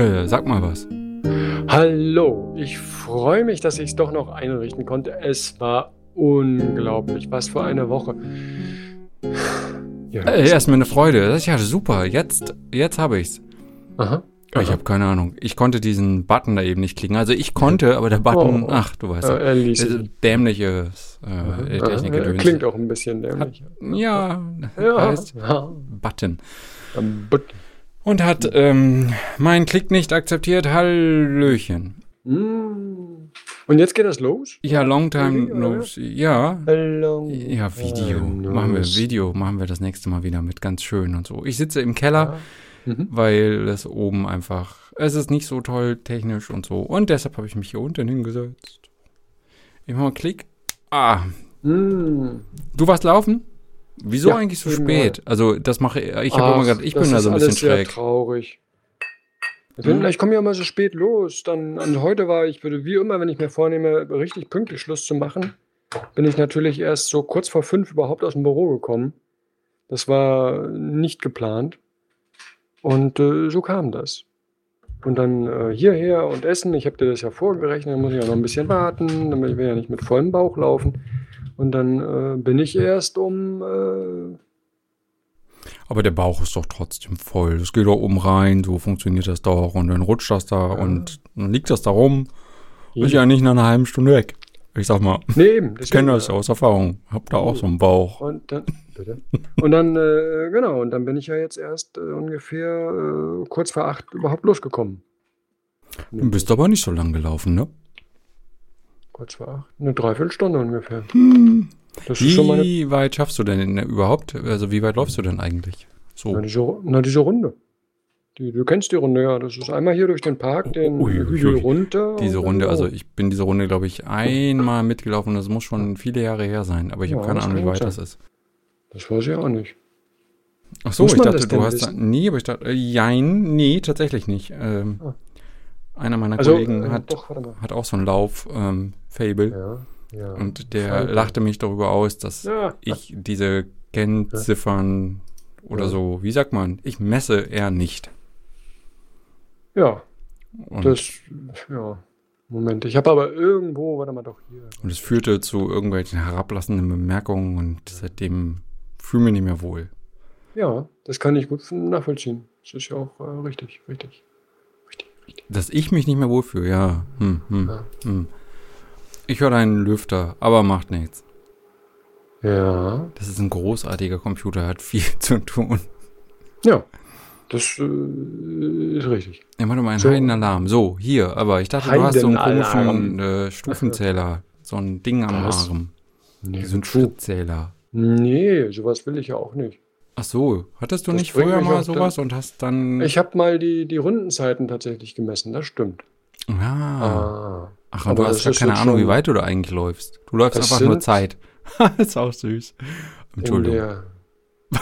Ja, sag mal was. Hallo, ich freue mich, dass ich es doch noch einrichten konnte. Es war unglaublich. Was für eine Woche. Ja, äh, erstmal eine Freude. Das ist ja super. Jetzt, jetzt habe ich's. Aha. Aha. Ich habe keine Ahnung. Ich konnte diesen Button da eben nicht klicken. Also ich konnte, aber der Button, oh, oh. ach, du weißt ja. Ließ äh, dämliches äh, Technik ja, Klingt auch ein bisschen dämlich. Hat, ja, ja, heißt Button. Button. Und hat ähm, meinen Klick nicht akzeptiert. Hallöchen. Mm. Und jetzt geht das los? Ja, long time no Ja. Long ja, Video. Machen wir Video, machen wir das nächste Mal wieder mit ganz schön und so. Ich sitze im Keller. Ja mhm. weil es oben einfach, es ist nicht so toll technisch und so. Und deshalb habe ich mich hier unten hingesetzt. Ich mache mal Klick. Ah. Mhm. Du warst laufen? Wieso ja, eigentlich so spät? Mal. Also das mache ich, ich habe immer gedacht, ich bin da so ein bisschen schräg. traurig. Hm? Ich komme ja immer so spät los. Dann und heute war ich, wie immer, wenn ich mir vornehme, richtig pünktlich Schluss zu machen, bin ich natürlich erst so kurz vor fünf überhaupt aus dem Büro gekommen. Das war nicht geplant. Und äh, so kam das. Und dann äh, hierher und essen. Ich habe dir das ja vorgerechnet, dann muss ich ja noch ein bisschen warten, damit wir ja nicht mit vollem Bauch laufen. Und dann äh, bin ich erst um. Äh, aber der Bauch ist doch trotzdem voll. Es geht doch oben rein, so funktioniert das doch. Und dann rutscht das da ja. und dann liegt das da rum. Ja. Ist ja nicht nach einer halben Stunde weg. Ich sag mal. Nee, eben. Ich kenne das ja aus Erfahrung. Hab da auch so einen Bauch. Und dann, bitte. Und dann, äh, genau, und dann bin ich ja jetzt erst äh, ungefähr äh, kurz vor acht überhaupt losgekommen. Du bist aber nicht so lang gelaufen, ne? Kurz vor acht? Eine Dreiviertelstunde ungefähr. Hm. wie weit schaffst du denn überhaupt? Also wie weit läufst du denn eigentlich? So. Na, diese, na, diese Runde. Die, du kennst die Runde, ja. Das ist einmal hier durch den Park, den ui, Hügel ui. runter. Diese Runde, also ich bin diese Runde, glaube ich, einmal mitgelaufen. Das muss schon viele Jahre her sein. Aber ich ja, habe keine Ahnung, wie weit sein. das ist. Das weiß ich auch nicht. Ach so, ich dachte, du hast. Da, nee, aber ich dachte, äh, jein, nee, tatsächlich nicht. Ähm, ah. Einer meiner also, Kollegen äh, hat, doch, hat auch so einen Lauf, ähm, Fable. Ja, ja. Und der Fable. lachte mich darüber aus, dass ja. ich diese Kennziffern oder so, wie sagt man, ich messe eher nicht. Ja. Und das, ja. Moment, ich habe aber irgendwo, warte mal doch hier. Und es führte zu irgendwelchen herablassenden Bemerkungen und seitdem fühle ich mich nicht mehr wohl. Ja, das kann ich gut nachvollziehen. Das ist ja auch äh, richtig, richtig, richtig, richtig. Dass ich mich nicht mehr wohlfühle, ja. Hm, hm. Hm. Ich höre einen Lüfter, aber macht nichts. Ja. Das ist ein großartiger Computer, hat viel zu tun. Ja. Das äh, ist richtig. Ja, warte mal, ein so. Heidenalarm. So, hier, aber ich dachte, du hast so einen komischen äh, Stufenzähler. So ein Ding am Was? Arm. Nee, so ein Schrittzähler. Nee, sowas will ich ja auch nicht. Ach so, hattest du das nicht vorher mal sowas und hast dann. Ich habe mal die, die Rundenzeiten tatsächlich gemessen, das stimmt. Ja. Ah. Ach, und du hast ja keine Ahnung, wie weit du da eigentlich läufst. Du läufst einfach nur Zeit. das ist auch süß. Entschuldigung.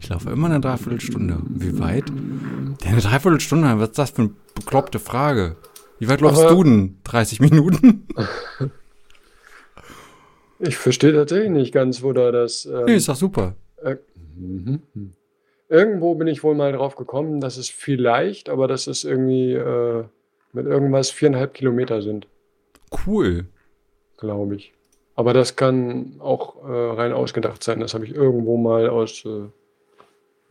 Ich laufe immer eine Dreiviertelstunde. Wie weit? eine Dreiviertelstunde, was ist das für eine bekloppte Frage? Wie weit läufst Aber du denn? 30 Minuten? ich verstehe tatsächlich nicht ganz, wo da das. Ähm, nee, ist doch super. Äh, Irgendwo bin ich wohl mal drauf gekommen, dass es vielleicht, aber dass es irgendwie äh, mit irgendwas viereinhalb Kilometer sind. Cool. Glaube ich. Aber das kann auch äh, rein ausgedacht sein. Das habe ich irgendwo mal aus äh,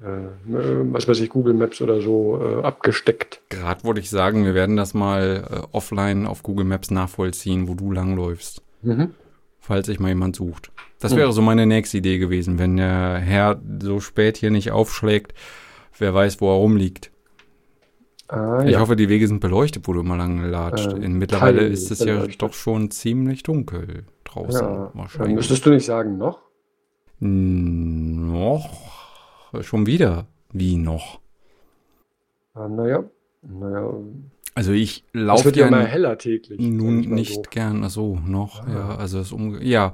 äh, was weiß ich, Google Maps oder so äh, abgesteckt. Gerade wollte ich sagen, wir werden das mal äh, offline auf Google Maps nachvollziehen, wo du langläufst. Mhm. Falls sich mal jemand sucht. Das wäre mhm. so meine nächste Idee gewesen, wenn der Herr so spät hier nicht aufschlägt, wer weiß, wo er rumliegt. Ah, ich ja. hoffe, die Wege sind beleuchtet, wo du immer lang latscht. Ähm, mittlerweile ist es ja doch schon ziemlich dunkel draußen. Ja, wahrscheinlich. Müsstest du nicht sagen, noch? Noch Schon wieder? Wie noch? Ah, naja, naja. Also ich laufe ja immer heller täglich. Nun nicht so. gern, so noch, ah. ja, also das um, ja,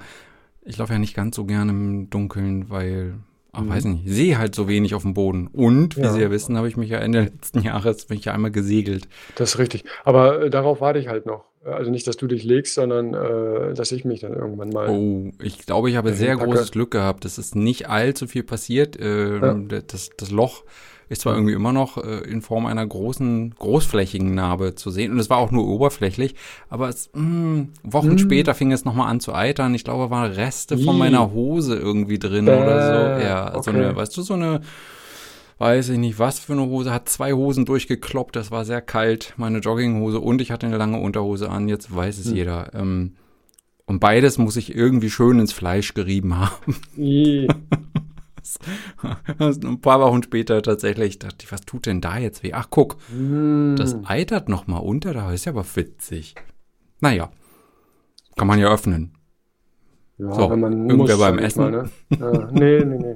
ich laufe ja nicht ganz so gern im Dunkeln, weil, ach, mhm. weiß nicht, ich sehe halt so wenig auf dem Boden. Und, wie ja. Sie ja wissen, habe ich mich ja Ende letzten Jahres, bin ich ja einmal gesegelt. Das ist richtig. Aber äh, darauf warte ich halt noch. Also nicht, dass du dich legst, sondern äh, dass ich mich dann irgendwann mal. Oh, ich glaube, ich habe sehr packe. großes Glück gehabt. Es ist nicht allzu viel passiert. Äh, ja. das, das Loch Ist zwar irgendwie immer noch äh, in Form einer großen, großflächigen Narbe zu sehen. Und es war auch nur oberflächlich, aber es, mh, hm, Wochen mm. später fing es nochmal an zu eitern. Ich glaube, waren Reste von meiner Hose irgendwie drin äh, oder so. Ja, okay. so eine, weißt du, so eine weiß ich nicht, was für eine Hose, hat zwei Hosen durchgekloppt, das war sehr kalt, meine Jogginghose und ich hatte eine lange Unterhose an, jetzt weiß es hm. jeder. Ähm, und beides muss ich irgendwie schön ins Fleisch gerieben haben. ein paar Wochen später tatsächlich dachte ich, was tut denn da jetzt weh? Ach, guck, mm. das eitert noch mal unter, da ist ja aber witzig. Naja, kann man ja öffnen. Ja, so, wenn man irgendwer muss, beim Essen. Mal, ne? ja, nee, nee, nee.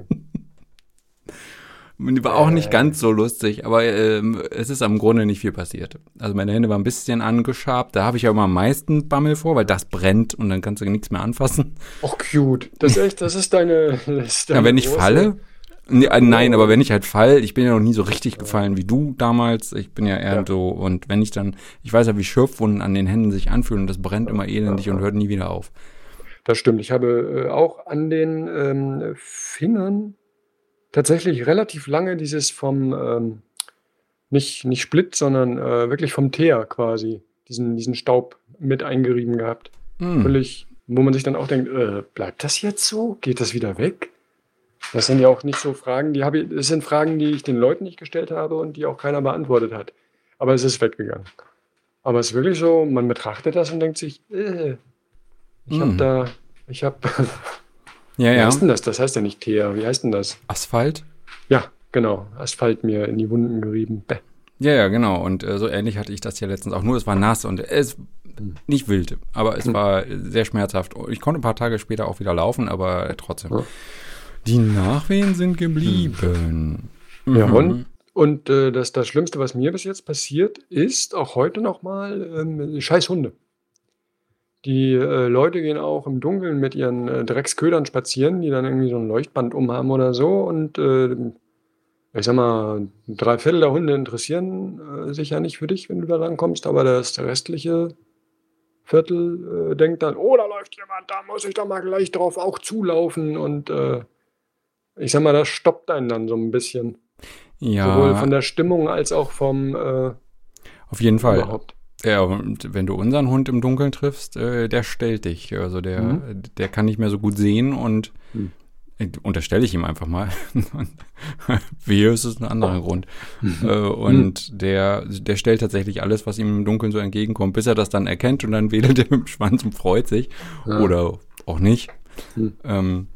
War auch nicht ganz so lustig, aber äh, es ist am Grunde nicht viel passiert. Also meine Hände waren ein bisschen angeschabt. Da habe ich ja immer am meisten Bammel vor, weil das brennt und dann kannst du nichts mehr anfassen. Och, cute. Das ist echt, das ist deine. Das ist deine ja, wenn ich falle. Nee, äh, nein, aber wenn ich halt fall, ich bin ja noch nie so richtig gefallen wie du damals. Ich bin ja eher ja. so, und wenn ich dann, ich weiß ja, wie Schürfwunden an den Händen sich anfühlen und das brennt immer elendig ja, und hört nie wieder auf. Das stimmt. Ich habe äh, auch an den ähm, Fingern tatsächlich relativ lange dieses vom, ähm, nicht, nicht Split, sondern äh, wirklich vom Teer quasi, diesen, diesen Staub mit eingerieben gehabt. Mm. Völlig, wo man sich dann auch denkt, äh, bleibt das jetzt so? Geht das wieder weg? Das sind ja auch nicht so Fragen, die habe ich, das sind Fragen, die ich den Leuten nicht gestellt habe und die auch keiner beantwortet hat. Aber es ist weggegangen. Aber es ist wirklich so, man betrachtet das und denkt sich, äh, ich mm. habe da, ich habe Ja, Wie ja. heißt denn das? Das heißt ja nicht Teer. Wie heißt denn das? Asphalt? Ja, genau. Asphalt mir in die Wunden gerieben. Bäh. Ja, ja, genau. Und äh, so ähnlich hatte ich das hier letztens auch. Nur es war nass und es nicht wild, aber es hm. war sehr schmerzhaft. Ich konnte ein paar Tage später auch wieder laufen, aber trotzdem. Ja. Die Nachwehen sind geblieben. Hm. Ja, und, und äh, das, das Schlimmste, was mir bis jetzt passiert, ist auch heute nochmal ähm, scheiß Hunde. Die äh, Leute gehen auch im Dunkeln mit ihren äh, Drecksködern spazieren, die dann irgendwie so ein Leuchtband umhaben oder so. Und äh, ich sag mal, drei Viertel der Hunde interessieren äh, sich ja nicht für dich, wenn du da lang kommst, aber das restliche Viertel äh, denkt dann, oh, da läuft jemand, da muss ich doch mal gleich drauf auch zulaufen. Und äh, ich sag mal, das stoppt einen dann so ein bisschen. Ja. Sowohl von der Stimmung als auch vom Auf jeden Fall. Überhaupt. Ja, und wenn du unseren Hund im Dunkeln triffst, äh, der stellt dich. Also der, mhm. der kann nicht mehr so gut sehen und mhm. unterstelle ich ihm einfach mal. Wie ist es ein anderer Grund. Mhm. Äh, und mhm. der, der stellt tatsächlich alles, was ihm im Dunkeln so entgegenkommt, bis er das dann erkennt und dann wedelt er mit dem Schwanz und freut sich. Ja. Oder auch nicht. Mhm. Ähm,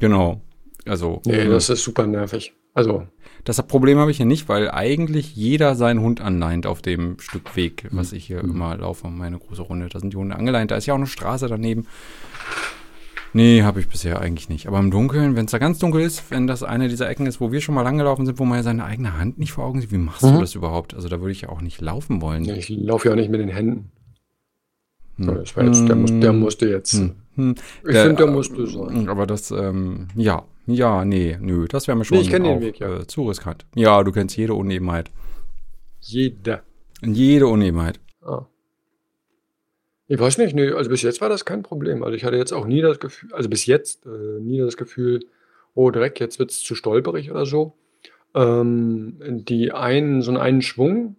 genau. Also. Nee, das ist super nervig. Also. Das Problem habe ich hier nicht, weil eigentlich jeder seinen Hund anleint auf dem Stück Weg, was ich hier mhm. immer laufe, meine große Runde. Da sind die Hunde angeleint. Da ist ja auch eine Straße daneben. Nee, habe ich bisher eigentlich nicht. Aber im Dunkeln, wenn es da ganz dunkel ist, wenn das eine dieser Ecken ist, wo wir schon mal langgelaufen sind, wo man ja seine eigene Hand nicht vor Augen sieht, wie machst mhm. du das überhaupt? Also da würde ich ja auch nicht laufen wollen. Ja, ich laufe ja auch nicht mit den Händen. Hm. Jetzt, der, muss, der hm. musste jetzt. Hm. Hm. Ich finde, der musste sein. Aber das, ähm, ja, ja, nee, nö, das wäre mir schon nee, ich kenne den Weg, ja. Äh, zu riskant. Ja, du kennst jede Unebenheit. Jede. Jede Unebenheit. Ah. Ich weiß nicht, nee, also bis jetzt war das kein Problem. Also ich hatte jetzt auch nie das Gefühl, also bis jetzt äh, nie das Gefühl, oh Dreck, jetzt wird es zu stolperig oder so. Ähm, die einen, so einen, einen Schwung,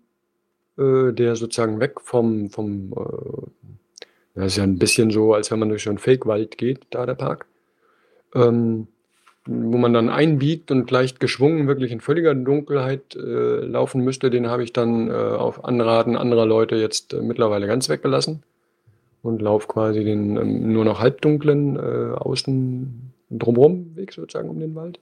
äh, der sozusagen weg vom, vom äh, das ist ja ein bisschen so, als wenn man durch so einen Fake-Wald geht, da der Park. Ähm, wo man dann einbiegt und leicht geschwungen wirklich in völliger Dunkelheit äh, laufen müsste, den habe ich dann äh, auf Anraten anderer Leute jetzt äh, mittlerweile ganz weggelassen und laufe quasi den ähm, nur noch halbdunklen äh, außen drumherum Weg sozusagen um den Wald.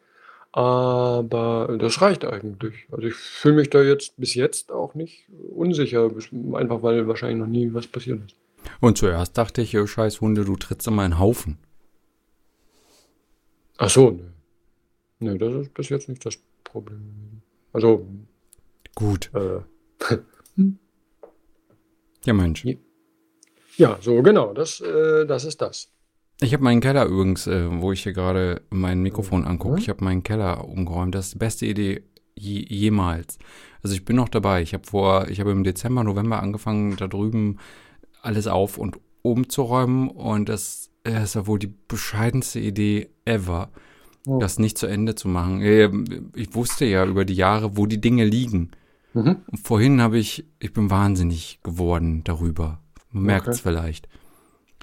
Aber das reicht eigentlich. Also ich fühle mich da jetzt bis jetzt auch nicht unsicher, einfach weil wahrscheinlich noch nie was passiert ist. Und zuerst dachte ich, oh, scheiß Hunde, du trittst immer einen Haufen. Ach so, ne. Ne, das ist bis jetzt nicht das Problem. Also. Gut. Äh, ja, Mensch. Ja, so genau, das, äh, das ist das. Ich habe meinen Keller übrigens, äh, wo ich hier gerade mein Mikrofon angucke, mhm. ich habe meinen Keller umgeräumt. Das ist die beste Idee je, jemals. Also ich bin noch dabei. Ich habe vor, ich habe im Dezember, November angefangen, da drüben alles auf und umzuräumen und das ist ja wohl die bescheidenste Idee ever. Oh. das nicht zu Ende zu machen. Ich wusste ja über die Jahre, wo die Dinge liegen. Mhm. Und vorhin habe ich, ich bin wahnsinnig geworden darüber. Man merkt es okay. vielleicht.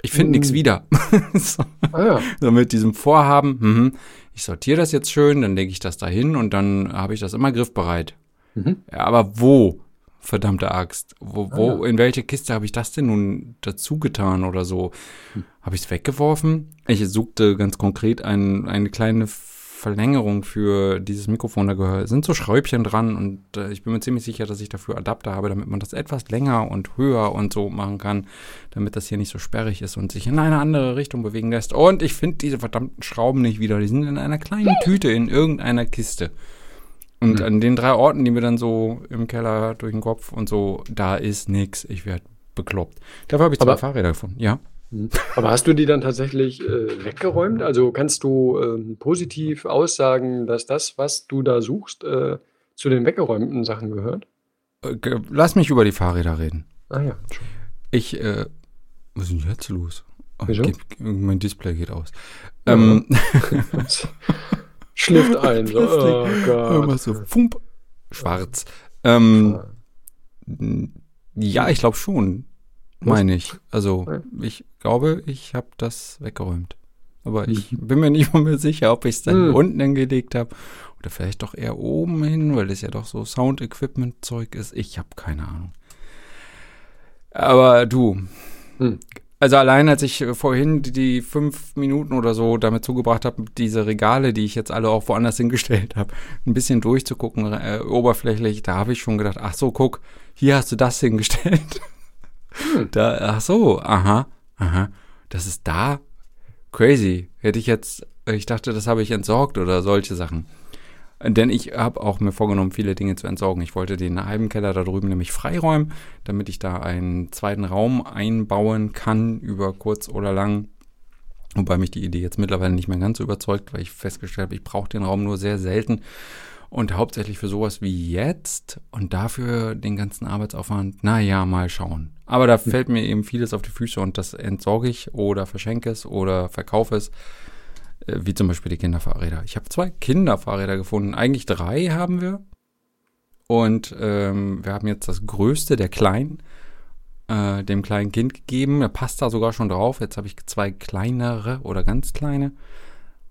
Ich finde mhm. nichts wieder. so. Ah, ja. so mit diesem Vorhaben, mh, ich sortiere das jetzt schön, dann lege ich das dahin und dann habe ich das immer griffbereit. Mhm. Ja, aber wo? Verdammte Axt. Wo, wo, ah, in welche Kiste habe ich das denn nun dazu getan oder so? Hm. Habe ich es weggeworfen? Ich suchte ganz konkret ein, eine kleine Verlängerung für dieses Mikrofon da gehört, sind so Schräubchen dran und äh, ich bin mir ziemlich sicher, dass ich dafür Adapter habe, damit man das etwas länger und höher und so machen kann, damit das hier nicht so sperrig ist und sich in eine andere Richtung bewegen lässt. Und ich finde diese verdammten Schrauben nicht wieder. Die sind in einer kleinen Tüte in irgendeiner Kiste. Und mhm. an den drei Orten, die mir dann so im Keller durch den Kopf und so, da ist nichts. Ich werde bekloppt. Dafür habe ich zwei Aber Fahrräder gefunden, ja. Hm. Aber hast du die dann tatsächlich äh, weggeräumt? Also kannst du äh, positiv aussagen, dass das, was du da suchst, äh, zu den weggeräumten Sachen gehört? Äh, lass mich über die Fahrräder reden. Ah ja. Ich, äh, was ist denn jetzt los? Oh, geht, mein Display geht aus. Ja. Ähm, Schlift ein. So. Oh Gott. so fump, schwarz. Ähm, ja, ich glaube schon. Meine ich. Also, ich glaube, ich habe das weggeräumt. Aber ich mhm. bin mir nicht mehr sicher, ob ich es dann mhm. unten hingelegt habe oder vielleicht doch eher oben hin, weil es ja doch so Sound-Equipment-Zeug ist. Ich habe keine Ahnung. Aber du, mhm. Also allein als ich vorhin die fünf Minuten oder so damit zugebracht habe, diese Regale, die ich jetzt alle auch woanders hingestellt habe, ein bisschen durchzugucken, äh, oberflächlich, da habe ich schon gedacht, ach so, guck, hier hast du das hingestellt. Hm. Da, ach so, aha, aha. Das ist da crazy. Hätte ich jetzt, ich dachte, das habe ich entsorgt oder solche Sachen. Denn ich habe auch mir vorgenommen, viele Dinge zu entsorgen. Ich wollte den halben Keller da drüben nämlich freiräumen, damit ich da einen zweiten Raum einbauen kann, über kurz oder lang. Wobei mich die Idee jetzt mittlerweile nicht mehr ganz so überzeugt, weil ich festgestellt habe, ich brauche den Raum nur sehr selten und hauptsächlich für sowas wie jetzt und dafür den ganzen Arbeitsaufwand, naja, mal schauen. Aber da hm. fällt mir eben vieles auf die Füße und das entsorge ich oder verschenke es oder verkaufe es. Äh, wie zum Beispiel die Kinderfahrräder. Ich habe zwei Kinderfahrräder gefunden. Eigentlich drei haben wir. Und ähm, wir haben jetzt das größte der kleinen äh, dem kleinen Kind gegeben. Er passt da sogar schon drauf. Jetzt habe ich zwei kleinere oder ganz kleine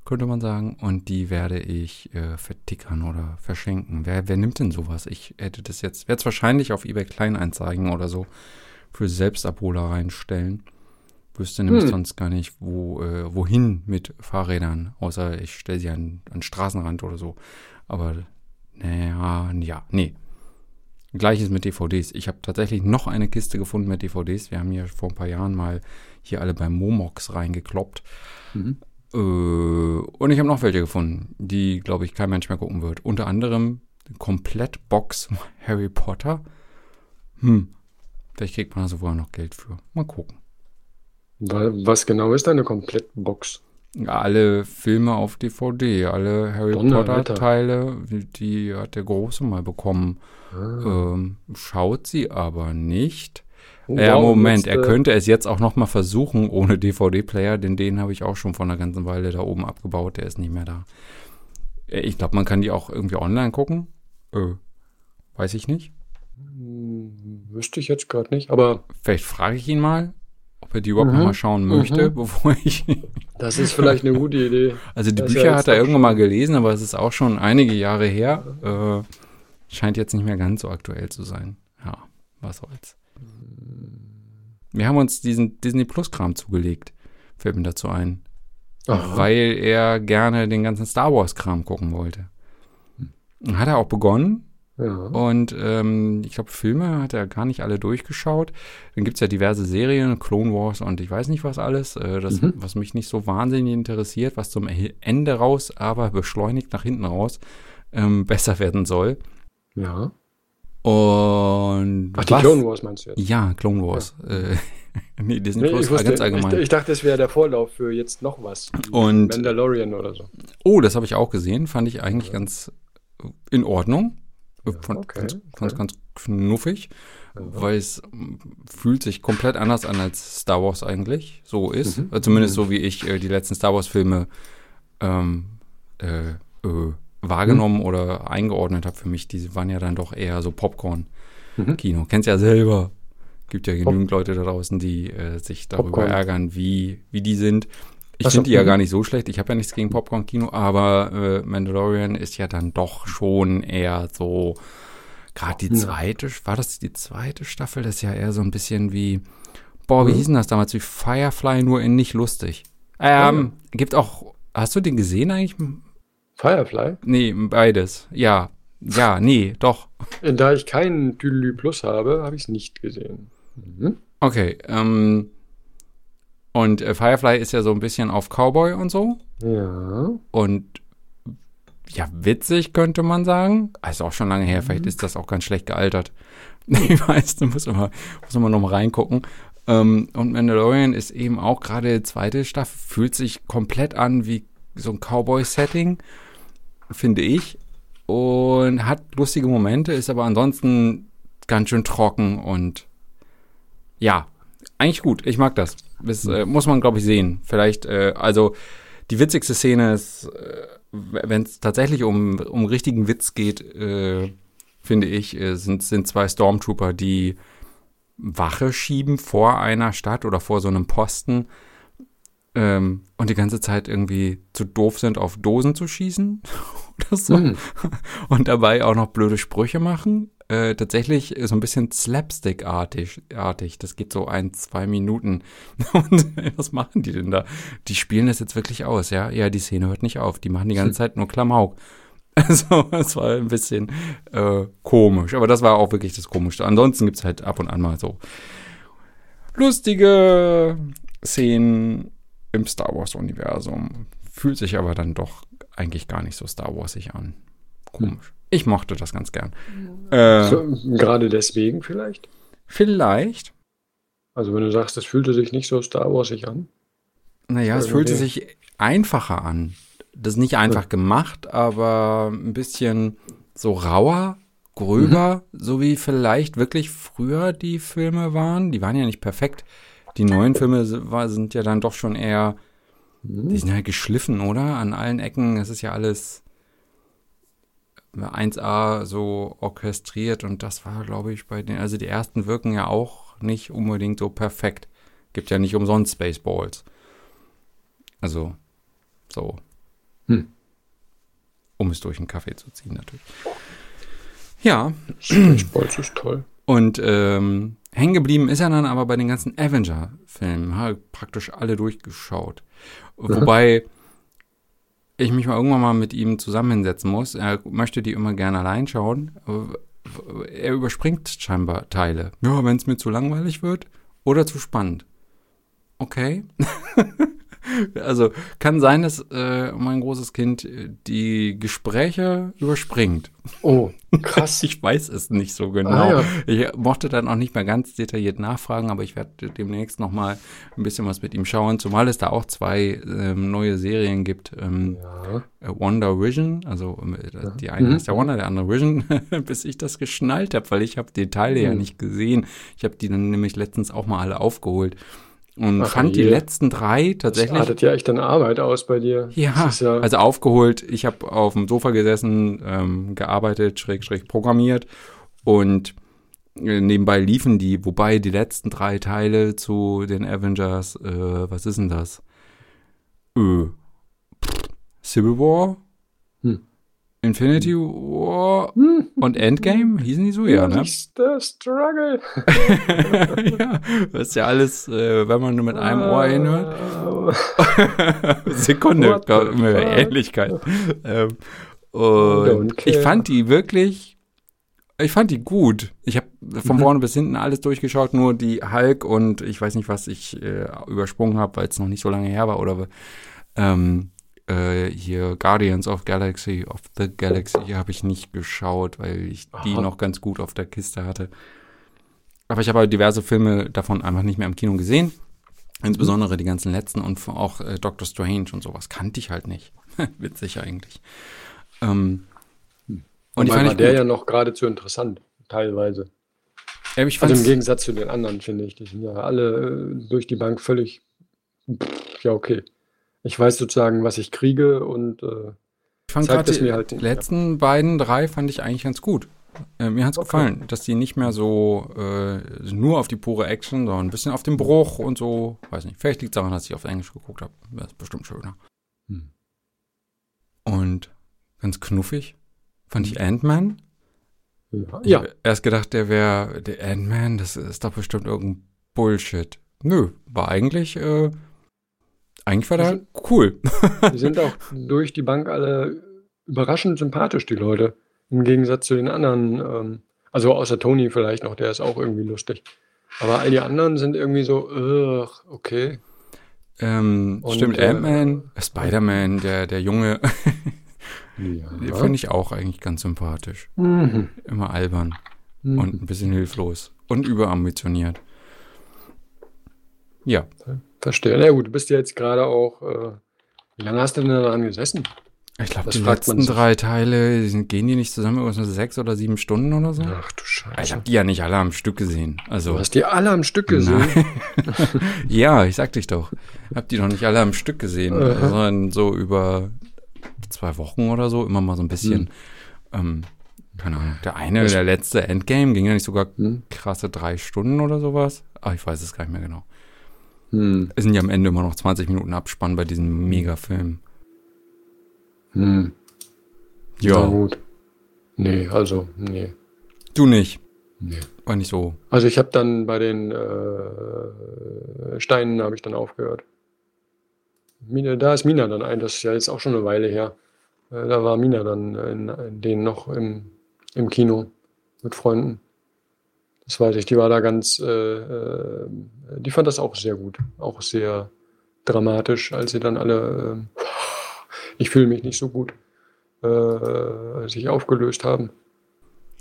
könnte man sagen. Und die werde ich äh, vertickern oder verschenken. Wer, wer nimmt denn sowas? Ich hätte das jetzt, werde es wahrscheinlich auf eBay Kleinanzeigen oder so für Selbstabholer reinstellen. Wüsste nämlich hm. sonst gar nicht, wo, äh, wohin mit Fahrrädern, außer ich stelle sie an, an Straßenrand oder so. Aber naja, ja, nee. Gleiches mit DVDs. Ich habe tatsächlich noch eine Kiste gefunden mit DVDs. Wir haben hier vor ein paar Jahren mal hier alle beim Momox reingekloppt. Mhm. Äh, und ich habe noch welche gefunden, die, glaube ich, kein Mensch mehr gucken wird. Unter anderem Komplettbox Harry Potter. Hm, vielleicht kriegt man da sogar noch Geld für. Mal gucken. Was genau ist eine Komplettbox? Alle Filme auf DVD, alle Harry Potter-Teile, die hat der Große mal bekommen. Ah. Ähm, schaut sie aber nicht. Oh, ja, Moment, er könnte es jetzt auch noch mal versuchen ohne DVD-Player, denn den habe ich auch schon vor einer ganzen Weile da oben abgebaut, der ist nicht mehr da. Äh, ich glaube, man kann die auch irgendwie online gucken. Äh, weiß ich nicht. Hm, wüsste ich jetzt gerade nicht, aber. Vielleicht frage ich ihn mal, ob er die überhaupt mhm. noch mal schauen möchte, mhm. bevor ich. das ist vielleicht eine gute Idee. Also die das Bücher ja hat er irgendwann mal gelesen, aber es ist auch schon einige Jahre her. Äh, scheint jetzt nicht mehr ganz so aktuell zu sein. Ja, was soll's. Wir haben uns diesen Disney Plus-Kram zugelegt, fällt mir dazu ein. Aha. Weil er gerne den ganzen Star Wars-Kram gucken wollte. Hm. Hat er auch begonnen. Ja. Und ähm, ich glaube, Filme hat er gar nicht alle durchgeschaut. Dann gibt es ja diverse Serien, Clone Wars und ich weiß nicht was alles, äh, das, mhm. was mich nicht so wahnsinnig interessiert, was zum Ende raus, aber beschleunigt nach hinten raus ähm, besser werden soll. Ja. Und Ach, die was? Clone Wars meinst du jetzt? Ja, Clone Wars. Ja. Äh, nee, Disney nee, Plus war ganz allgemein. Ich, ich dachte, das wäre der Vorlauf für jetzt noch was. Und Mandalorian oder so. Oh, das habe ich auch gesehen. Fand ich eigentlich ja. ganz in Ordnung. Ja, fand, okay, ganz, okay. ganz knuffig, weil es fühlt sich komplett anders an als Star Wars eigentlich so ist. Mhm. Zumindest mhm. so wie ich äh, die letzten Star Wars Filme ähm, äh, äh, wahrgenommen mhm. oder eingeordnet habe für mich. Die waren ja dann doch eher so Popcorn-Kino. Mhm. Kennst ja selber. Gibt ja genügend Pop Leute da draußen, die äh, sich darüber Popcorn. ärgern, wie, wie die sind. Ich finde die ja mhm. gar nicht so schlecht. Ich habe ja nichts gegen Popcorn-Kino, aber äh, Mandalorian ist ja dann doch schon eher so, gerade die zweite, war das die zweite Staffel? Das ist ja eher so ein bisschen wie, boah, wie mhm. hieß denn das damals? Wie Firefly, nur in nicht lustig. Ähm, ja. gibt auch, hast du den gesehen eigentlich? Firefly? Nee, beides. Ja. Ja, nee, doch. Da ich keinen Tüdelü Plus habe, habe ich es nicht gesehen. Mhm. Okay, ähm, und äh, Firefly ist ja so ein bisschen auf Cowboy und so. Ja. Und ja, witzig könnte man sagen. Also auch schon lange her, vielleicht mhm. ist das auch ganz schlecht gealtert. Ich weiß, da muss man, muss man noch mal reingucken. Ähm, und Mandalorian ist eben auch gerade zweite Staffel, fühlt sich komplett an wie so ein Cowboy-Setting, finde ich. Und hat lustige Momente, ist aber ansonsten ganz schön trocken und ja, eigentlich gut. Ich mag das. Das äh, muss man, glaube ich, sehen. Vielleicht, äh, also die witzigste Szene ist, äh, wenn es tatsächlich um, um richtigen Witz geht, äh, finde ich, äh, sind, sind zwei Stormtrooper, die Wache schieben vor einer Stadt oder vor so einem Posten ähm, und die ganze Zeit irgendwie zu doof sind, auf Dosen zu schießen oder so. Mhm. Und dabei auch noch blöde Sprüche machen äh, tatsächlich so ein bisschen Slapstick-artig. Artig. Das geht so ein, zwei Minuten. Und was machen die denn da? Die spielen das jetzt wirklich aus, ja? Ja, die Szene hört nicht auf. Die machen die ganze Zeit nur Klamauk. Also, es war ein bisschen äh, komisch. Aber das war auch wirklich das Komischste. Ansonsten gibt es halt ab und an mal so lustige Szenen im Star Wars-Universum. Fühlt sich aber dann doch eigentlich gar nicht so Star Warsig an. Komisch. Ich mochte das ganz gern. Äh, so, gerade deswegen vielleicht? Vielleicht. Also wenn du sagst, es fühlte sich nicht so Star Warsig an. Naja, es fühlte sich einfacher an. Das ist nicht einfach ja. gemacht, aber ein bisschen so rauer, gröber, mhm. so wie vielleicht wirklich früher die Filme waren. Die waren ja nicht perfekt. Die neuen Filme sind ja dann doch schon eher, mhm. die sind ja geschliffen, oder? An allen Ecken. Es ist ja alles 1A so orchestriert und das war, glaube ich, bei den, also die ersten wirken ja auch nicht unbedingt so perfekt. Gibt ja nicht umsonst Spaceballs. Also, so. Hm. Um es durch einen Kaffee zu ziehen, natürlich. Ja. Spaceballs ist toll. Und ähm, hängen geblieben ist er dann aber bei den ganzen Avenger-Filmen. Praktisch alle durchgeschaut. Mhm. Wobei ich mich mal irgendwann mal mit ihm zusammensetzen muss. Er möchte die immer gerne allein schauen. Er überspringt scheinbar Teile. Ja, wenn es mir zu langweilig wird oder zu spannend. Okay. also kann sein, dass äh, mein großes Kind äh, die Gespräche überspringt. Oh, krass. ich weiß es nicht so genau. Ah, ja. Ich mochte dann auch nicht mehr ganz detailliert nachfragen, aber ich werde demnächst noch mal ein bisschen was mit ihm schauen, zumal es da auch zwei ähm, neue Serien gibt. Ähm, ja. Äh, Wonder Vision, also äh, die eine mhm. ist der Wonder, der andere Vision, bis ich das geschnallt habe, weil ich habe die Teile mhm. ja nicht gesehen. Ich habe die dann nämlich letztens auch mal alle aufgeholt. Und Ach, fand je. die letzten drei tatsächlich. Das artet ja echt eine Arbeit aus bei dir. Ja, ja also aufgeholt. Ich habe auf dem Sofa gesessen, ähm, gearbeitet, schräg, schräg programmiert und äh, nebenbei liefen die, wobei die letzten drei Teile zu den Avengers, äh, was ist denn das? Äh, Civil War? Infinity War hm. und Endgame, hießen die so, ja, ne? Der Struggle. ja, das ist ja alles, äh, wenn man nur mit einem Ohr hinhört. Sekunde, Ähnlichkeit. Ähm, und ich fand die wirklich, ich fand die gut. Ich habe von mhm. vorne bis hinten alles durchgeschaut, nur die Hulk und ich weiß nicht, was ich äh, übersprungen habe, weil es noch nicht so lange her war oder ähm, äh, hier Guardians of Galaxy, of the Galaxy habe ich nicht geschaut, weil ich Aha. die noch ganz gut auf der Kiste hatte. Aber ich habe halt diverse Filme davon einfach nicht mehr im Kino gesehen. Insbesondere die ganzen letzten und auch äh, Doctor Strange und sowas kannte ich halt nicht. Witzig eigentlich. Ähm, hm. und ich fand war der gut. ja noch geradezu interessant, teilweise. Ja, also im Gegensatz zu den anderen, finde ich. Die sind ja alle äh, durch die Bank völlig, pff, ja, okay. Ich weiß sozusagen, was ich kriege und äh, Ich fand gerade die halt, letzten ja. beiden drei fand ich eigentlich ganz gut. Äh, mir hat es okay. gefallen, dass die nicht mehr so äh, nur auf die pure Action, sondern ein bisschen auf den Bruch und so. Weiß nicht, vielleicht liegt es daran, dass ich auf Englisch geguckt habe. Das ist bestimmt schöner. Hm. Und ganz knuffig fand ich Ant-Man. Ja. Ich habe erst gedacht, der wäre der Ant-Man, das ist doch bestimmt irgendein Bullshit. Nö, war eigentlich, äh, eigentlich war der cool. Die sind auch durch die Bank alle überraschend sympathisch, die Leute. Im Gegensatz zu den anderen, ähm, also außer Tony vielleicht noch, der ist auch irgendwie lustig. Aber all die anderen sind irgendwie so, okay. Ähm, stimmt, äh, Ant-Man, Spider-Man, der, der Junge, ja. den finde ich auch eigentlich ganz sympathisch. Mhm. Immer albern mhm. und ein bisschen hilflos und überambitioniert. Ja. Verstehe. Na gut, du bist ja jetzt gerade auch, äh, wie lange hast du denn daran gesessen? Ich glaube, die letzten drei Teile, gehen die nicht zusammen irgendwas mit sechs oder sieben Stunden oder so? Ach du Scheiße. Ich habe die ja nicht alle am Stück gesehen. Also, du hast die alle am Stück gesehen? ja, ich sag dich doch. Hab die noch nicht alle am Stück gesehen, uh -huh. sondern so über zwei Wochen oder so, immer mal so ein bisschen. Hm. Ähm, keine Ahnung. Der eine, ich der letzte Endgame, ging ja nicht sogar hm. krasse drei Stunden oder sowas. Ah, ich weiß es gar nicht mehr genau. Hm. Es sind ja am Ende immer noch 20 Minuten Abspann bei diesem Megafilm. Hm. Ja. Na gut. Nee, also, nee. Du nicht? Nee. War nicht so. Also ich habe dann bei den äh, Steinen habe ich dann aufgehört. Mina, da ist Mina dann ein, das ist ja jetzt auch schon eine Weile her. Äh, da war Mina dann in, in denen noch im, im Kino mit Freunden. Das weiß ich, die war da ganz, äh, äh, die fand das auch sehr gut. Auch sehr dramatisch, als sie dann alle äh, ich fühle mich nicht so gut, äh, sich aufgelöst haben.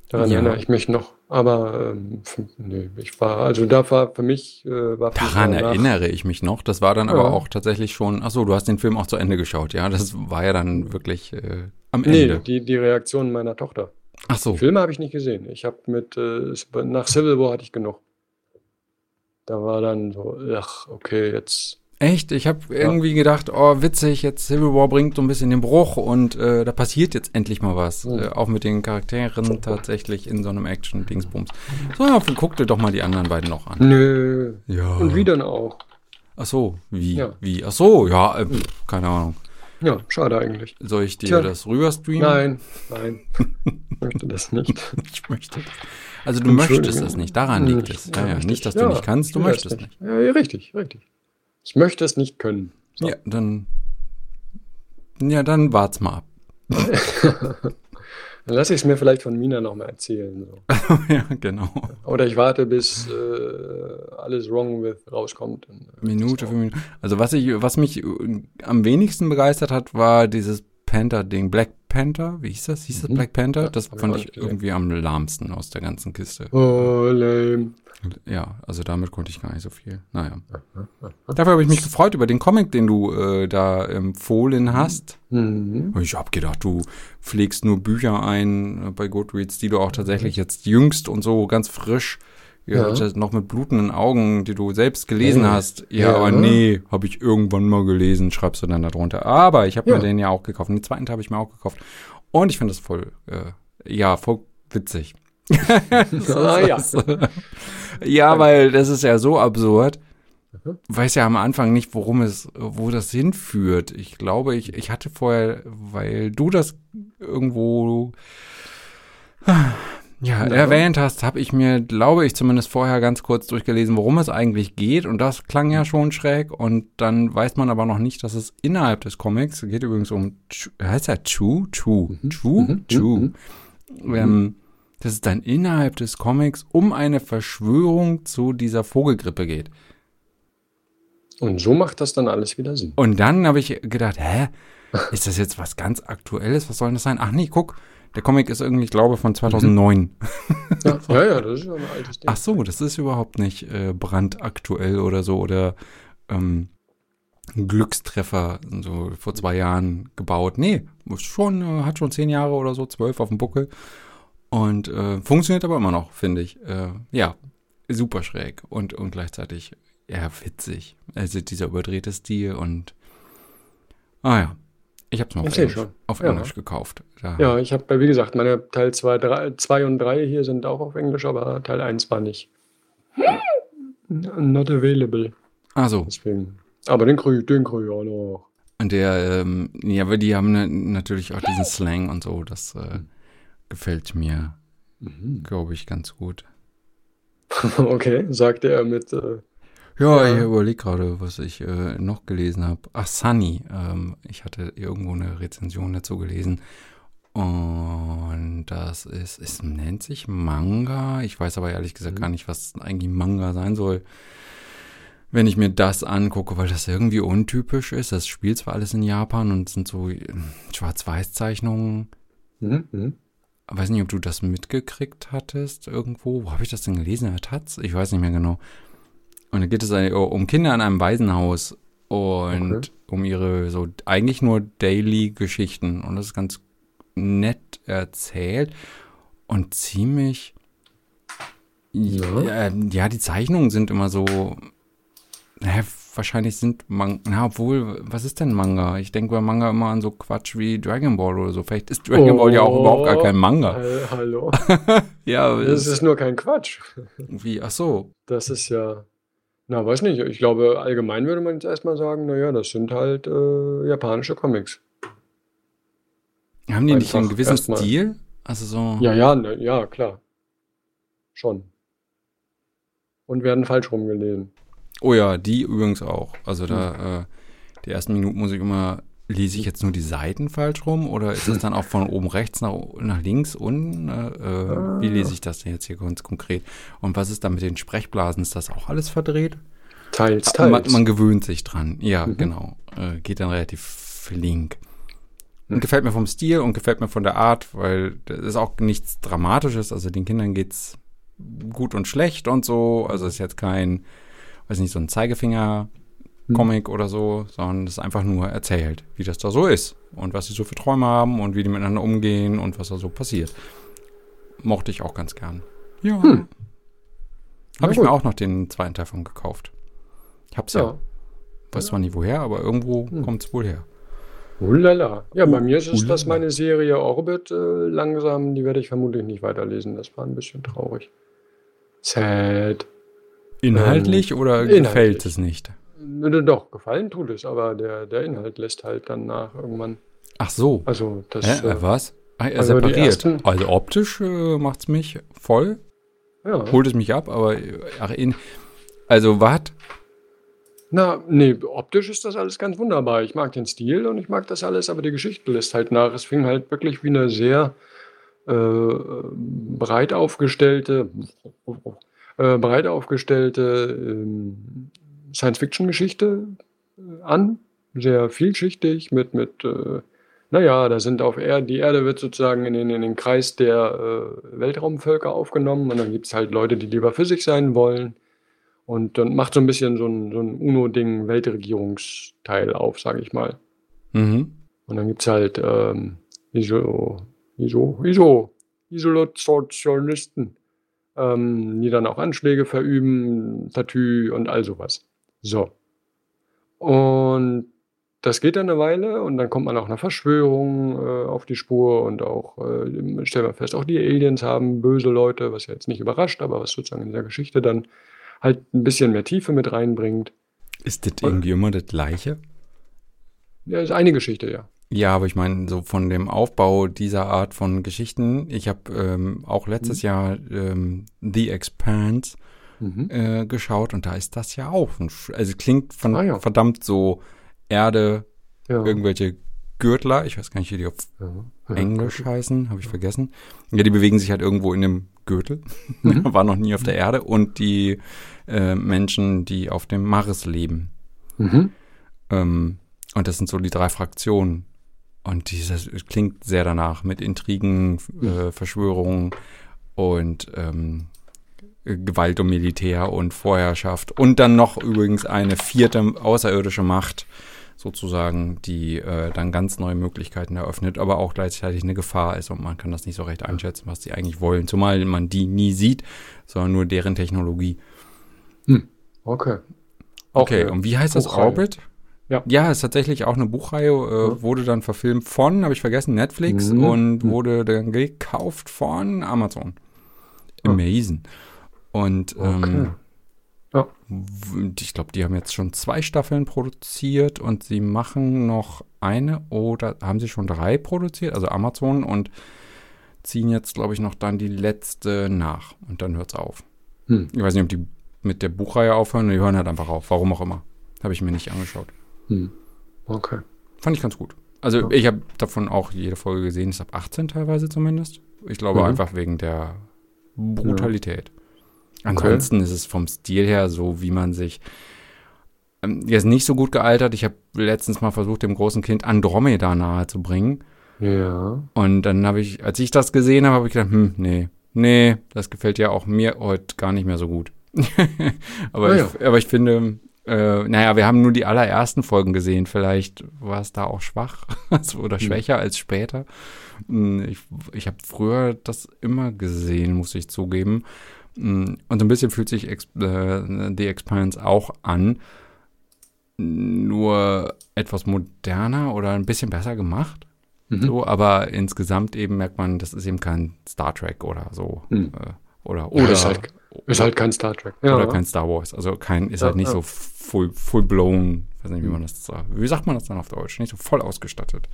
Daran ja. erinnere ich mich noch. Aber ähm, nee, ich war, also da war für mich äh, war Daran erinnere ich mich noch. Das war dann ja. aber auch tatsächlich schon, ach so, du hast den Film auch zu Ende geschaut, ja. Das war ja dann wirklich äh, am Ende. Nee, die, die Reaktion meiner Tochter. Ach so. Filme habe ich nicht gesehen. Ich habe mit, äh, nach Civil War hatte ich genug. Da war dann so, ach, okay, jetzt Echt? Ich habe ja. irgendwie gedacht, oh, witzig, jetzt Civil War bringt so ein bisschen den Bruch und äh, da passiert jetzt endlich mal was. Mhm. Äh, auch mit den Charakteren tatsächlich in so einem Action-Dingsbums. So, ja, guck dir doch mal die anderen beiden noch an. Nö. Ja. Und wie dann auch? Ach so, wie? Ja. Wie? Ach so, ja, äh, keine Ahnung. Ja, schade eigentlich. Soll ich dir Tja. das rüberstreamen? Nein, nein. ich möchte das nicht. ich möchte das. Also du möchtest das nicht, daran liegt es. Ja, ja, nicht, dass du nicht kannst, du möchtest nicht. Ja, richtig, richtig. Ich möchte es nicht können. So. Ja, dann. Ja, dann wart's mal ab. dann lasse ich es mir vielleicht von Mina nochmal erzählen. So. ja, genau. Oder ich warte, bis äh, alles Wrong with rauskommt. Äh, Minute für Minute. Also was ich, was mich äh, am wenigsten begeistert hat, war dieses Panther-Ding. Black Panther, wie hieß das? Hieß das mhm. Black Panther? Ja, das fand ich irgendwie am lahmsten aus der ganzen Kiste. Oh, lame. Ja, also damit konnte ich gar nicht so viel. Naja. Dafür habe ich mich gefreut über den Comic, den du äh, da empfohlen hast. Mhm. Ich habe gedacht, du pflegst nur Bücher ein äh, bei Goodreads, die du auch tatsächlich jetzt jüngst und so ganz frisch ja, ja. noch mit blutenden Augen, die du selbst gelesen ja. hast. Ja, aber nee, habe ich irgendwann mal gelesen, schreibst du dann da drunter. Aber ich habe mir den ja auch gekauft. Den zweiten habe ich mir auch gekauft. Und ich finde das voll, äh, ja, voll witzig. ah, ja. ja, weil das ist ja so absurd. Mhm. Weiß ja am Anfang nicht, worum es, wo das hinführt. Ich glaube, ich, ich hatte vorher, weil du das irgendwo ja, erwähnt hast, habe ich mir, glaube ich, zumindest vorher ganz kurz durchgelesen, worum es eigentlich geht. Und das klang ja schon schräg. Und dann weiß man aber noch nicht, dass es innerhalb des Comics geht übrigens um, heißt er Chu? Chu? Mhm. Chu? Mhm. Chu? Mhm. Ähm, dass es dann innerhalb des Comics um eine Verschwörung zu dieser Vogelgrippe geht. Und so macht das dann alles wieder Sinn. Und dann habe ich gedacht, hä? Ist das jetzt was ganz Aktuelles? Was soll das sein? Ach nee, guck, der Comic ist irgendwie, ich glaube, von 2009. Mhm. Ja, ja, ja, das ist ja ein altes Ding. Ach so, das ist überhaupt nicht äh, brandaktuell oder so oder ähm, Glückstreffer so vor zwei Jahren gebaut. Nee, schon, äh, hat schon zehn Jahre oder so, zwölf auf dem Buckel. Und äh, funktioniert aber immer noch, finde ich. Äh, ja, super schräg und, und gleichzeitig ja witzig. Also dieser überdrehte Stil und ah ja, Ich habe es mal auf, Englisch, auf ja. Englisch, gekauft. Da. Ja, ich habe, wie gesagt, meine Teil 2 und 3 hier sind auch auf Englisch, aber Teil 1 war nicht. Not available. Ah so. Deswegen. Aber den kriege den krieg ich auch noch. Und der, ähm, ja, aber die haben ne, natürlich auch diesen Slang und so, das äh, gefällt mir, mhm. glaube ich, ganz gut. okay, sagte er mit. Äh, ja, ich überlege gerade, was ich äh, noch gelesen habe. Ach, Sunny. Ähm, ich hatte irgendwo eine Rezension dazu gelesen. Und das ist, es nennt sich Manga. Ich weiß aber ehrlich gesagt mhm. gar nicht, was eigentlich Manga sein soll wenn ich mir das angucke, weil das irgendwie untypisch ist. Das spielt zwar alles in Japan und sind so äh, Schwarz-Weiß-Zeichnungen. Mhm, mh. Weiß nicht, ob du das mitgekriegt hattest irgendwo. Wo habe ich das denn gelesen? Der Taz? Ich weiß nicht mehr genau. Und da geht es um Kinder in einem Waisenhaus und okay. um ihre so eigentlich nur Daily-Geschichten. Und das ist ganz nett erzählt und ziemlich. Ja. ja, die Zeichnungen sind immer so naja, wahrscheinlich sind Manga, na, obwohl, was ist denn Manga? Ich denke bei Manga immer an so Quatsch wie Dragon Ball oder so. Vielleicht ist Dragon oh, Ball ja auch überhaupt gar kein Manga. Äh, hallo? ja, das ist nur kein Quatsch. Wie, ach so. Das ist ja, na, weiß nicht. Ich glaube, allgemein würde man jetzt erstmal sagen, naja, das sind halt äh, japanische Comics. Haben die Einfach nicht einen gewissen Stil? Also so. Ja, ja, ne, ja, klar. Schon. Und werden falsch rumgelesen. Oh ja, die übrigens auch. Also da, hm. äh, die ersten Minuten muss ich immer, lese ich jetzt nur die Seiten falsch rum oder ist es dann auch von oben rechts nach, nach links unten? Äh, äh, wie lese ich das denn jetzt hier ganz konkret? Und was ist da mit den Sprechblasen? Ist das auch alles verdreht? Teils, teils. Man, man gewöhnt sich dran. Ja, mhm. genau. Äh, geht dann relativ flink. Und gefällt mir vom Stil und gefällt mir von der Art, weil das ist auch nichts Dramatisches. Also den Kindern geht's gut und schlecht und so. Also ist jetzt kein weiß nicht, so ein Zeigefinger-Comic hm. oder so, sondern es ist einfach nur erzählt, wie das da so ist und was sie so für Träume haben und wie die miteinander umgehen und was da so passiert. Mochte ich auch ganz gern. Ja. Hm. Habe ich mir auch noch den zweiten Teil von gekauft. Ich hab's ja. ja. Weiß ja. zwar nie woher, aber irgendwo hm. kommt's wohl her. Ulala. Ja, bei mir ist es, dass meine Serie Orbit äh, langsam, die werde ich vermutlich nicht weiterlesen. Das war ein bisschen traurig. Sad. Inhaltlich ähm, oder inhaltlich. gefällt es nicht? Doch, gefallen tut es, aber der, der Inhalt lässt halt dann nach irgendwann. Ach so. Also das. Hä, äh, was? Ah, er also separiert. Ersten, also optisch äh, macht es mich voll. Ja. Holt es mich ab, aber ach, in, also was? Na, nee, optisch ist das alles ganz wunderbar. Ich mag den Stil und ich mag das alles, aber die Geschichte lässt halt nach. Es fing halt wirklich wie eine sehr äh, breit aufgestellte, äh, breit aufgestellte ähm, Science-Fiction-Geschichte äh, an, sehr vielschichtig mit, mit äh, naja, da sind auf Erde, die Erde wird sozusagen in den, in den Kreis der äh, Weltraumvölker aufgenommen und dann gibt es halt Leute, die lieber für sich sein wollen. Und dann macht so ein bisschen so ein, so ein UNO-Ding Weltregierungsteil auf, sage ich mal. Mhm. Und dann gibt es halt ähm, ISO, ISO, ISO, Isolationisten ähm, die dann auch Anschläge verüben, Tattoo und all sowas. So. Und das geht dann eine Weile und dann kommt man auch einer Verschwörung äh, auf die Spur und auch, äh, stellen wir fest, auch die Aliens haben böse Leute, was ja jetzt nicht überrascht, aber was sozusagen in der Geschichte dann halt ein bisschen mehr Tiefe mit reinbringt. Ist das irgendwie immer das Gleiche? Ja, ist eine Geschichte, ja. Ja, aber ich meine, so von dem Aufbau dieser Art von Geschichten, ich habe ähm, auch letztes mhm. Jahr ähm, The Expanse mhm. äh, geschaut und da ist das ja auch. Ein, also klingt von, ah, ja. verdammt so Erde, ja. irgendwelche Gürtler, ich weiß gar nicht, wie die auf ja. Englisch heißen, habe ich vergessen. Ja, die bewegen sich halt irgendwo in dem Gürtel, mhm. war noch nie auf der Erde und die äh, Menschen, die auf dem Mars leben. Mhm. Ähm, und das sind so die drei Fraktionen. Und dieses klingt sehr danach mit Intrigen, äh, Verschwörungen und ähm, Gewalt und Militär und Vorherrschaft. Und dann noch übrigens eine vierte außerirdische Macht, sozusagen, die äh, dann ganz neue Möglichkeiten eröffnet, aber auch gleichzeitig eine Gefahr ist und man kann das nicht so recht einschätzen, was die eigentlich wollen. Zumal man die nie sieht, sondern nur deren Technologie. Hm. Okay. okay, und wie heißt das Orbit? Ja. ja, ist tatsächlich auch eine Buchreihe, äh, ja. wurde dann verfilmt von, habe ich vergessen, Netflix mhm. und mhm. wurde dann gekauft von Amazon. Amazing. Und ähm, okay. ja. ich glaube, die haben jetzt schon zwei Staffeln produziert und sie machen noch eine oder haben sie schon drei produziert, also Amazon und ziehen jetzt, glaube ich, noch dann die letzte nach und dann hört es auf. Hm. Ich weiß nicht, ob die mit der Buchreihe aufhören, die hören halt einfach auf, warum auch immer. Habe ich mir nicht angeschaut. Hm. Okay. Fand ich ganz gut. Also ja. ich habe davon auch jede Folge gesehen, ist ab 18 teilweise zumindest. Ich glaube mhm. einfach wegen der Brutalität. Ansonsten okay. ist es vom Stil her so, wie man sich ähm, er ist nicht so gut gealtert. Ich habe letztens mal versucht, dem großen Kind Andromeda nahe zu bringen. Ja. Und dann habe ich, als ich das gesehen habe, habe ich gedacht, hm, nee, nee, das gefällt ja auch mir heute gar nicht mehr so gut. aber, ah, ja. ich, aber ich finde, äh, naja, wir haben nur die allerersten Folgen gesehen. Vielleicht war es da auch schwach oder hm. schwächer als später. Hm, ich, ich habe früher das immer gesehen, muss ich zugeben. Hm, und so ein bisschen fühlt sich Ex äh, The Expanse auch an. Nur etwas moderner oder ein bisschen besser gemacht. Mhm. So, aber insgesamt eben merkt man, das ist eben kein Star Trek oder so. Mhm. Äh, oder, oder, ist halt, ist halt kein Star Trek. Ja, oder kein Star Wars. Also kein, ist ja, halt nicht ja. so full, full blown. weiß nicht, wie man das sagt. Wie sagt man das dann auf Deutsch? Nicht so voll ausgestattet.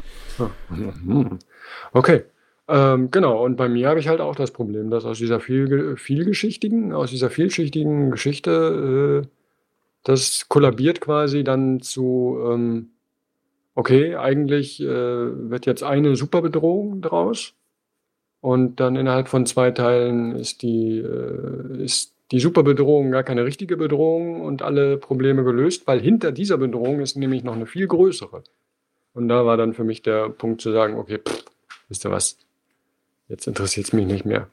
Okay. Ähm, genau, und bei mir habe ich halt auch das Problem, dass aus dieser viel, vielgeschichtigen, aus dieser vielschichtigen Geschichte, äh, das kollabiert quasi dann zu, ähm, okay, eigentlich äh, wird jetzt eine Superbedrohung draus und dann innerhalb von zwei Teilen ist die, äh, ist die Superbedrohung gar keine richtige Bedrohung und alle Probleme gelöst, weil hinter dieser Bedrohung ist nämlich noch eine viel größere. Und da war dann für mich der Punkt zu sagen, okay, pff, wisst ihr was, jetzt interessiert es mich nicht mehr.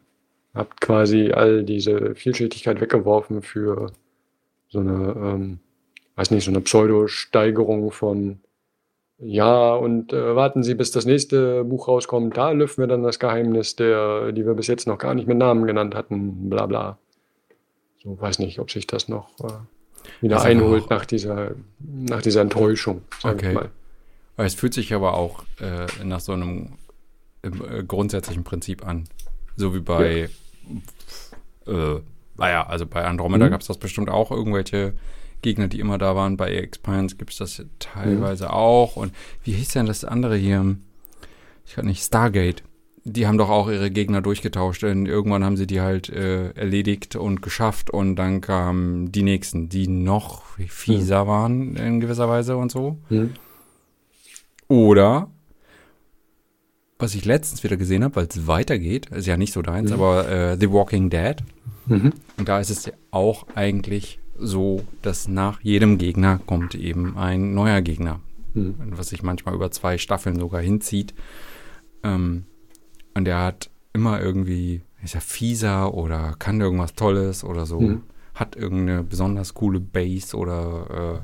Habt quasi all diese Vielschichtigkeit weggeworfen für so eine, ähm, weiß nicht, so eine Pseudo-Steigerung von ja, und äh, warten Sie, bis das nächste Buch rauskommt. Da lüften wir dann das Geheimnis, der, die wir bis jetzt noch gar nicht mit Namen genannt hatten. Bla bla. So weiß nicht, ob sich das noch äh, wieder also einholt nach dieser, nach dieser Enttäuschung. Okay. Mal. Es fühlt sich aber auch äh, nach so einem äh, grundsätzlichen Prinzip an. So wie bei, ja. äh, naja, also bei Andromeda mhm. gab es das bestimmt auch irgendwelche Gegner, die immer da waren. Bei Expanse gibt es das teilweise mhm. auch. Und wie hieß denn das andere hier? Ich kann nicht, Stargate. Die haben doch auch ihre Gegner durchgetauscht. Denn irgendwann haben sie die halt äh, erledigt und geschafft. Und dann kamen die nächsten, die noch fieser mhm. waren in gewisser Weise und so. Mhm. Oder was ich letztens wieder gesehen habe, weil es weitergeht, ist ja nicht so deins, mhm. aber äh, The Walking Dead. Mhm. Und da ist es ja auch eigentlich so, dass nach jedem Gegner kommt eben ein neuer Gegner. Mhm. Was sich manchmal über zwei Staffeln sogar hinzieht. Ähm, und der hat immer irgendwie, ist ja fieser oder kann irgendwas Tolles oder so. Mhm. Hat irgendeine besonders coole Base oder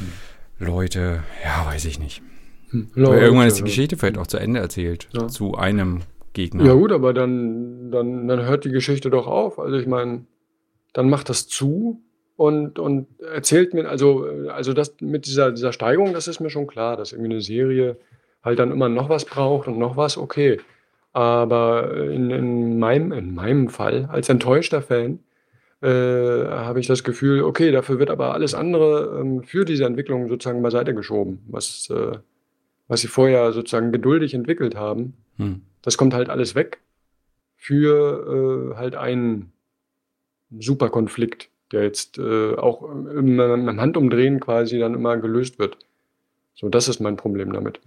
äh, mhm. Leute, ja, weiß ich nicht. Hm. Leute, irgendwann ist die Geschichte vielleicht auch zu Ende erzählt. Ja. Zu einem Gegner. Ja, gut, aber dann, dann, dann hört die Geschichte doch auf. Also ich meine, dann macht das zu und, und erzählt mir, also, also das mit dieser, dieser Steigerung, das ist mir schon klar, dass irgendwie eine Serie halt dann immer noch was braucht und noch was, okay. Aber in, in, meinem, in meinem Fall, als enttäuschter Fan, äh, habe ich das Gefühl, okay, dafür wird aber alles andere ähm, für diese Entwicklung sozusagen beiseite geschoben, was, äh, was sie vorher sozusagen geduldig entwickelt haben. Hm. Das kommt halt alles weg für äh, halt einen super Konflikt der jetzt äh, auch im, im Handumdrehen quasi dann immer gelöst wird. So, das ist mein Problem damit.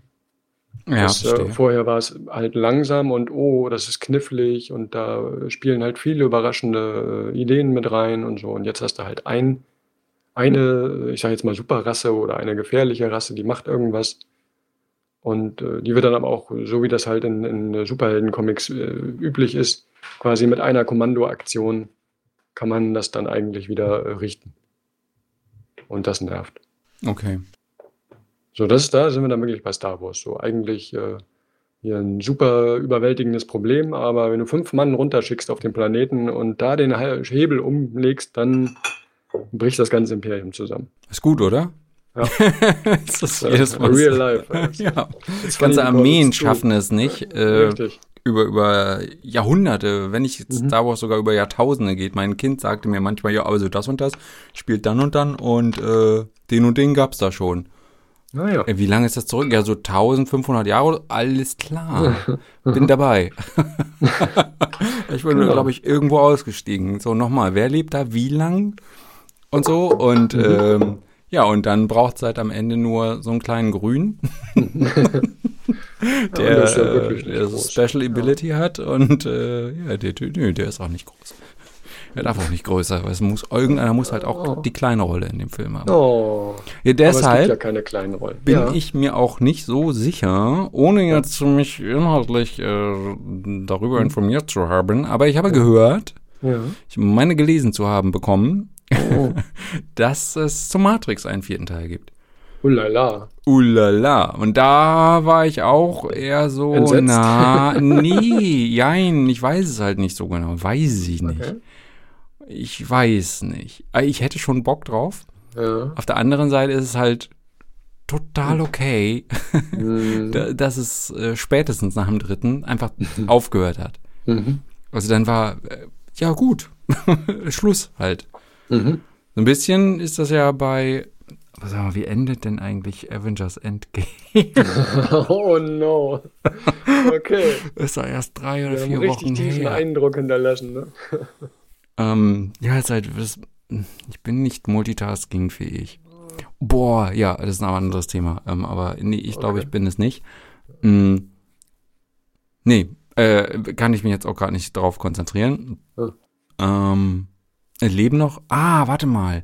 Ja, das, äh, vorher war es halt langsam und oh, das ist knifflig und da spielen halt viele überraschende äh, Ideen mit rein und so. Und jetzt hast du halt ein, eine, ich sage jetzt mal Superrasse oder eine gefährliche Rasse, die macht irgendwas. Und äh, die wird dann aber auch, so wie das halt in, in Superhelden-Comics äh, üblich ist, quasi mit einer Kommandoaktion kann man das dann eigentlich wieder äh, richten. Und das nervt. Okay. So, das ist da, sind wir dann wirklich bei Star Wars. So, eigentlich äh, hier ein super überwältigendes Problem, aber wenn du fünf Mann runterschickst auf den Planeten und da den Hebel umlegst, dann bricht das ganze Imperium zusammen. Ist gut, oder? Ja. das ist jedes Mal Real life. ja. Ganze Armeen schaffen es nicht. Äh, Richtig. über, über Jahrhunderte, wenn nicht Mhm. Star Wars sogar über Jahrtausende geht. Mein Kind sagte mir manchmal, ja, also das und das spielt dann und dann und äh, den und den gab's da schon. Naja. Äh, Wie lange ist das zurück? Ja, so 1500 Jahre. Alles klar. Bin dabei. ich bin, Genau. glaube ich, irgendwo ausgestiegen. So, nochmal, wer lebt da wie lang? Und so. Und ähm, ja, und dann braucht es halt am Ende nur so einen kleinen Grün, der, ja äh, nicht der. Special Ability hat. Und äh, ja, der, nö, der ist auch nicht groß. Er darf auch nicht größer, weil es muss, irgendeiner muss halt auch Oh. die kleine Rolle in dem Film haben. Oh. Ja, deshalb ja keine kleinen Rollen. bin ja. ich mir auch nicht so sicher, ohne jetzt mich inhaltlich äh, darüber informiert zu haben. Aber ich habe gehört, Ja. ich meine gelesen zu haben bekommen, Oh. dass es zum Matrix einen vierten Teil gibt. Ulala. Ulala. Und da war ich auch eher so, Entsetzt? na, nee, jein, ich weiß es halt nicht so genau. Weiß ich nicht. Okay. Ich weiß nicht. Äh, Ich hätte schon Bock drauf. Ja. Auf der anderen Seite ist es halt total okay, Mhm. da- dass es äh, spätestens nach dem dritten einfach aufgehört hat. Mhm. Also dann war, äh, ja gut, Schluss halt. Mhm. So ein bisschen ist das ja bei, was sagen wir, wie endet denn eigentlich Avengers Endgame? Oh no. Okay. ist da erst drei oder Wir haben vier richtig Wochen tiefen her. Eindruck hinterlassen, ne? Ähm, ja, ist halt, das, ich bin nicht multitaskingfähig. Boah, ja, das ist ein anderes Thema. Ähm, aber nee, ich glaube, Okay. ich bin es nicht. Mm, nee, äh, kann ich mich jetzt auch gerade nicht drauf konzentrieren. Hm. Ähm, leben noch? Ah, warte mal.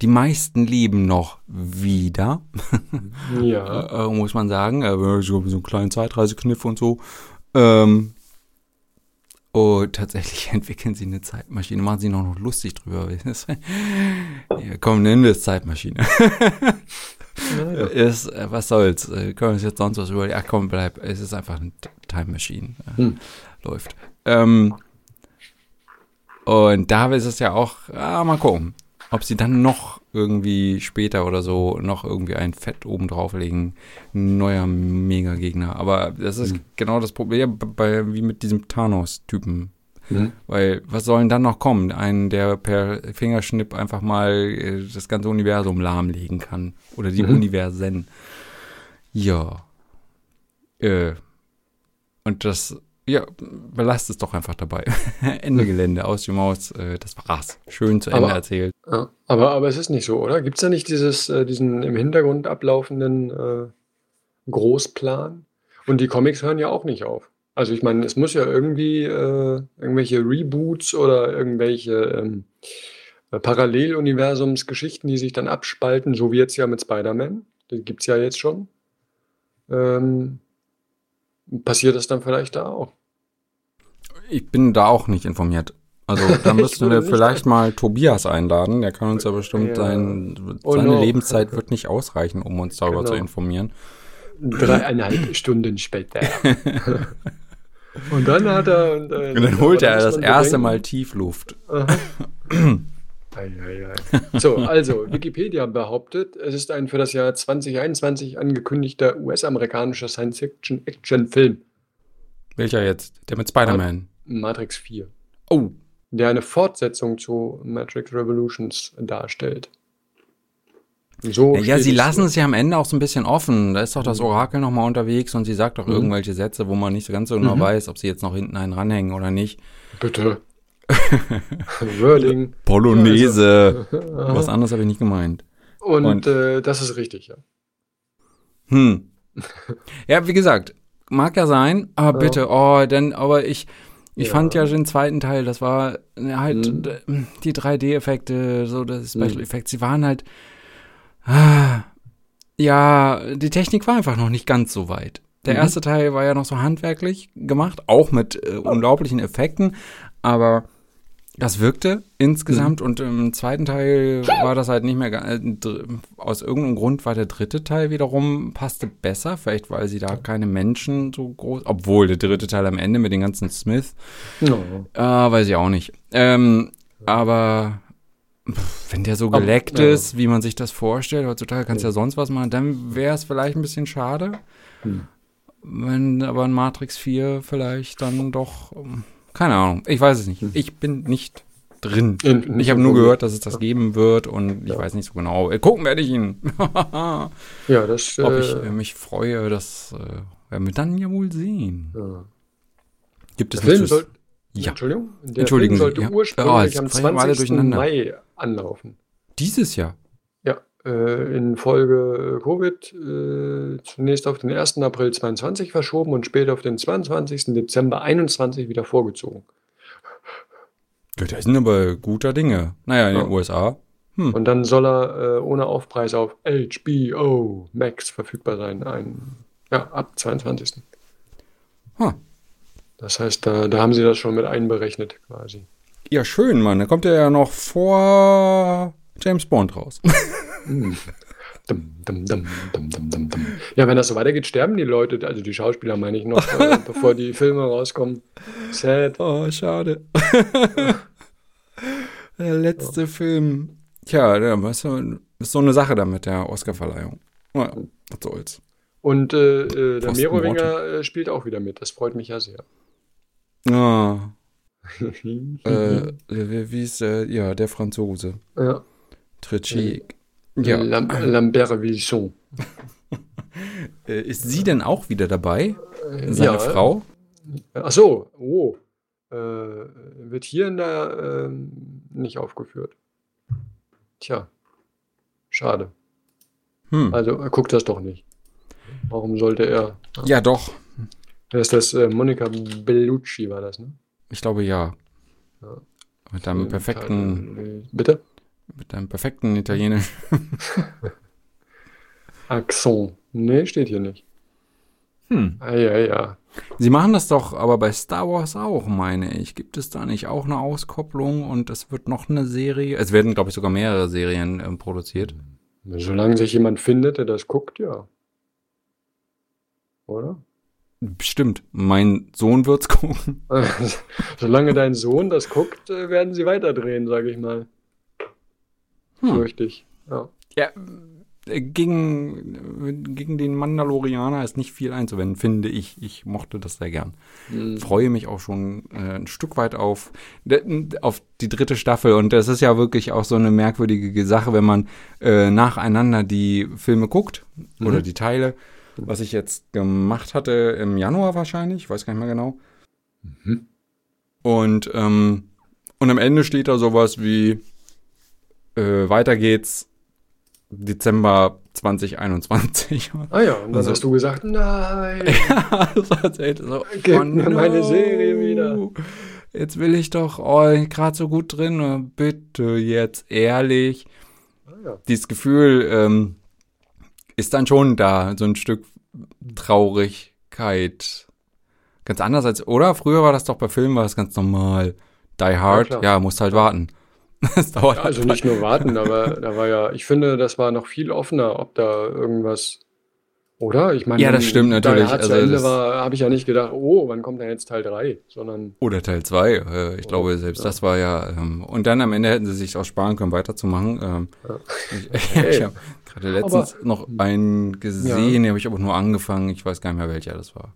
Die meisten leben noch wieder, Ja. äh, muss man sagen. Äh, so, einen kleinen Zeitreisekniff und so. Ähm, und tatsächlich entwickeln sie eine Zeitmaschine, machen sie noch, noch lustig drüber. ja, komm, nimm das Zeitmaschine. Naja. ist, äh, was soll's? Äh, können wir uns jetzt sonst was über. Ach komm, bleib. Es ist einfach eine Time Machine. Äh, Hm. Läuft. Ähm, und da ist es ja auch, ah, mal gucken, ob sie dann noch irgendwie später oder so noch irgendwie ein Fett oben drauflegen. Neuer Mega-Gegner. Aber das ist Hm. genau das Problem bei, wie mit diesem Thanos-Typen. Mhm. Weil, was soll denn dann noch kommen? Einen, der per Fingerschnipp einfach mal äh, das ganze Universum lahmlegen kann. Oder die Mhm. Universen. Ja. Äh. Und das, ja, belasst es doch einfach dabei. Ende Gelände, aus die Maus, äh, das war's. Schön zu Ende Aber- erzählt. Ja. Aber, aber es ist nicht so, oder? Gibt es da nicht dieses, äh, diesen im Hintergrund ablaufenden äh, Großplan? Und die Comics hören ja auch nicht auf. Also ich meine, es muss ja irgendwie äh, irgendwelche Reboots oder irgendwelche ähm, äh, Paralleluniversumsgeschichten, die sich dann abspalten, so wie jetzt ja mit Spider-Man. Die gibt es ja jetzt schon. Ähm, passiert das dann vielleicht da auch? Ich bin da auch nicht informiert. Also da müssten wir vielleicht mal Tobias einladen. Der kann uns ja bestimmt Ja. sein, Oh seine no. Lebenszeit wird nicht ausreichen, um uns darüber Genau. zu informieren. Dreieinhalb Stunden später. und dann hat er. Und, äh, Und dann holt er das erste Mal Tiefluft. Ei, ei, ei. So, also Wikipedia behauptet, es ist ein für das Jahr 2021 angekündigter US-amerikanischer Science-Fiction-Action-Film, Welcher jetzt? Der mit Spider-Man. Matrix 4, Oh, der eine Fortsetzung zu Matrix Revolutions darstellt. So Ja, sie lassen es ja am Ende auch so ein bisschen offen. Da ist doch das Orakel nochmal unterwegs und sie sagt doch Mhm. irgendwelche Sätze, wo man nicht so ganz so genau Mhm. weiß, ob sie jetzt noch hinten einen ranhängen oder nicht. Bitte. Wording. Polonaise. Aha. Was anderes habe ich nicht gemeint. Und, Und- äh, das ist richtig, ja. Hm. Ja, wie gesagt, mag ja sein, aber Ja. bitte, oh, denn, aber ich, ich Ja. fand ja den zweiten Teil, das war äh, halt äh, die 3D-Effekte, so das Special Mhm. Effects, sie waren halt, ah, ja, die Technik war einfach noch nicht ganz so weit. Der Mhm. erste Teil war ja noch so handwerklich gemacht, auch mit äh, unglaublichen Effekten, aber das wirkte insgesamt Mhm. und im zweiten Teil war das halt nicht mehr, äh, aus irgendeinem Grund war der dritte Teil wiederum, passte besser, vielleicht weil sie da keine Menschen so groß, obwohl der dritte Teil am Ende mit den ganzen Smith, No. äh, weiß ich auch nicht. Ähm, aber wenn der so geleckt oh, ist, wie man sich das vorstellt, heutzutage kannst du ja sonst was machen, dann wäre es vielleicht ein bisschen schade. Hm. Wenn aber ein Matrix 4 vielleicht dann doch, keine Ahnung, ich weiß es nicht. Hm. Ich bin nicht drin. In, ich habe nur gehört, dass es das geben wird und ich weiß nicht so genau. Äh, gucken werde ich ihn. ja, das. Ob ich äh, mich freue, das äh, werden wir dann ja wohl sehen. Ja. Gibt es Der Film soll, ja. Entschuldigung? Der Entschuldigen Film sollte ursprünglich oh, am 20. Mai anlaufen. Dieses Jahr? Äh, in Folge Covid äh, zunächst auf den 1. April 22 verschoben und später auf den 22. Dezember 21 wieder vorgezogen. Das sind aber guter Dinge. Naja, in ja. den USA. Hm. Und dann soll er äh, ohne Aufpreis auf HBO Max verfügbar sein. Ein, ja, ab 22. Huh. Das heißt, da, da haben sie das schon mit einberechnet quasi. Ja, schön, Mann. Da kommt er ja noch vor James Bond raus. Hm. ja, wenn das so weitergeht, sterben die Leute, also die Schauspieler meine ich noch, äh, bevor die Filme rauskommen. Sad. Oh, schade. der letzte ja. Film. Tja, ja, was ist so eine Sache da mit der Oscarverleihung. Ja, was soll's. Und äh, äh der Merowinger äh, spielt auch wieder mit. Das freut mich ja sehr. Ah. äh, wie ist der? Ja, der Franzose. Ja. Trichy. Ja. Lam Lambert Vilson. Äh, ist sie denn auch wieder dabei? Seine ja. Frau? Ach so, oh. Äh, wird hier in der äh, nicht aufgeführt. Tja, schade. Hm. Also er guckt das doch nicht. Warum sollte er? Ja, doch. Wer ist das? Äh, Monica Bellucci war das, ne? Ich glaube ja. ja. Mit deinem perfekten. Bitte? Mit deinem perfekten Italienisch. Accent. Nee, steht hier nicht. Hm. Ah, ja, ja. Sie machen das doch aber bei Star Wars auch, meine ich. Gibt es da nicht auch eine Auskopplung und es wird noch eine Serie? Es werden, glaube ich, sogar mehrere Serien äh, produziert. Solange sich jemand findet, der das guckt, ja. Oder? Bestimmt. Mein Sohn wird's gucken. Solange dein Sohn das guckt, äh, werden sie weiterdrehen, sage ich mal. Hm. Fürchte ich. Ja. ja, äh, gegen, gegen den Mandalorianer ist nicht viel einzuwenden, finde ich. Ich mochte das sehr gern. Mhm. Freue mich auch schon äh, ein Stück weit auf, auf die dritte Staffel. Und das ist ja wirklich auch so eine merkwürdige Sache, wenn man äh, nacheinander die Filme guckt mhm. oder die Teile was ich jetzt gemacht hatte im Januar wahrscheinlich, ich weiß gar nicht mehr genau. Mhm. Und, ähm, und am Ende steht da sowas wie, äh, weiter geht's, Dezember 2021. Ah ja, und dann also, hast du gesagt, nein. ja, das hat so, Gib oh, mir no. meine Serie wieder. Jetzt will ich doch, oh, gerade so gut drin, bitte jetzt ehrlich. Ah, ja. Dieses Gefühl, ähm, ist dann schon da, so ein Stück Traurigkeit. Ganz anders als, oder? Früher war das doch bei Filmen, war das ganz normal. Die Hard, ja, ja musst halt warten. Das dauert ja, also nicht nur warten, aber da war ja, ich finde, das war noch viel offener, ob da irgendwas oder? Ich meine, ja, das stimmt natürlich. Da also Ende war, habe ich ja nicht gedacht, oh, wann kommt denn jetzt Teil 3, sondern. Oder Teil 2. Äh, ich oh, glaube, selbst ja. das war ja. Ähm, und dann am Ende hätten sie sich auch sparen können, weiterzumachen. Ähm, ja. Ich, ich habe gerade letztens aber, noch einen gesehen, den habe ich aber nur angefangen. Ich weiß gar nicht mehr, welcher das war.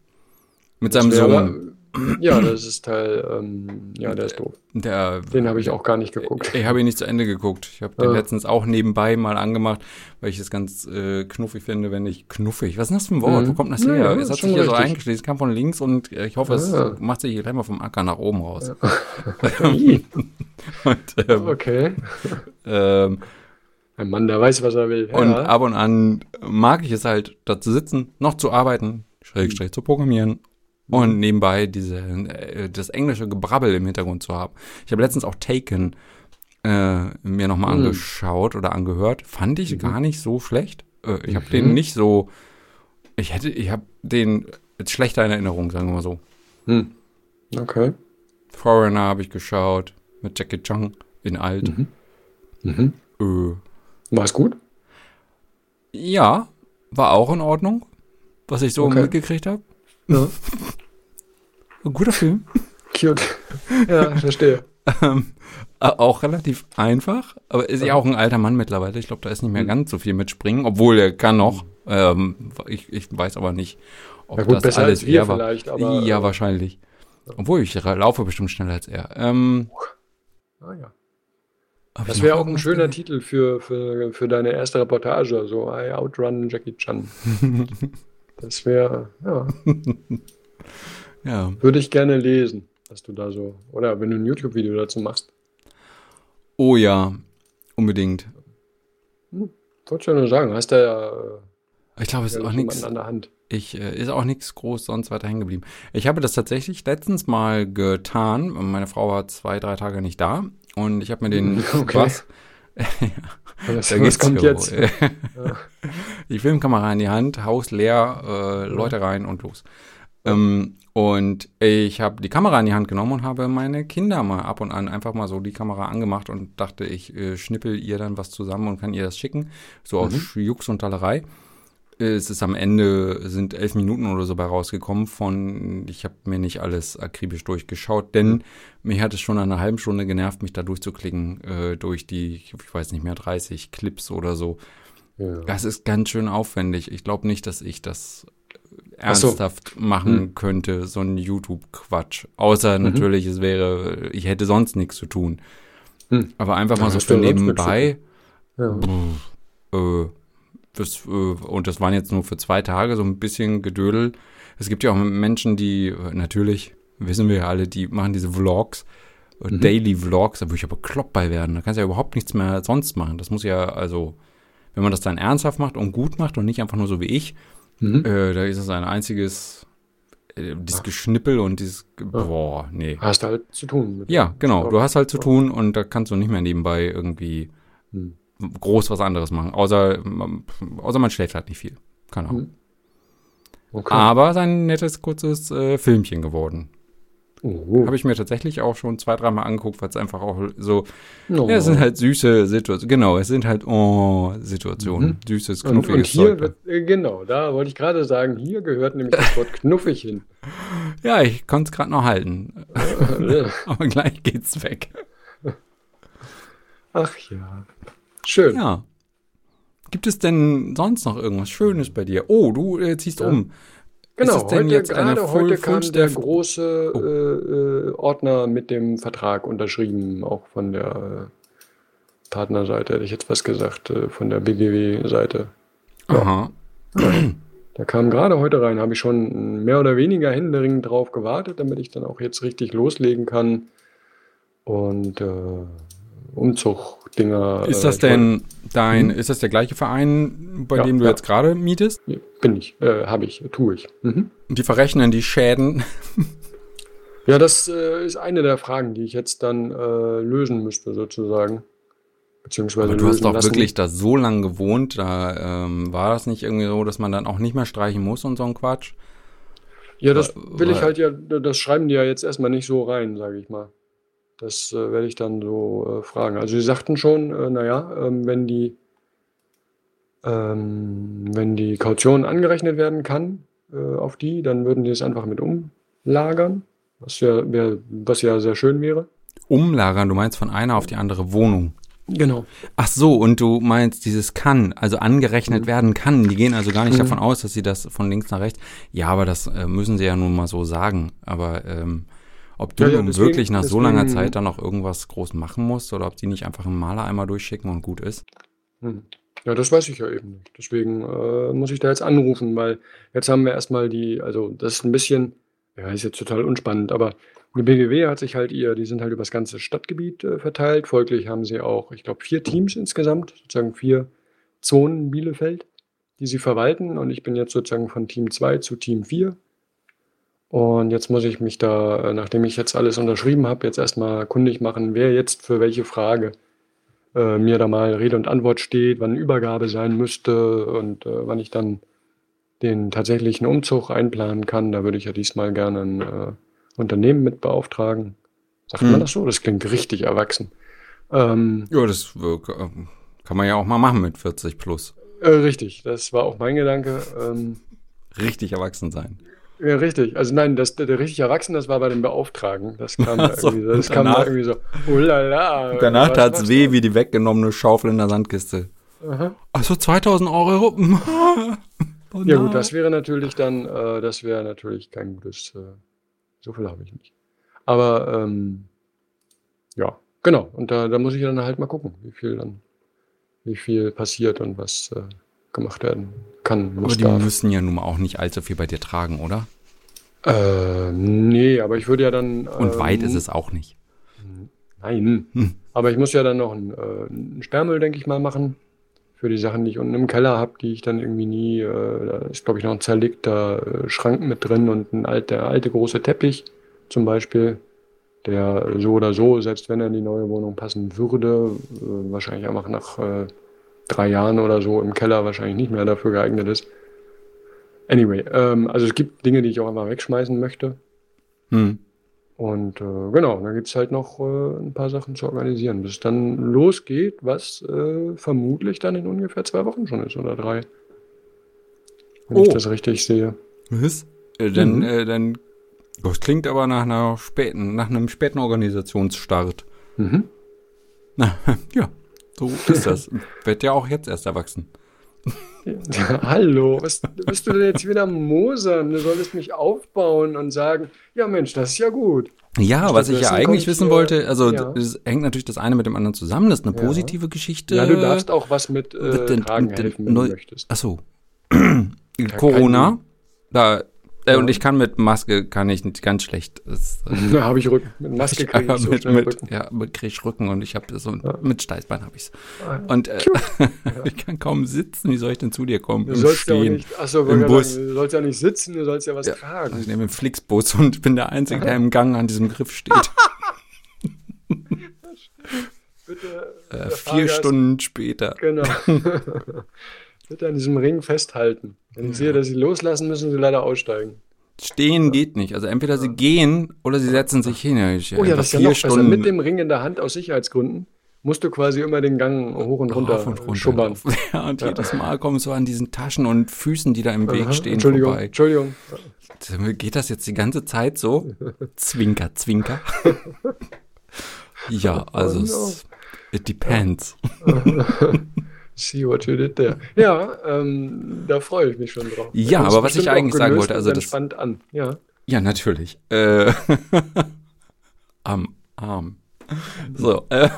Mit seinem Sohn. Ja, das ist Teil, ähm, ja, der ist doof. Der, den habe ich auch gar nicht geguckt. Ich, ich habe ihn nicht zu Ende geguckt. Ich habe den ja. letztens auch nebenbei mal angemacht, weil ich es ganz äh, knuffig finde, wenn ich knuffig. Was ist das für ein Wort? Mhm. Wo kommt das her? Ja, es hat sich hier richtig. so eingeschließt, kam von links und äh, ich hoffe, es macht sich hier gleich mal vom Acker nach oben raus. und, ähm, okay. Ähm, ein Mann, der weiß, was er will. Und ab und an mag ich es halt, da zu sitzen, noch zu arbeiten, Schrägstrich zu programmieren und mhm. nebenbei diese, äh, das englische Gebrabbel im Hintergrund zu haben. Ich habe letztens auch Taken äh, mir nochmal mhm. angeschaut oder angehört. Fand ich mhm. gar nicht so schlecht. Äh, ich habe den mhm. nicht so. Ich hätte, ich habe den jetzt schlechter in Erinnerung, sagen wir mal so. Hm. Okay. Foreigner habe ich geschaut mit Jackie Chung in alt. Mhm. Mhm. Äh, war es gut? Ja, war auch in Ordnung, was ich so okay. mitgekriegt habe. Ja. Ein guter Film. Cute. Ja, verstehe. Ähm, auch relativ einfach, aber ist ja auch ein alter Mann mittlerweile. Ich glaube, da ist nicht mehr mhm. ganz so viel mit Springen, obwohl er kann noch. Ähm, ich, ich weiß aber nicht, ob ja gut, das alles er war. Aber, ja, äh, wahrscheinlich. Obwohl ich laufe bestimmt schneller als er. Ähm, ah ja. Das wäre auch ein schöner Titel für, für, für deine erste Reportage, so I Outrun Jackie Chan. das wäre, ja. ja. Würde ich gerne lesen, was du da so, oder wenn du ein YouTube-Video dazu machst. Oh ja, unbedingt. Hm, wollte ich nur sagen, hast du ja. Ich glaube, es ist auch nichts. an der Hand. Ich äh, ist auch nichts groß sonst weiter hängen geblieben. Ich habe das tatsächlich letztens mal getan. Meine Frau war zwei, drei Tage nicht da und ich habe mir den okay. was. Was, da was kommt jetzt? Die Filmkamera in die Hand, Haus leer, äh, Leute rein und los. Ähm, und ich habe die Kamera in die Hand genommen und habe meine Kinder mal ab und an einfach mal so die Kamera angemacht und dachte, ich äh, schnippel ihr dann was zusammen und kann ihr das schicken. So aus mhm. Jux und Tallerei es ist am Ende, sind elf Minuten oder so bei rausgekommen von, ich habe mir nicht alles akribisch durchgeschaut, denn mich hat es schon eine halbe Stunde genervt, mich da durchzuklicken, äh, durch die, ich weiß nicht mehr, 30 Clips oder so. Ja. Das ist ganz schön aufwendig. Ich glaube nicht, dass ich das ernsthaft so. machen hm. könnte, so ein YouTube-Quatsch. Außer mhm. natürlich, es wäre, ich hätte sonst nichts zu tun. Hm. Aber einfach mal so für nebenbei. Ja. Pff, äh, das, äh, und das waren jetzt nur für zwei Tage so ein bisschen Gedödel. Es gibt ja auch Menschen, die äh, natürlich, wissen wir ja alle, die machen diese Vlogs, äh, mhm. Daily Vlogs, da würde ich aber klopp bei werden. Da kannst du ja überhaupt nichts mehr sonst machen. Das muss ja, also, wenn man das dann ernsthaft macht und gut macht und nicht einfach nur so wie ich, mhm. äh, da ist es ein einziges äh, dieses Geschnippel und dieses, boah, nee. Hast halt zu tun. ja, genau. Du hast halt zu tun und da kannst du nicht mehr nebenbei irgendwie mhm groß was anderes machen. Außer, außer man schläft halt nicht viel. Keine Ahnung. Hm. Okay. Aber sein nettes, kurzes äh, Filmchen geworden. Oh. Habe ich mir tatsächlich auch schon zwei, dreimal angeguckt, weil es einfach auch so, oh. ja, es sind halt süße Situationen. Genau, es sind halt, oh, Situationen. Mhm. Süßes, knuffiges und, und hier wird, äh, genau, da wollte ich gerade sagen, hier gehört nämlich das Wort knuffig hin. Ja, ich konnte es gerade noch halten. Aber gleich geht's weg. Ach ja. Schön. Ja. Gibt es denn sonst noch irgendwas Schönes bei dir? Oh, du äh, ziehst ja. um. Genau, heute, jetzt gerade heute kam der große oh. äh, äh, Ordner mit dem Vertrag unterschrieben, auch von der äh, Partnerseite, hätte ich jetzt was gesagt, äh, von der BGW-Seite. Ja. Aha. Der kam gerade heute rein, habe ich schon mehr oder weniger händeringend drauf gewartet, damit ich dann auch jetzt richtig loslegen kann. Und äh, Umzug-Dinger. Ist das äh, denn dein, hm? ist das der gleiche Verein, bei ja, dem du ja. jetzt gerade mietest? Bin ich, äh, habe ich, tue ich. Mhm. Und die verrechnen die Schäden. ja, das äh, ist eine der Fragen, die ich jetzt dann äh, lösen müsste, sozusagen. Beziehungsweise Aber du hast doch lassen. wirklich da so lange gewohnt, da ähm, war das nicht irgendwie so, dass man dann auch nicht mehr streichen muss und so ein Quatsch? Ja, das will ich halt ja, das schreiben die ja jetzt erstmal nicht so rein, sage ich mal. Das äh, werde ich dann so äh, fragen. Also sie sagten schon, äh, naja, ähm, wenn die ähm, wenn die Kaution angerechnet werden kann äh, auf die, dann würden die es einfach mit umlagern, was ja, wär, was ja sehr schön wäre. Umlagern, du meinst von einer auf die andere Wohnung. Genau. Ach so, und du meinst dieses kann, also angerechnet mhm. werden kann. Die gehen also gar nicht mhm. davon aus, dass sie das von links nach rechts. Ja, aber das äh, müssen sie ja nun mal so sagen. Aber ähm, ob du ja, ja, deswegen, wirklich nach deswegen, so langer Zeit dann noch irgendwas groß machen musst oder ob die nicht einfach einen Maler einmal durchschicken und gut ist. Hm. Ja, das weiß ich ja eben nicht. Deswegen äh, muss ich da jetzt anrufen, weil jetzt haben wir erstmal die, also das ist ein bisschen, ja, ist jetzt total unspannend, aber die BGW hat sich halt ihr, die sind halt über das ganze Stadtgebiet äh, verteilt. Folglich haben sie auch, ich glaube, vier Teams insgesamt, sozusagen vier Zonen Bielefeld, die sie verwalten. Und ich bin jetzt sozusagen von Team 2 zu Team 4 und jetzt muss ich mich da, äh, nachdem ich jetzt alles unterschrieben habe, jetzt erstmal kundig machen, wer jetzt für welche Frage äh, mir da mal Rede und Antwort steht, wann Übergabe sein müsste und äh, wann ich dann den tatsächlichen Umzug einplanen kann. Da würde ich ja diesmal gerne ein äh, Unternehmen mit beauftragen. Sagt hm. man das so? Das klingt richtig erwachsen. Ähm, ja, das äh, kann man ja auch mal machen mit 40 plus. Äh, richtig, das war auch mein Gedanke. Ähm, richtig erwachsen sein. Ja, richtig. Also nein, das, der, der richtig Erwachsene, das war bei den Beauftragen. Das kam da so, irgendwie, das kam da irgendwie so, oh la la. Danach tat es weh wie die weggenommene Schaufel in der Sandkiste. Aha. Also 2000 Euro. oh, ja gut, das wäre natürlich dann, äh, das wäre natürlich kein gutes, äh, so viel habe ich nicht. Aber ähm, ja, genau. Und da, da muss ich dann halt mal gucken, wie viel dann, wie viel passiert und was äh, gemacht werden kann. Aber die darf. müssen ja nun mal auch nicht allzu viel bei dir tragen, oder? Äh, nee, aber ich würde ja dann. Und ähm, weit ist es auch nicht. Nein. Hm. Aber ich muss ja dann noch einen, äh, einen Sperrmüll, denke ich mal, machen. Für die Sachen, die ich unten im Keller habe, die ich dann irgendwie nie. Äh, da ist, glaube ich, noch ein zerlegter äh, Schrank mit drin und ein alter, alte große Teppich zum Beispiel, der so oder so, selbst wenn er in die neue Wohnung passen würde, äh, wahrscheinlich einfach nach äh, drei Jahren oder so im Keller wahrscheinlich nicht mehr dafür geeignet ist. Anyway, ähm, also es gibt Dinge, die ich auch einfach wegschmeißen möchte. Hm. Und äh, genau, da gibt es halt noch äh, ein paar Sachen zu organisieren, bis es dann losgeht, was äh, vermutlich dann in ungefähr zwei Wochen schon ist oder drei. Wenn oh. ich das richtig sehe. Was? Äh, dann, mhm. äh, dann, das klingt aber nach einer späten, nach einem späten Organisationsstart. Mhm. Na, ja, so ist das. Wird ja auch jetzt erst erwachsen. Ja, hallo, was bist du denn jetzt wieder mosern? Du solltest mich aufbauen und sagen, ja Mensch, das ist ja gut. Ja, was ich ja eigentlich wissen wollte, also ja. es hängt natürlich das eine mit dem anderen zusammen, das ist eine ja. positive Geschichte. Ja, du darfst auch was mit, äh, den, Tragen helfen, wenn du möchtest. Ach so. Corona, da äh, ja. Und ich kann mit Maske kann ich nicht ganz schlecht. Das, äh, da habe ich Rücken. Mit Maske kriege ich so mit, mit, Rücken. Ja, kriege ich Rücken und ich habe so ja. mit Steißbein habe ich's. Ah, und äh, ja. ich kann kaum sitzen. Wie soll ich denn zu dir kommen? Du Im sollst Stehen, ja nicht, achso, im Bus. Sagen, du sollst ja nicht sitzen, du sollst ja was tragen. Also ich nehme einen Flixbus und bin der Einzige, der im Gang an diesem Griff steht. Bitte. Äh, vier Stunden später. Genau. Bitte an diesem Ring festhalten. Wenn ich ja. sehe, dass sie loslassen, müssen sie leider aussteigen. Stehen geht nicht. Also entweder sie gehen oder sie setzen sich hin. Ich, oh ja, das ist ja noch Stunden. besser. Mit dem Ring in der Hand aus Sicherheitsgründen musst du quasi immer den Gang hoch und runter, und runter schubbern. Ja, und ja. jedes Mal kommst du an diesen Taschen und Füßen, die da im Weg Aha, stehen, Entschuldigung, vorbei. Entschuldigung. Geht das jetzt die ganze Zeit so? Zwinker, zwinker. ja, also oh no. it depends. See what you did there. Ja, ähm, da freue ich mich schon drauf. Ja, aber was ich eigentlich sagen wollte, also das entspannt an. Ja, ja natürlich. Äh, am Arm. So. Äh,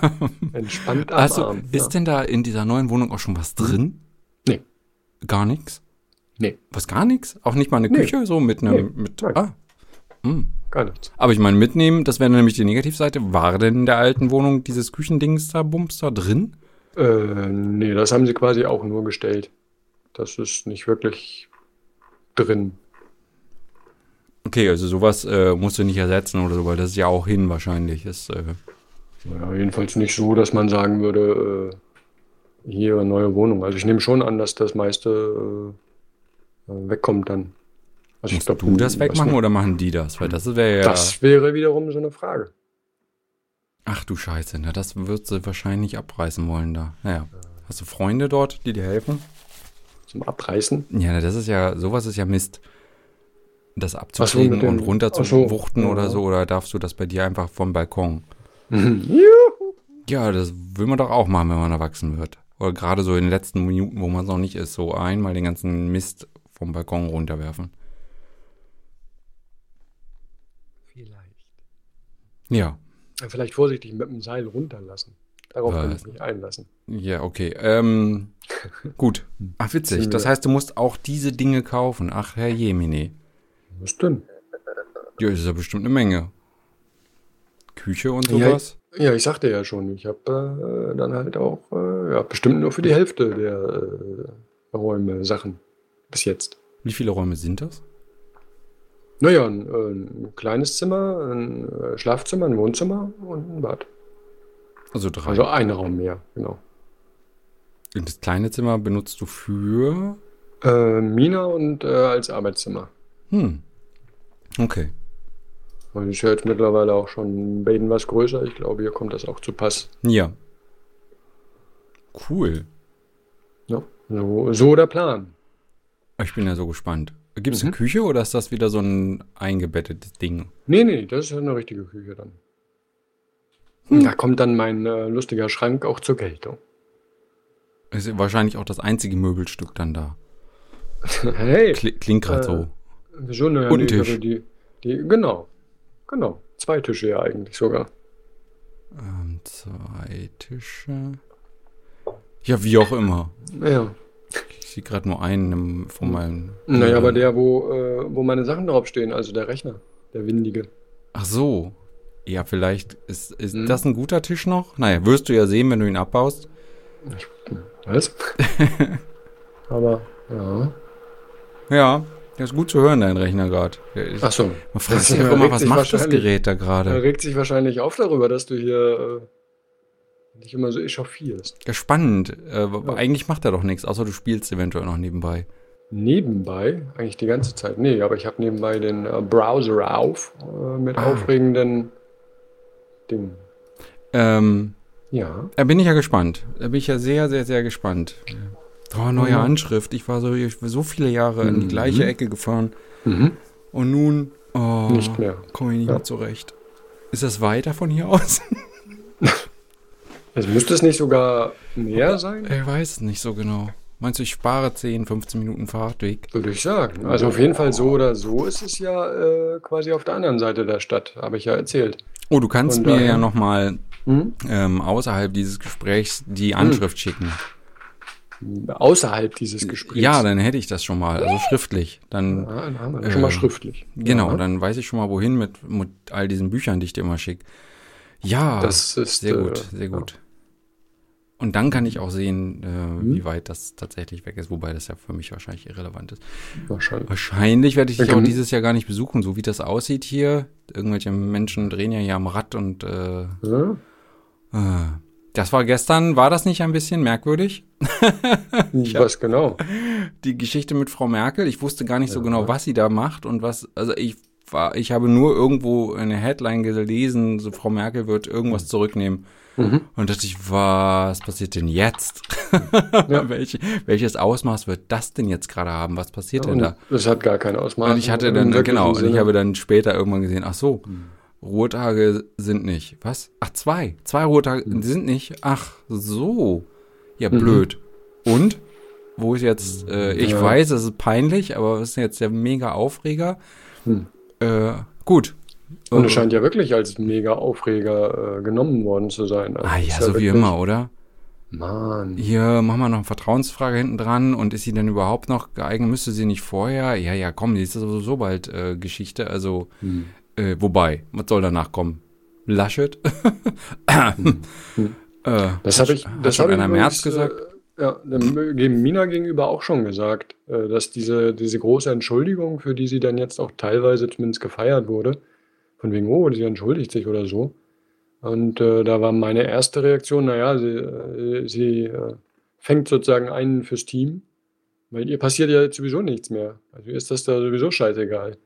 entspannt am also, Arm. Ist denn da in dieser neuen Wohnung auch schon was drin? Nee. Gar nichts? Nee. Was gar nichts? Auch nicht mal eine nee. Küche so mit einem nee. mit ah. Hm. Gar nichts. Aber ich meine, mitnehmen, das wäre nämlich die Negativseite. War denn in der alten Wohnung dieses Küchendings da, Bums da drin? Äh, nee, das haben sie quasi auch nur gestellt. Das ist nicht wirklich drin. Okay, also sowas äh, musst du nicht ersetzen oder so, weil das ist ja auch hin wahrscheinlich. Ist, äh ja, jedenfalls nicht so, dass man sagen würde, äh, hier eine neue Wohnung. Also ich nehme schon an, dass das meiste äh, wegkommt dann. Also Musst glaub, du das wegmachen oder machen die das? Weil das wäre ja. Das wäre wiederum so eine Frage. Ach du Scheiße, na, das wird sie wahrscheinlich abreißen wollen da. Naja. Hast du Freunde dort, die dir helfen? Zum Abreißen? Ja, das ist ja, sowas ist ja Mist. Das abzukriegen und runter zu so. wuchten ja. oder so, oder darfst du das bei dir einfach vom Balkon? Ja, das will man doch auch machen, wenn man erwachsen wird. Oder gerade so in den letzten Minuten, wo man es noch nicht ist, so einmal den ganzen Mist vom Balkon runterwerfen. Vielleicht. Ja, Vielleicht vorsichtig mit dem Seil runterlassen. Darauf kann ich mich einlassen. Ja, okay. Ähm, gut. Ach, witzig. Das heißt, du musst auch diese Dinge kaufen. Ach, Herr Jemine. Was denn? Ja, das ist ja bestimmt eine Menge. Küche und sowas? Ja, ja ich sagte ja schon, ich habe äh, dann halt auch äh, ja, bestimmt nur für die Hälfte der äh, Räume Sachen bis jetzt. Wie viele Räume sind das? Naja, ein, ein kleines Zimmer, ein äh, Schlafzimmer, ein Wohnzimmer und ein Bad. Also drei. Also ein Raum mehr, genau. Und das kleine Zimmer benutzt du für? Äh, Mina und äh, als Arbeitszimmer. Hm. Okay. Und ich höre jetzt mittlerweile auch schon bei Ihnen was größer. Ich glaube, hier kommt das auch zu Pass. Ja. Cool. Ja, so, so der Plan. Ich bin ja so gespannt. Gibt es mhm. eine Küche oder ist das wieder so ein eingebettetes Ding? Nee, nee, das ist eine richtige Küche dann. Hm. Da kommt dann mein äh, lustiger Schrank auch zur Geltung. Ist wahrscheinlich auch das einzige Möbelstück dann da. hey. Klingt gerade äh, so. Wieso? Naja, Und nee, Tisch. Die, die, genau. Genau. Zwei Tische ja eigentlich sogar. Ähm, zwei Tische. Ja, wie auch immer. Ja. Ich sehe gerade nur einen von meinen. Naja, aber der, wo, äh, wo meine Sachen draufstehen, also der Rechner, der windige. Ach so. Ja, vielleicht ist, ist hm. das ein guter Tisch noch? Naja, wirst du ja sehen, wenn du ihn abbaust. Was? aber, ja. Ja, das ist gut zu hören, dein Rechner gerade. Ach so. Man fragt sich auch immer, was macht das Gerät da gerade? Er regt sich wahrscheinlich auf darüber, dass du hier äh, nicht immer so echauffierst. Ja, spannend. Äh, ja. Eigentlich macht er doch nichts, außer du spielst eventuell noch nebenbei. Nebenbei? Eigentlich die ganze Zeit. Nee, aber ich habe nebenbei den äh, Browser auf äh, mit ah. aufregenden Dingen. Ähm, ja. Da bin ich ja gespannt. Da bin ich ja sehr, sehr, sehr gespannt. Oh, neue mhm. Anschrift. Ich war so, ich war so viele Jahre mhm. in die mhm. gleiche Ecke gefahren. Mhm. Und nun oh. Komme ich nicht ja. mehr zurecht. Ist das weiter von hier aus? also müsste es nicht sogar näher sein? Ich weiß es nicht so genau. Meinst du, ich spare 10, 15 Minuten Fahrtweg? Würde ich sagen. Also auf jeden Fall so oder so ist es ja äh, quasi auf der anderen Seite der Stadt, habe ich ja erzählt. Oh, du kannst Und mir ja nochmal hm? ähm, außerhalb dieses Gesprächs die Anschrift hm. schicken außerhalb dieses Gesprächs. Ja, dann hätte ich das schon mal, also schriftlich. Dann, ja, dann haben wir äh, schon mal schriftlich. Genau, ja. dann weiß ich schon mal, wohin mit, mit all diesen Büchern, die ich dir immer schicke. Ja, das ist sehr gut, äh, sehr gut. Ja. Und dann kann ich auch sehen, äh, mhm. wie weit das tatsächlich weg ist, wobei das ja für mich wahrscheinlich irrelevant ist. Wahrscheinlich. Wahrscheinlich werde ich dich auch dieses Jahr gar nicht besuchen, so wie das aussieht hier. Irgendwelche Menschen drehen ja hier am Rad und äh, ja. äh, das war gestern, war das nicht ein bisschen merkwürdig? was genau? Die Geschichte mit Frau Merkel. Ich wusste gar nicht ja. so genau, was sie da macht und was, also ich war, ich habe nur irgendwo eine Headline gelesen, so Frau Merkel wird irgendwas mhm. zurücknehmen. Mhm. Und dachte ich, was passiert denn jetzt? Ja. Welche, welches Ausmaß wird das denn jetzt gerade haben? Was passiert ja, denn da? Das hat gar kein Ausmaß. Und ich hatte dann, genau, und ich habe dann später irgendwann gesehen, ach so, mhm. Ruhetage sind nicht. Was? Ach, zwei. Zwei Ruhetage mhm. sind nicht. Ach, so. Ja, mhm. blöd. Mhm. Und? Wo ist jetzt, äh, ich ja. weiß, es ist peinlich, aber was ist jetzt der mega Aufreger? Mhm. Äh, gut. Und es scheint ja wirklich als mega Aufreger äh, genommen worden zu sein. Also ah ja, so ja wie immer, oder? Mann. Hier machen wir noch eine Vertrauensfrage hinten dran und ist sie denn überhaupt noch geeignet? Müsste sie nicht vorher? Ja, ja, komm, die ist sowieso bald äh, Geschichte. Also hm. Äh, wobei, was soll danach kommen? Laschet? hm. äh, das habe ich, das habe ich einer März gesagt. Äh, ja, dem Mina gegenüber auch schon gesagt, äh, dass diese, diese große Entschuldigung, für die sie dann jetzt auch teilweise zumindest gefeiert wurde, von wegen, oh, sie entschuldigt sich oder so. Und äh, da war meine erste Reaktion, naja, sie, äh, sie äh, fängt sozusagen einen fürs Team, weil ihr passiert ja jetzt sowieso nichts mehr. Also ist das da sowieso scheißegal.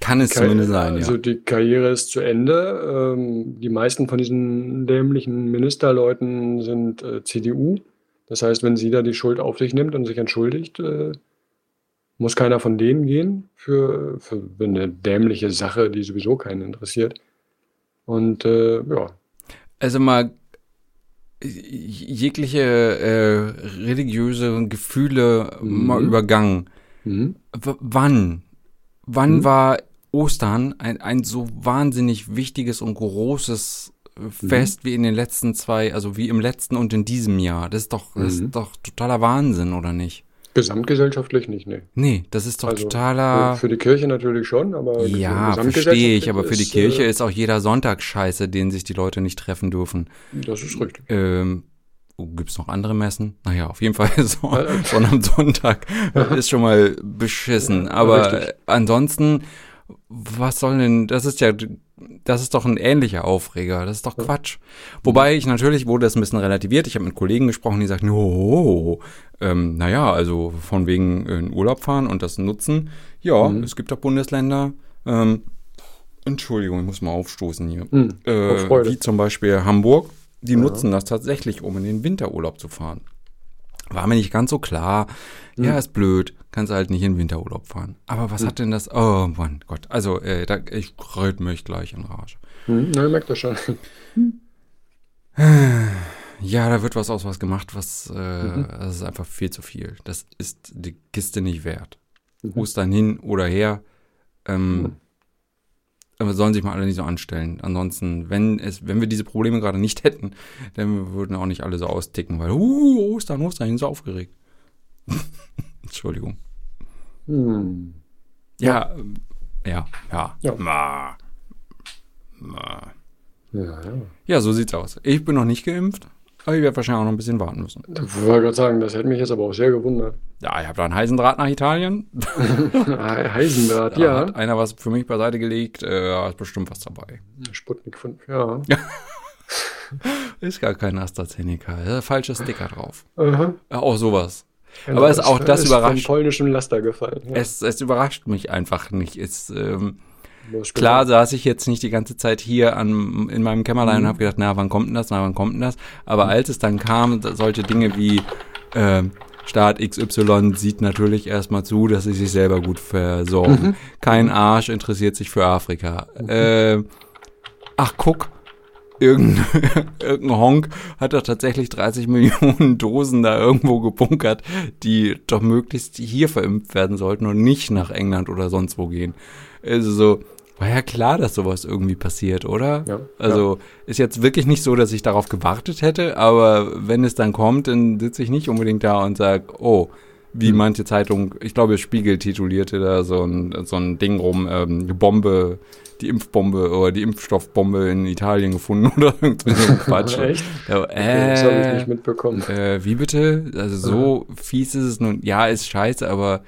Kann es Karri zumindest sein, ja. Also die Karriere ist zu Ende. Ähm, die meisten von diesen dämlichen Ministerleuten sind äh, CDU. Das heißt, wenn sie da die Schuld auf sich nimmt und sich entschuldigt, äh, muss keiner von denen gehen für, für eine dämliche Sache, die sowieso keinen interessiert. Und äh, ja. Also mal jegliche äh, religiöse Gefühle mhm. mal übergangen. Mhm. wann? Wann hm? war Ostern ein, ein so wahnsinnig wichtiges und großes äh, Fest mhm. wie in den letzten zwei, also wie im letzten und in diesem Jahr? Das ist doch, das ist mhm. doch totaler Wahnsinn, oder nicht? Gesamtgesellschaftlich nicht, nee. Nee, das ist doch also totaler. Für, für, die Kirche natürlich schon, aber. Ja, verstehe ich, aber für die Kirche äh, ist auch jeder Sonntag scheiße, den sich die Leute nicht treffen dürfen. Das ist richtig. Ähm, Oh, Gibt es noch andere Messen? Naja, auf jeden Fall so, so am Sonntag ist schon mal beschissen. Aber Richtig. ansonsten, was soll denn, das ist ja, das ist doch ein ähnlicher Aufreger. Das ist doch Quatsch. Wobei ich natürlich wurde das ein bisschen relativiert. Ich habe mit Kollegen gesprochen, die sagten, oh, ähm, naja, also von wegen in Urlaub fahren und das nutzen. Ja, mhm. es gibt doch Bundesländer. Ähm, Entschuldigung, ich muss mal aufstoßen hier. Mhm. Äh, wie zum Beispiel Hamburg die ja. nutzen das tatsächlich, um in den Winterurlaub zu fahren. war mir nicht ganz so klar. Mhm. Ja, ist blöd, kannst halt nicht in Winterurlaub fahren. Aber was mhm. hat denn das? Oh mein Gott, also äh, da, ich reut mich gleich in Rage. Mhm, na, merkt das schon. Ja, da wird was aus was gemacht, was äh, mhm. das ist einfach viel zu viel. Das ist die Kiste nicht wert. Mhm. Ostern hin oder her. Ähm, mhm. Aber sollen sich mal alle nicht so anstellen. Ansonsten, wenn es, wenn wir diese Probleme gerade nicht hätten, dann würden auch nicht alle so austicken, weil, uh, Ostern, Ostern, sind so aufgeregt. Entschuldigung. Hm. Ja, ja, ja. Ja. Ma. Ma. Ja, ja. so sieht's aus. Ich bin noch nicht geimpft. Aber ich werde wahrscheinlich auch noch ein bisschen warten müssen. Ich wollte gerade sagen, das hätte mich jetzt aber auch sehr gewundert. Ja, ich habe da einen Heisendraht nach Italien. Heisendraht, da ja. Hat einer was für mich beiseite gelegt, äh, ist bestimmt was dabei. Sputnik 5, ja. ist gar kein AstraZeneca, ist falscher Sticker drauf. Uh Auch sowas. Genau, aber es auch das ist überrascht. Von polnischem Laster gefallen. Ja. Es, es überrascht mich einfach nicht. Es, ähm, Klar saß ich jetzt nicht die ganze Zeit hier an, in meinem Kämmerlein mhm. und habe gedacht, na, wann kommt denn das, na, wann kommt denn das? Aber mhm. als es dann kam, solche Dinge wie äh, Staat XY sieht natürlich erstmal zu, dass sie sich selber gut versorgen. Mhm. Kein Arsch interessiert sich für Afrika. Äh, ach, guck, irgendein, irgendein Honk hat doch tatsächlich 30 Millionen Dosen da irgendwo gebunkert, die doch möglichst hier verimpft werden sollten und nicht nach England oder sonst wo gehen. Also so, war ja klar, dass sowas irgendwie passiert, oder? Ja, also ja. ist jetzt wirklich nicht so, dass ich darauf gewartet hätte, aber wenn es dann kommt, dann sitze ich nicht unbedingt da und sage, oh, wie hm. manche Zeitung, ich glaube, Spiegel titulierte da so ein, so ein Ding rum, ähm, Bombe, die Impfbombe oder die Impfstoffbombe in Italien gefunden oder irgendwie so Quatsch. Echt? Ja, äh, das habe ich nicht mitbekommen. Äh, wie bitte? Also so fies ist es nun. Ja, ist scheiße, aber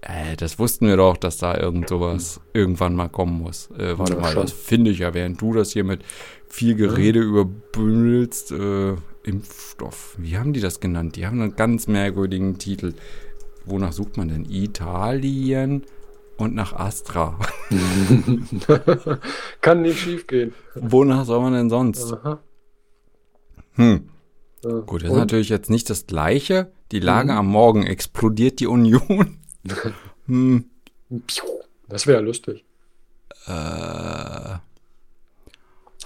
äh, das wussten wir doch, dass da irgend sowas irgendwann mal kommen muss. Äh, warte ja, mal, schon. das finde ich ja, während du das hier mit viel Gerede ja. überbündelst. Äh, Impfstoff. Wie haben die das genannt? Die haben einen ganz merkwürdigen Titel. Wonach sucht man denn? Italien und nach Astra. Kann nicht schief gehen. Wonach soll man denn sonst? Aha. Hm. Ja. Gut, das ist natürlich jetzt nicht das Gleiche. Die Lage mhm. am Morgen explodiert die Union. hm. Das wäre lustig. Äh. Ha.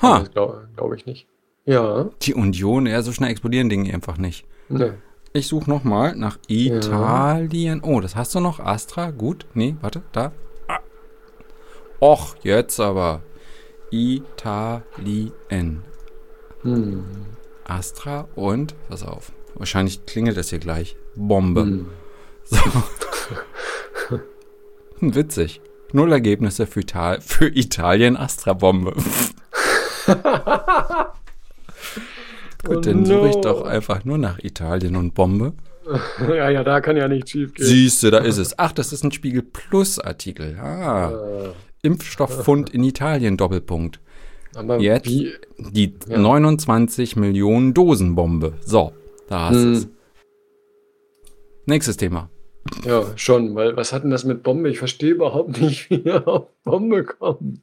Das glaube glaub ich nicht. Ja. Die Union, ja, so schnell explodieren Dinge einfach nicht. Nee. Ich suche nochmal nach Italien. Ja. Oh, das hast du noch? Astra? Gut. Nee, warte, da. Ah. Och, jetzt aber. Italien. Hm. Astra und, pass auf, wahrscheinlich klingelt das hier gleich. Bombe. Hm. So. Witzig. Null Ergebnisse für, Ital für Italien Astra-Bombe. Gut, oh dann no. suche ich doch einfach nur nach Italien und Bombe. Ja, ja, da kann ja nicht schief gehen. Siehst du, da ist es. Ach, das ist ein Spiegel Plus Artikel. Ah. Äh. Impfstofffund in Italien, Doppelpunkt. Aber Jetzt wie? die ja. 29 Millionen Dosen Bombe. So, da hast du hm. es. Nächstes Thema. Ja, schon, weil was hat denn das mit Bombe? Ich verstehe überhaupt nicht, wie wir auf Bombe kommen.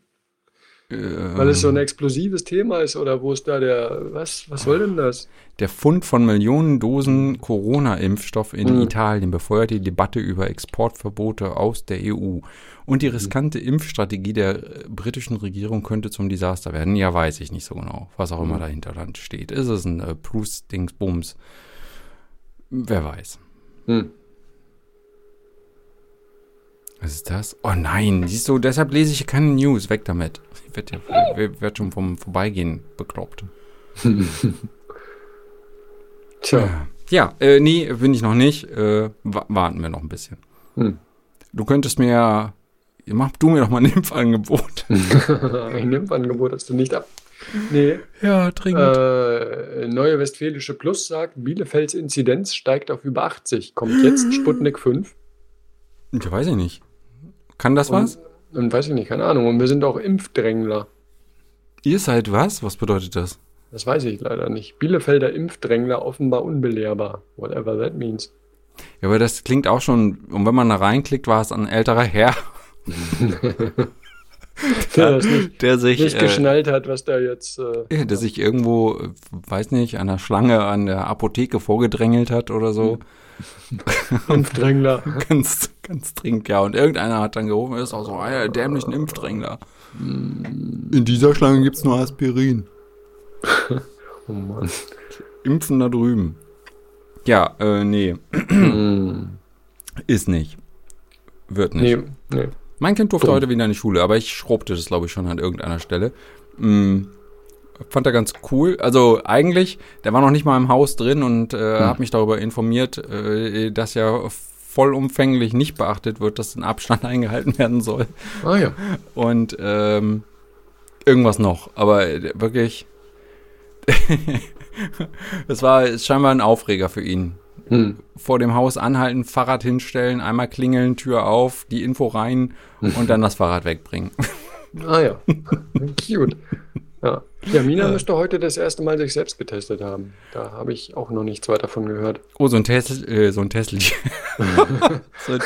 Ähm, Weil es so ein explosives Thema ist oder wo ist da der, was, was soll denn das? Der Fund von Millionen Dosen Corona-Impfstoff in mhm. Italien befeuert die Debatte über Exportverbote aus der EU. Und die riskante mhm. Impfstrategie der britischen Regierung könnte zum Desaster werden. Ja, weiß ich nicht so genau, was auch immer mhm. dahinter dann steht. Ist es ein äh, Plus-Dings-Bums? Wer weiß. Mhm. Was ist das? Oh nein, siehst du, deshalb lese ich keine News. Weg damit. Werde ja, werd schon vom Vorbeigehen bekloppt. Tja. Ja, äh, nee, bin ich noch nicht. Äh, warten wir noch ein bisschen. Hm. Du könntest mir, mach du mir doch mal ein Impfangebot. ein Impfangebot hast du nicht ab. Nee. Ja, dringend. Äh, Neue Westfälische Plus sagt, Bielefelds Inzidenz steigt auf über 80. Kommt jetzt Sputnik 5? Ich weiß ich nicht. Kann das was? Und, weiß ich nicht, keine Ahnung. Und wir sind auch Impfdrängler. Ihr seid was? Was bedeutet das? Das weiß ich leider nicht. Bielefelder Impfdrängler offenbar unbelehrbar. Whatever that means. Ja, aber das klingt auch schon, und wenn man da reinklickt, war es ein älterer Herr. der, nicht, der sich nicht äh, geschnallt hat, was da jetzt. Äh, der sich irgendwo, weiß nicht, an der Schlange an der Apotheke vorgedrängelt hat oder so. Impfdrängler. ganz, ganz dringend, ja. Und irgendeiner hat dann gerufen, ist auch so, ah ja, dämlichen Impfdrängler. In dieser Schlange gibt es nur Aspirin. oh Mann. Impfen da drüben. Ja, äh, nee. Ist nicht. Wird nicht. Nee, nee. Mein Kind durfte Dumm. heute wieder in die Schule, aber ich schrobte das, glaube ich, schon an irgendeiner Stelle. Hm, fand er ganz cool. Also eigentlich, der war noch nicht mal im Haus drin und äh, hm. hat mich darüber informiert, äh, dass ja vollumfänglich nicht beachtet wird, dass ein Abstand eingehalten werden soll. Ah ja. Und ähm, irgendwas noch. Aber wirklich, das war scheinbar ein Aufreger für ihn. Hm. Vor dem Haus anhalten, Fahrrad hinstellen, einmal klingeln, Tür auf, die Info rein und dann das Fahrrad wegbringen. Ah ja, cute. Ja. Ja, Mina müsste heute das erste Mal sich selbst getestet haben. Da habe ich auch noch nichts weiter von gehört. Oh, so ein, Test, äh, so ein Testelchen. so,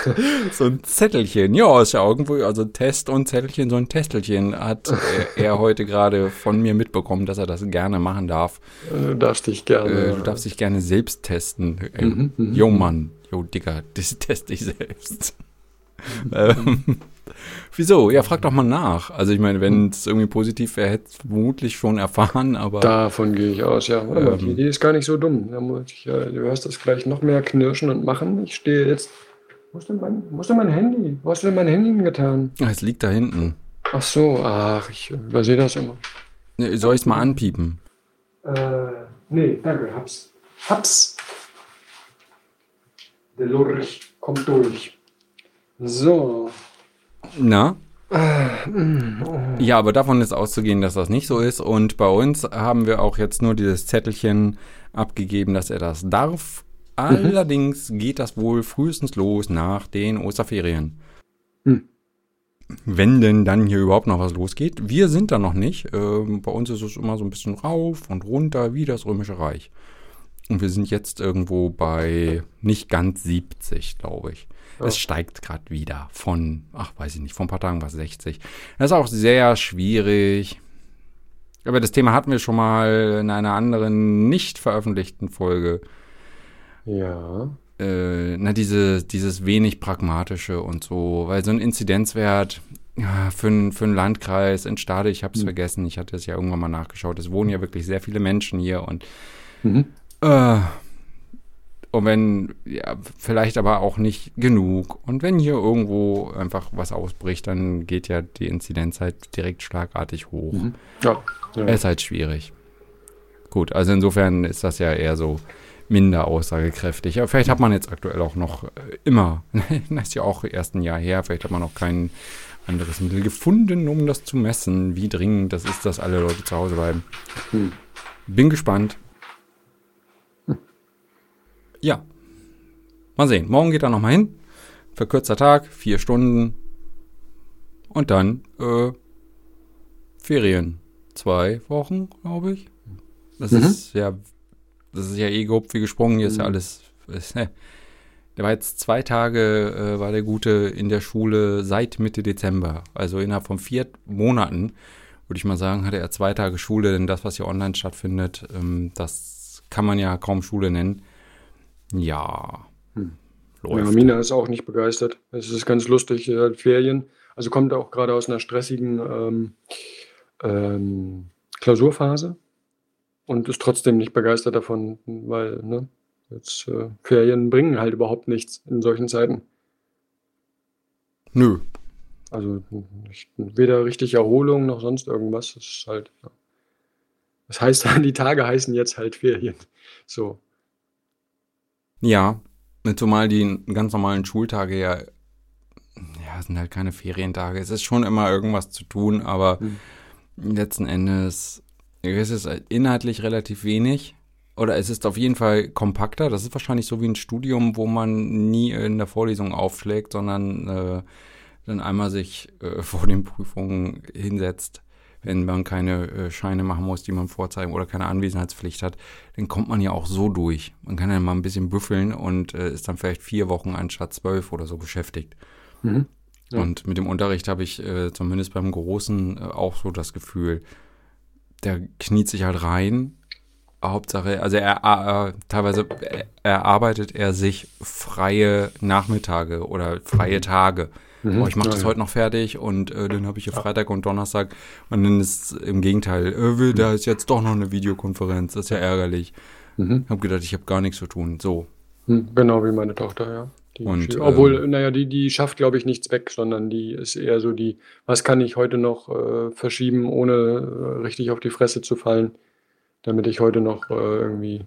so, ein Zettelchen. Ja, ist ja irgendwo, also Test und Zettelchen, so ein Testelchen hat er heute gerade von mir mitbekommen, dass er das gerne machen darf. Du darfst dich gerne. Äh, du darfst dich gerne selbst testen. Mhm, mhm jo, mhm. Mann. Jo, Digga, das teste ich selbst. Ähm, Wieso? Ja, frag doch mal nach. Also ich meine, wenn es irgendwie positiv wäre, hätte es vermutlich schon erfahren, aber. Davon gehe ich aus, ja. Mal, die ähm. Idee ist gar nicht so dumm. Ich, ja, du hörst das gleich noch mehr knirschen und machen. Ich stehe jetzt. Wo ist denn mein, wo ist denn mein Handy? Wo hast du denn mein Handy getan? Es liegt da hinten. Ach so, ach, ich übersehe das immer. soll ich es mal anpiepen? Äh, nee, danke, hab's. Hab's. Der Lurch kommt durch. So. Na? Ja, aber davon ist auszugehen, dass das nicht so ist. Und bei uns haben wir auch jetzt nur dieses Zettelchen abgegeben, dass er das darf. Mhm. Allerdings geht das wohl frühestens los nach den Osterferien. Mhm. Wenn denn dann hier überhaupt noch was losgeht. Wir sind da noch nicht. Ähm, bei uns ist es immer so ein bisschen rauf und runter wie das Römische Reich. Und wir sind jetzt irgendwo bei nicht ganz 70, glaube ich. Es steigt gerade wieder von, ach, weiß ich nicht, vor ein paar Tagen war es 60. Das ist auch sehr schwierig. Aber das Thema hatten wir schon mal in einer anderen nicht veröffentlichten Folge. Ja. Äh, na, diese, dieses wenig pragmatische und so, weil so ein Inzidenzwert ja, für, für einen Landkreis in Stade, ich habe es mhm. vergessen, ich hatte es ja irgendwann mal nachgeschaut, es wohnen ja wirklich sehr viele Menschen hier und mhm. äh, und wenn, ja, vielleicht aber auch nicht genug. Und wenn hier irgendwo einfach was ausbricht, dann geht ja die Inzidenz halt direkt schlagartig hoch. Mhm. Ja, ja. Ist halt schwierig. Gut, also insofern ist das ja eher so minder aussagekräftig. Aber vielleicht hat man jetzt aktuell auch noch äh, immer, das ist ja auch erst ein Jahr her, vielleicht hat man noch kein anderes Mittel gefunden, um das zu messen, wie dringend das ist, dass alle Leute zu Hause bleiben. Hm. Bin gespannt. Ja. Mal sehen. Morgen geht er nochmal hin. Verkürzter Tag, vier Stunden. Und dann äh, Ferien. Zwei Wochen, glaube ich. Das mhm. ist ja, das ist ja eh grob wie gesprungen. Hier ist ja mhm. alles. Ist, ne. Der war jetzt zwei Tage, äh, war der Gute in der Schule seit Mitte Dezember. Also innerhalb von vier Monaten, würde ich mal sagen, hatte er zwei Tage Schule, denn das, was hier online stattfindet, ähm, das kann man ja kaum Schule nennen. Ja. Hm. Ja, Mina ist auch nicht begeistert. Es ist ganz lustig, äh, Ferien. Also kommt auch gerade aus einer stressigen ähm, ähm, Klausurphase und ist trotzdem nicht begeistert davon, weil ne, jetzt äh, Ferien bringen halt überhaupt nichts in solchen Zeiten. Nö. Also nicht, weder richtig Erholung noch sonst irgendwas. Das ist halt. Ja. Das heißt, die Tage heißen jetzt halt Ferien. So. Ja, zumal die ganz normalen Schultage ja, ja, sind halt keine Ferientage. Es ist schon immer irgendwas zu tun, aber mhm. letzten Endes ist es inhaltlich relativ wenig. Oder es ist auf jeden Fall kompakter. Das ist wahrscheinlich so wie ein Studium, wo man nie in der Vorlesung aufschlägt, sondern äh, dann einmal sich äh, vor den Prüfungen hinsetzt wenn man keine äh, Scheine machen muss, die man vorzeigen oder keine Anwesenheitspflicht hat, dann kommt man ja auch so durch. Man kann ja mal ein bisschen büffeln und äh, ist dann vielleicht vier Wochen anstatt zwölf oder so beschäftigt. Mhm. Ja. Und mit dem Unterricht habe ich äh, zumindest beim Großen äh, auch so das Gefühl, der kniet sich halt rein. Hauptsache, also er äh, teilweise erarbeitet er sich freie Nachmittage oder freie Tage. Mhm. Oh, ich mache das heute noch fertig und äh, dann habe ich ja Freitag und Donnerstag und dann ist im Gegenteil, äh, da ist jetzt doch noch eine Videokonferenz, das ist ja ärgerlich. Mhm. Hab gedacht, ich habe gar nichts zu tun. So. Hm, genau wie meine Tochter, ja. Die und, obwohl, ähm, naja, die, die schafft, glaube ich, nichts weg, sondern die ist eher so die, was kann ich heute noch äh, verschieben, ohne äh, richtig auf die Fresse zu fallen, damit ich heute noch äh, irgendwie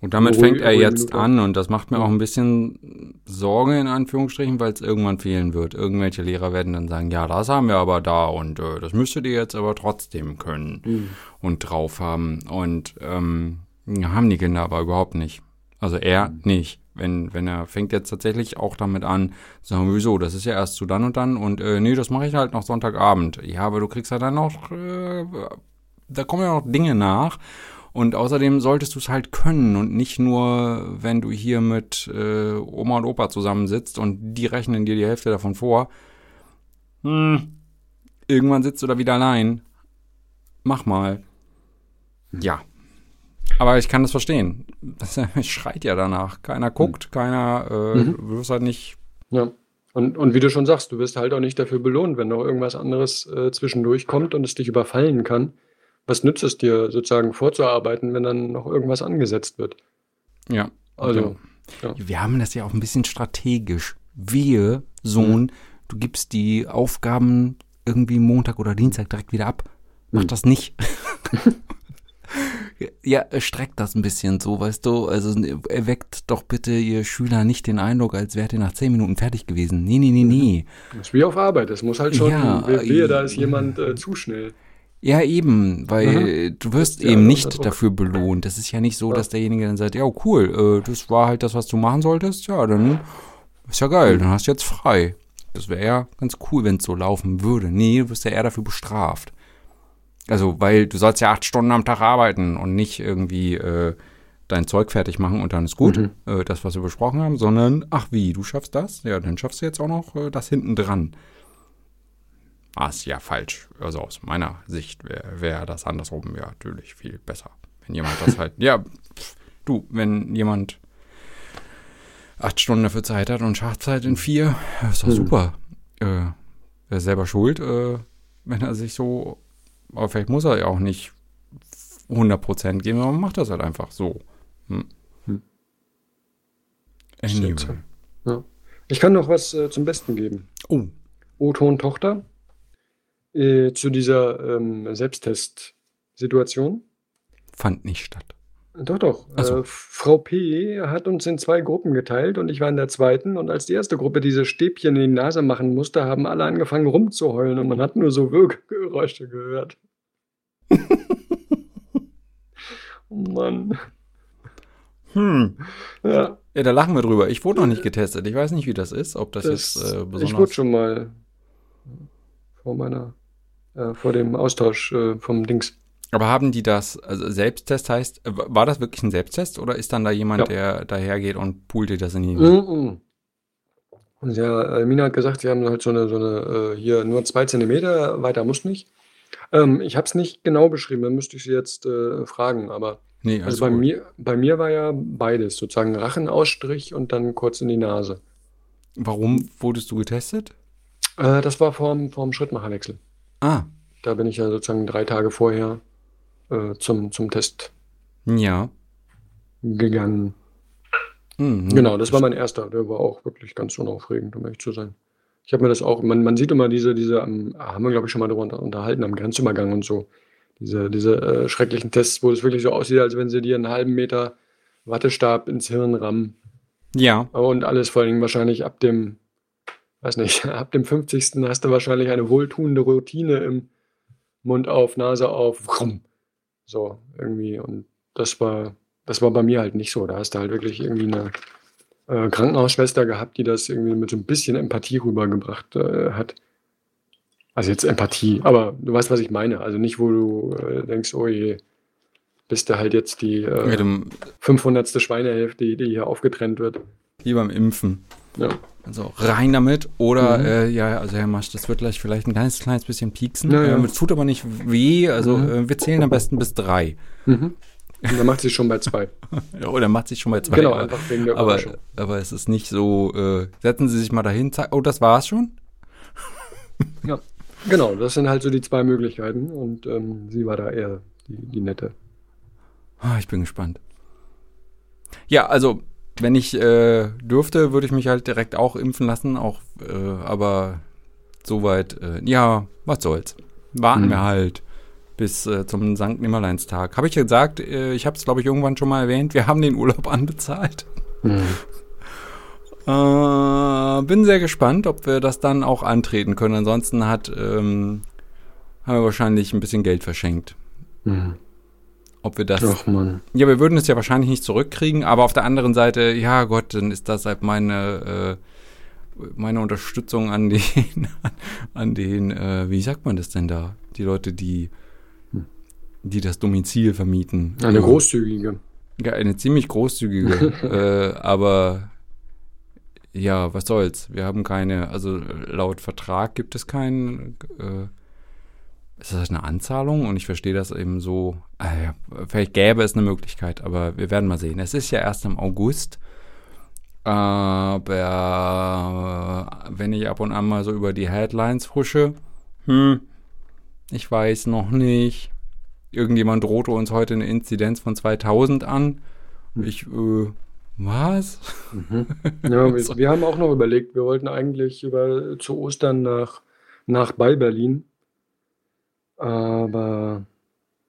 und damit fängt er jetzt an und das macht mir auch ein bisschen Sorge in Anführungsstrichen, weil es irgendwann fehlen wird. Irgendwelche Lehrer werden dann sagen, ja, das haben wir aber da und äh, das müsstet ihr jetzt aber trotzdem können mhm. und drauf haben. Und ähm, haben die Kinder aber überhaupt nicht. Also er mhm. nicht. Wenn, wenn er fängt jetzt tatsächlich auch damit an, sagen, wieso, das ist ja erst zu dann und dann und äh, nee, das mache ich halt noch Sonntagabend. Ja, aber du kriegst ja dann noch, äh, da kommen ja noch Dinge nach und außerdem solltest du es halt können und nicht nur, wenn du hier mit äh, Oma und Opa zusammensitzt und die rechnen dir die Hälfte davon vor. Hm, irgendwann sitzt du da wieder allein. Mach mal. Ja. Aber ich kann das verstehen. Das schreit ja danach. Keiner guckt, hm. keiner, äh, mhm. du wirst halt nicht. Ja. Und, und wie du schon sagst, du wirst halt auch nicht dafür belohnt, wenn noch irgendwas anderes äh, zwischendurch kommt und es dich überfallen kann was nützt es dir sozusagen vorzuarbeiten, wenn dann noch irgendwas angesetzt wird? Ja. Also. Ja. Wir haben das ja auch ein bisschen strategisch. Wir, Sohn, mhm. du gibst die Aufgaben irgendwie Montag oder Dienstag direkt wieder ab. Mach mhm. das nicht. ja, streckt das ein bisschen so, weißt du? Also erweckt doch bitte ihr Schüler nicht den Eindruck, als wärt ihr nach zehn Minuten fertig gewesen. Nee, nee, nee, nee. Das ist wie auf Arbeit. Das muss halt schon, ja, wehe, da ist jemand äh, zu schnell. Ja, eben, weil mhm. du wirst eben nicht dafür belohnt. Das ist ja nicht so, dass derjenige dann sagt, ja, cool, äh, das war halt das, was du machen solltest. Ja, dann ist ja geil, dann hast du jetzt frei. Das wäre ja ganz cool, wenn es so laufen würde. Nee, du wirst ja eher dafür bestraft. Also, weil du sollst ja acht Stunden am Tag arbeiten und nicht irgendwie äh, dein Zeug fertig machen und dann ist gut, mhm. äh, das, was wir besprochen haben, sondern, ach wie, du schaffst das? Ja, dann schaffst du jetzt auch noch äh, das hinten dran war es ja falsch. Also aus meiner Sicht wäre wär das andersrum ja natürlich viel besser. Wenn jemand das halt, ja, pff, du, wenn jemand acht Stunden dafür Zeit hat und Schachzeit in vier, ist doch hm. super. Äh, er ist selber schuld, äh, wenn er sich so, aber vielleicht muss er ja auch nicht 100% geben, aber man macht das halt einfach so. Hm. Hm. Anyway. Ja. Ich kann noch was äh, zum Besten geben. Oh. O-Ton Tochter äh, zu dieser ähm, Selbsttest-Situation? Fand nicht statt. Doch, doch. So. Äh, Frau P. hat uns in zwei Gruppen geteilt und ich war in der zweiten. Und als die erste Gruppe diese Stäbchen in die Nase machen musste, haben alle angefangen rumzuheulen und man hat nur so Wirkgeräusche gehört. oh Mann. Hm. Ja. ja, da lachen wir drüber. Ich wurde noch nicht getestet. Ich weiß nicht, wie das ist, ob das, das jetzt äh, besonders. Ich wurde schon mal vor meiner äh, vor dem Austausch äh, vom Dings. Aber haben die das, also Selbsttest heißt, äh, war das wirklich ein Selbsttest oder ist dann da jemand, ja. der dahergeht und poolt dir das in die mm -mm. Und ja, Mina hat gesagt, sie haben halt so eine, so eine, äh, hier nur zwei Zentimeter, weiter muss nicht. Ähm, ich habe es nicht genau beschrieben, dann müsste ich sie jetzt äh, fragen, aber nee, also bei, mir, bei mir war ja beides, sozusagen Rachenausstrich und dann kurz in die Nase. Warum wurdest du getestet? Äh, das war vorm, vorm Schrittmacherwechsel. Ah. Da bin ich ja sozusagen drei Tage vorher äh, zum, zum Test ja. gegangen. Mhm. Genau, das war mein erster. Der war auch wirklich ganz unaufregend, um ehrlich zu sein. Ich habe mir das auch, man, man sieht immer diese, diese, haben wir glaube ich schon mal darüber unterhalten, am Grenzübergang und so. Diese, diese äh, schrecklichen Tests, wo es wirklich so aussieht, als wenn sie dir einen halben Meter Wattestab ins Hirn rammen. Ja. Und alles vor allen Dingen wahrscheinlich ab dem weiß nicht, ab dem 50. hast du wahrscheinlich eine wohltuende Routine im Mund auf, Nase auf, rum. So, irgendwie. Und das war, das war bei mir halt nicht so. Da hast du halt wirklich irgendwie eine äh, Krankenhausschwester gehabt, die das irgendwie mit so ein bisschen Empathie rübergebracht äh, hat. Also jetzt Empathie, aber du weißt, was ich meine. Also nicht, wo du äh, denkst, oh je, bist du halt jetzt die äh, 500. Schweinehälfte, die hier aufgetrennt wird. Wie beim Impfen. Ja. Also rein damit. Oder, mhm. äh, ja, also Herr Masch, das wird gleich vielleicht ein kleines, kleines bisschen pieksen. Ja, ja. Ähm, tut aber nicht weh. Also mhm. äh, wir zählen am besten bis drei. Mhm. Und dann macht sie schon bei zwei. ja, oder macht sie schon bei zwei. Genau, einfach wegen der aber, aber es ist nicht so, äh, setzen Sie sich mal dahin, zack, oh, das war's schon? ja, genau, das sind halt so die zwei Möglichkeiten und ähm, sie war da eher die, die nette. Ah, ich bin gespannt. Ja, also wenn ich äh, dürfte, würde ich mich halt direkt auch impfen lassen, auch, äh, aber soweit, äh, ja, was soll's. Warten mhm. wir halt bis äh, zum St. Nimmerleinstag. Habe ich gesagt, äh, ich habe es glaube ich irgendwann schon mal erwähnt, wir haben den Urlaub anbezahlt. Mhm. Äh, bin sehr gespannt, ob wir das dann auch antreten können. Ansonsten hat, ähm, haben wir wahrscheinlich ein bisschen Geld verschenkt. Mhm. Ob wir das. Ach man. Ja, wir würden es ja wahrscheinlich nicht zurückkriegen, aber auf der anderen Seite, ja Gott, dann ist das halt meine, äh, meine Unterstützung an den, an den, äh, wie sagt man das denn da? Die Leute, die, die das Domizil vermieten. Eine großzügige. Ja, eine ziemlich großzügige. äh, aber ja, was soll's? Wir haben keine, also laut Vertrag gibt es keinen. Äh, ist das eine Anzahlung? Und ich verstehe das eben so. Äh, vielleicht gäbe es eine Möglichkeit, aber wir werden mal sehen. Es ist ja erst im August. Aber wenn ich ab und an mal so über die Headlines husche, hm, ich weiß noch nicht. Irgendjemand drohte uns heute eine Inzidenz von 2000 an. Ich, äh, was? Mhm. Ja, wir, wir, haben auch noch überlegt, wir wollten eigentlich über, zu Ostern nach, nach bei Berlin aber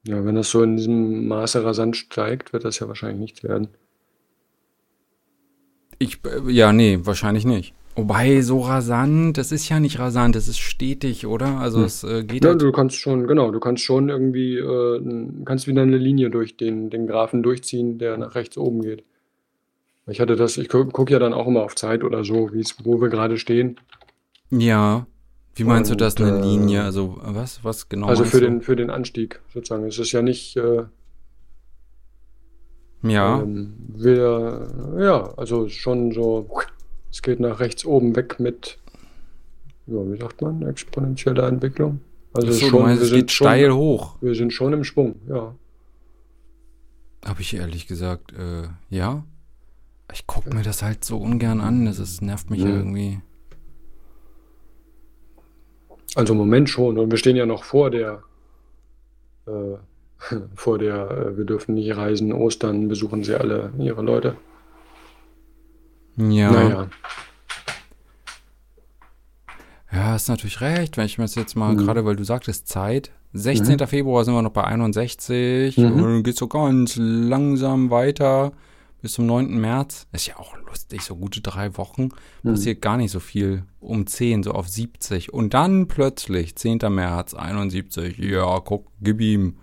ja, wenn das so in diesem Maße rasant steigt, wird das ja wahrscheinlich nichts werden. Ich, äh, ja, nee, wahrscheinlich nicht. Wobei, so rasant, das ist ja nicht rasant, das ist stetig, oder? Also hm. es äh, geht Ja, halt du kannst schon, genau, du kannst schon irgendwie, äh, kannst wieder eine Linie durch den, den Graphen durchziehen, der nach rechts oben geht. Ich hatte das, ich gucke guck ja dann auch immer auf Zeit oder so, wo wir gerade stehen. Ja. Wie meinst Und, du das, eine Linie? Also was, was genau? Also für den, für den Anstieg sozusagen. Es ist ja nicht. Äh, ja. Ähm, wir, ja, also schon so. Es geht nach rechts oben weg mit, ja, wie sagt man, exponentieller Entwicklung. Also so, schon, meinst, wir sind schon, steil hoch. Wir sind schon im Schwung, ja. Habe ich ehrlich gesagt, äh, ja. Ich gucke mir das halt so ungern an. Das ist, nervt mich ja. irgendwie. Also im Moment schon. Und wir stehen ja noch vor der, äh, vor der, äh, wir dürfen nicht reisen, Ostern besuchen sie alle ihre Leute. Ja. Naja. Ja, hast natürlich recht, wenn ich mir das jetzt mal, mhm. gerade weil du sagtest Zeit, 16. Mhm. Februar sind wir noch bei 61 mhm. und dann geht so ganz langsam weiter bis zum 9. März. Ist ja auch lustig, so gute drei Wochen. Mhm. Passiert gar nicht so viel. Um 10, so auf 70. Und dann plötzlich, 10. März, 71. Ja, guck, gib ihm.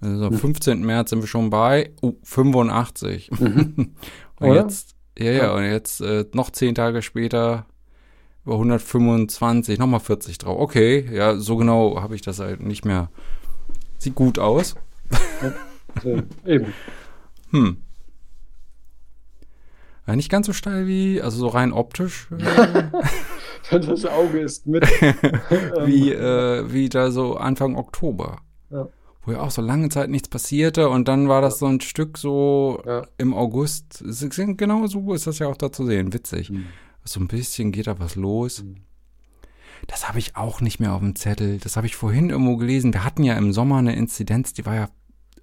Also mhm. 15. März sind wir schon bei uh, 85. Mhm. und Oder? jetzt, ja, ja, und jetzt äh, noch 10 Tage später über 125, nochmal 40 drauf. Okay, ja, so genau habe ich das halt nicht mehr. Sieht gut aus. Ja, eben. Hm. Ja, nicht ganz so steil wie, also so rein optisch. Äh, das Auge ist mit. wie, äh, wie da so Anfang Oktober. Ja. Wo ja auch so lange Zeit nichts passierte und dann war das ja. so ein Stück so ja. im August. Genau so ist das ja auch da zu sehen. Witzig. Mhm. So ein bisschen geht da was los. Mhm. Das habe ich auch nicht mehr auf dem Zettel. Das habe ich vorhin irgendwo gelesen. Wir hatten ja im Sommer eine Inzidenz, die war ja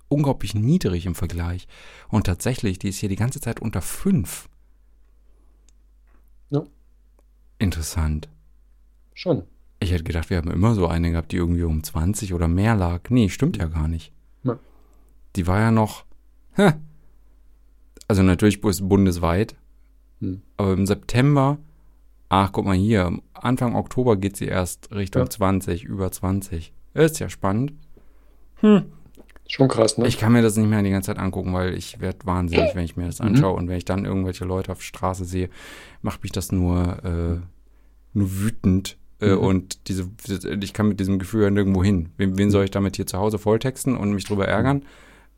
unglaublich niedrig im Vergleich. Und tatsächlich, die ist hier die ganze Zeit unter fünf. Ja. Interessant. Schon. Ich hätte gedacht, wir haben immer so eine gehabt, die irgendwie um 20 oder mehr lag. Nee, stimmt ja gar nicht. Ja. Die war ja noch. Hä, also natürlich bundesweit. Hm. Aber im September, ach guck mal hier, Anfang Oktober geht sie erst Richtung ja. 20, über 20. Ist ja spannend. Hm. Schon krass, ne? Ich kann mir das nicht mehr die ganze Zeit angucken, weil ich werde wahnsinnig, wenn ich mir das mhm. anschaue. Mhm. Und wenn ich dann irgendwelche Leute auf der Straße sehe, macht mich das nur, äh, nur wütend. Äh, mhm. Und diese, ich kann mit diesem Gefühl ja nirgendwo hin. Wen, wen, soll ich damit hier zu Hause volltexten und mich drüber ärgern?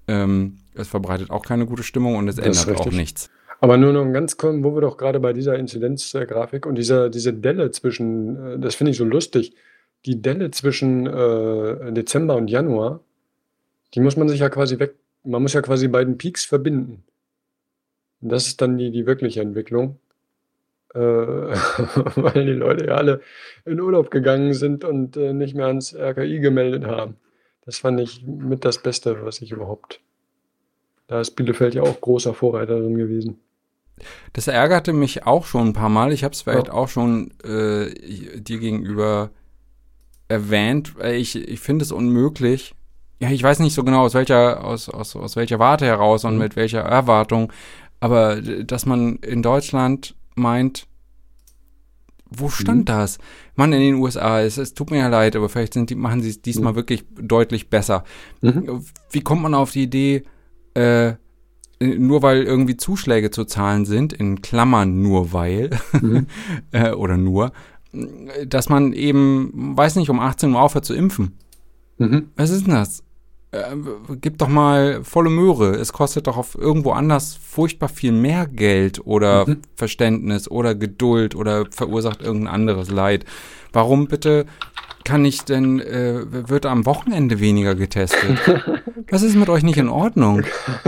Ähm, es verbreitet auch keine gute Stimmung und es das ändert auch nichts. Aber nur noch ganz kurz, wo wir doch gerade bei dieser Inzidenzgrafik und dieser, diese Delle zwischen, äh, das finde ich so lustig, die Delle zwischen äh, Dezember und Januar, die muss man sich ja quasi weg, man muss ja quasi beiden Peaks verbinden. Und das ist dann die, die wirkliche Entwicklung. Äh, weil die Leute ja alle in Urlaub gegangen sind und äh, nicht mehr ans RKI gemeldet haben. Das fand ich mit das Beste, was ich überhaupt. Da ist Bielefeld ja auch großer Vorreiter drin gewesen. Das ärgerte mich auch schon ein paar Mal. Ich habe es vielleicht ja. auch schon äh, dir gegenüber erwähnt. Ich, ich finde es unmöglich. Ja, ich weiß nicht so genau, aus welcher, aus, aus, aus welcher Warte heraus und mhm. mit welcher Erwartung, aber dass man in Deutschland meint, wo stand mhm. das? Mann, in den USA, es, es tut mir ja leid, aber vielleicht sind die, machen sie es diesmal mhm. wirklich deutlich besser. Mhm. Wie kommt man auf die Idee, äh, nur weil irgendwie Zuschläge zu zahlen sind, in Klammern nur weil, mhm. äh, oder nur, dass man eben, weiß nicht, um 18 Uhr aufhört zu impfen. Mhm. Was ist denn das? Äh, gib doch mal volle Möhre. Es kostet doch auf irgendwo anders furchtbar viel mehr Geld oder mhm. Verständnis oder Geduld oder verursacht irgendein anderes Leid. Warum bitte kann ich denn, äh, wird am Wochenende weniger getestet? Was ist mit euch nicht in Ordnung?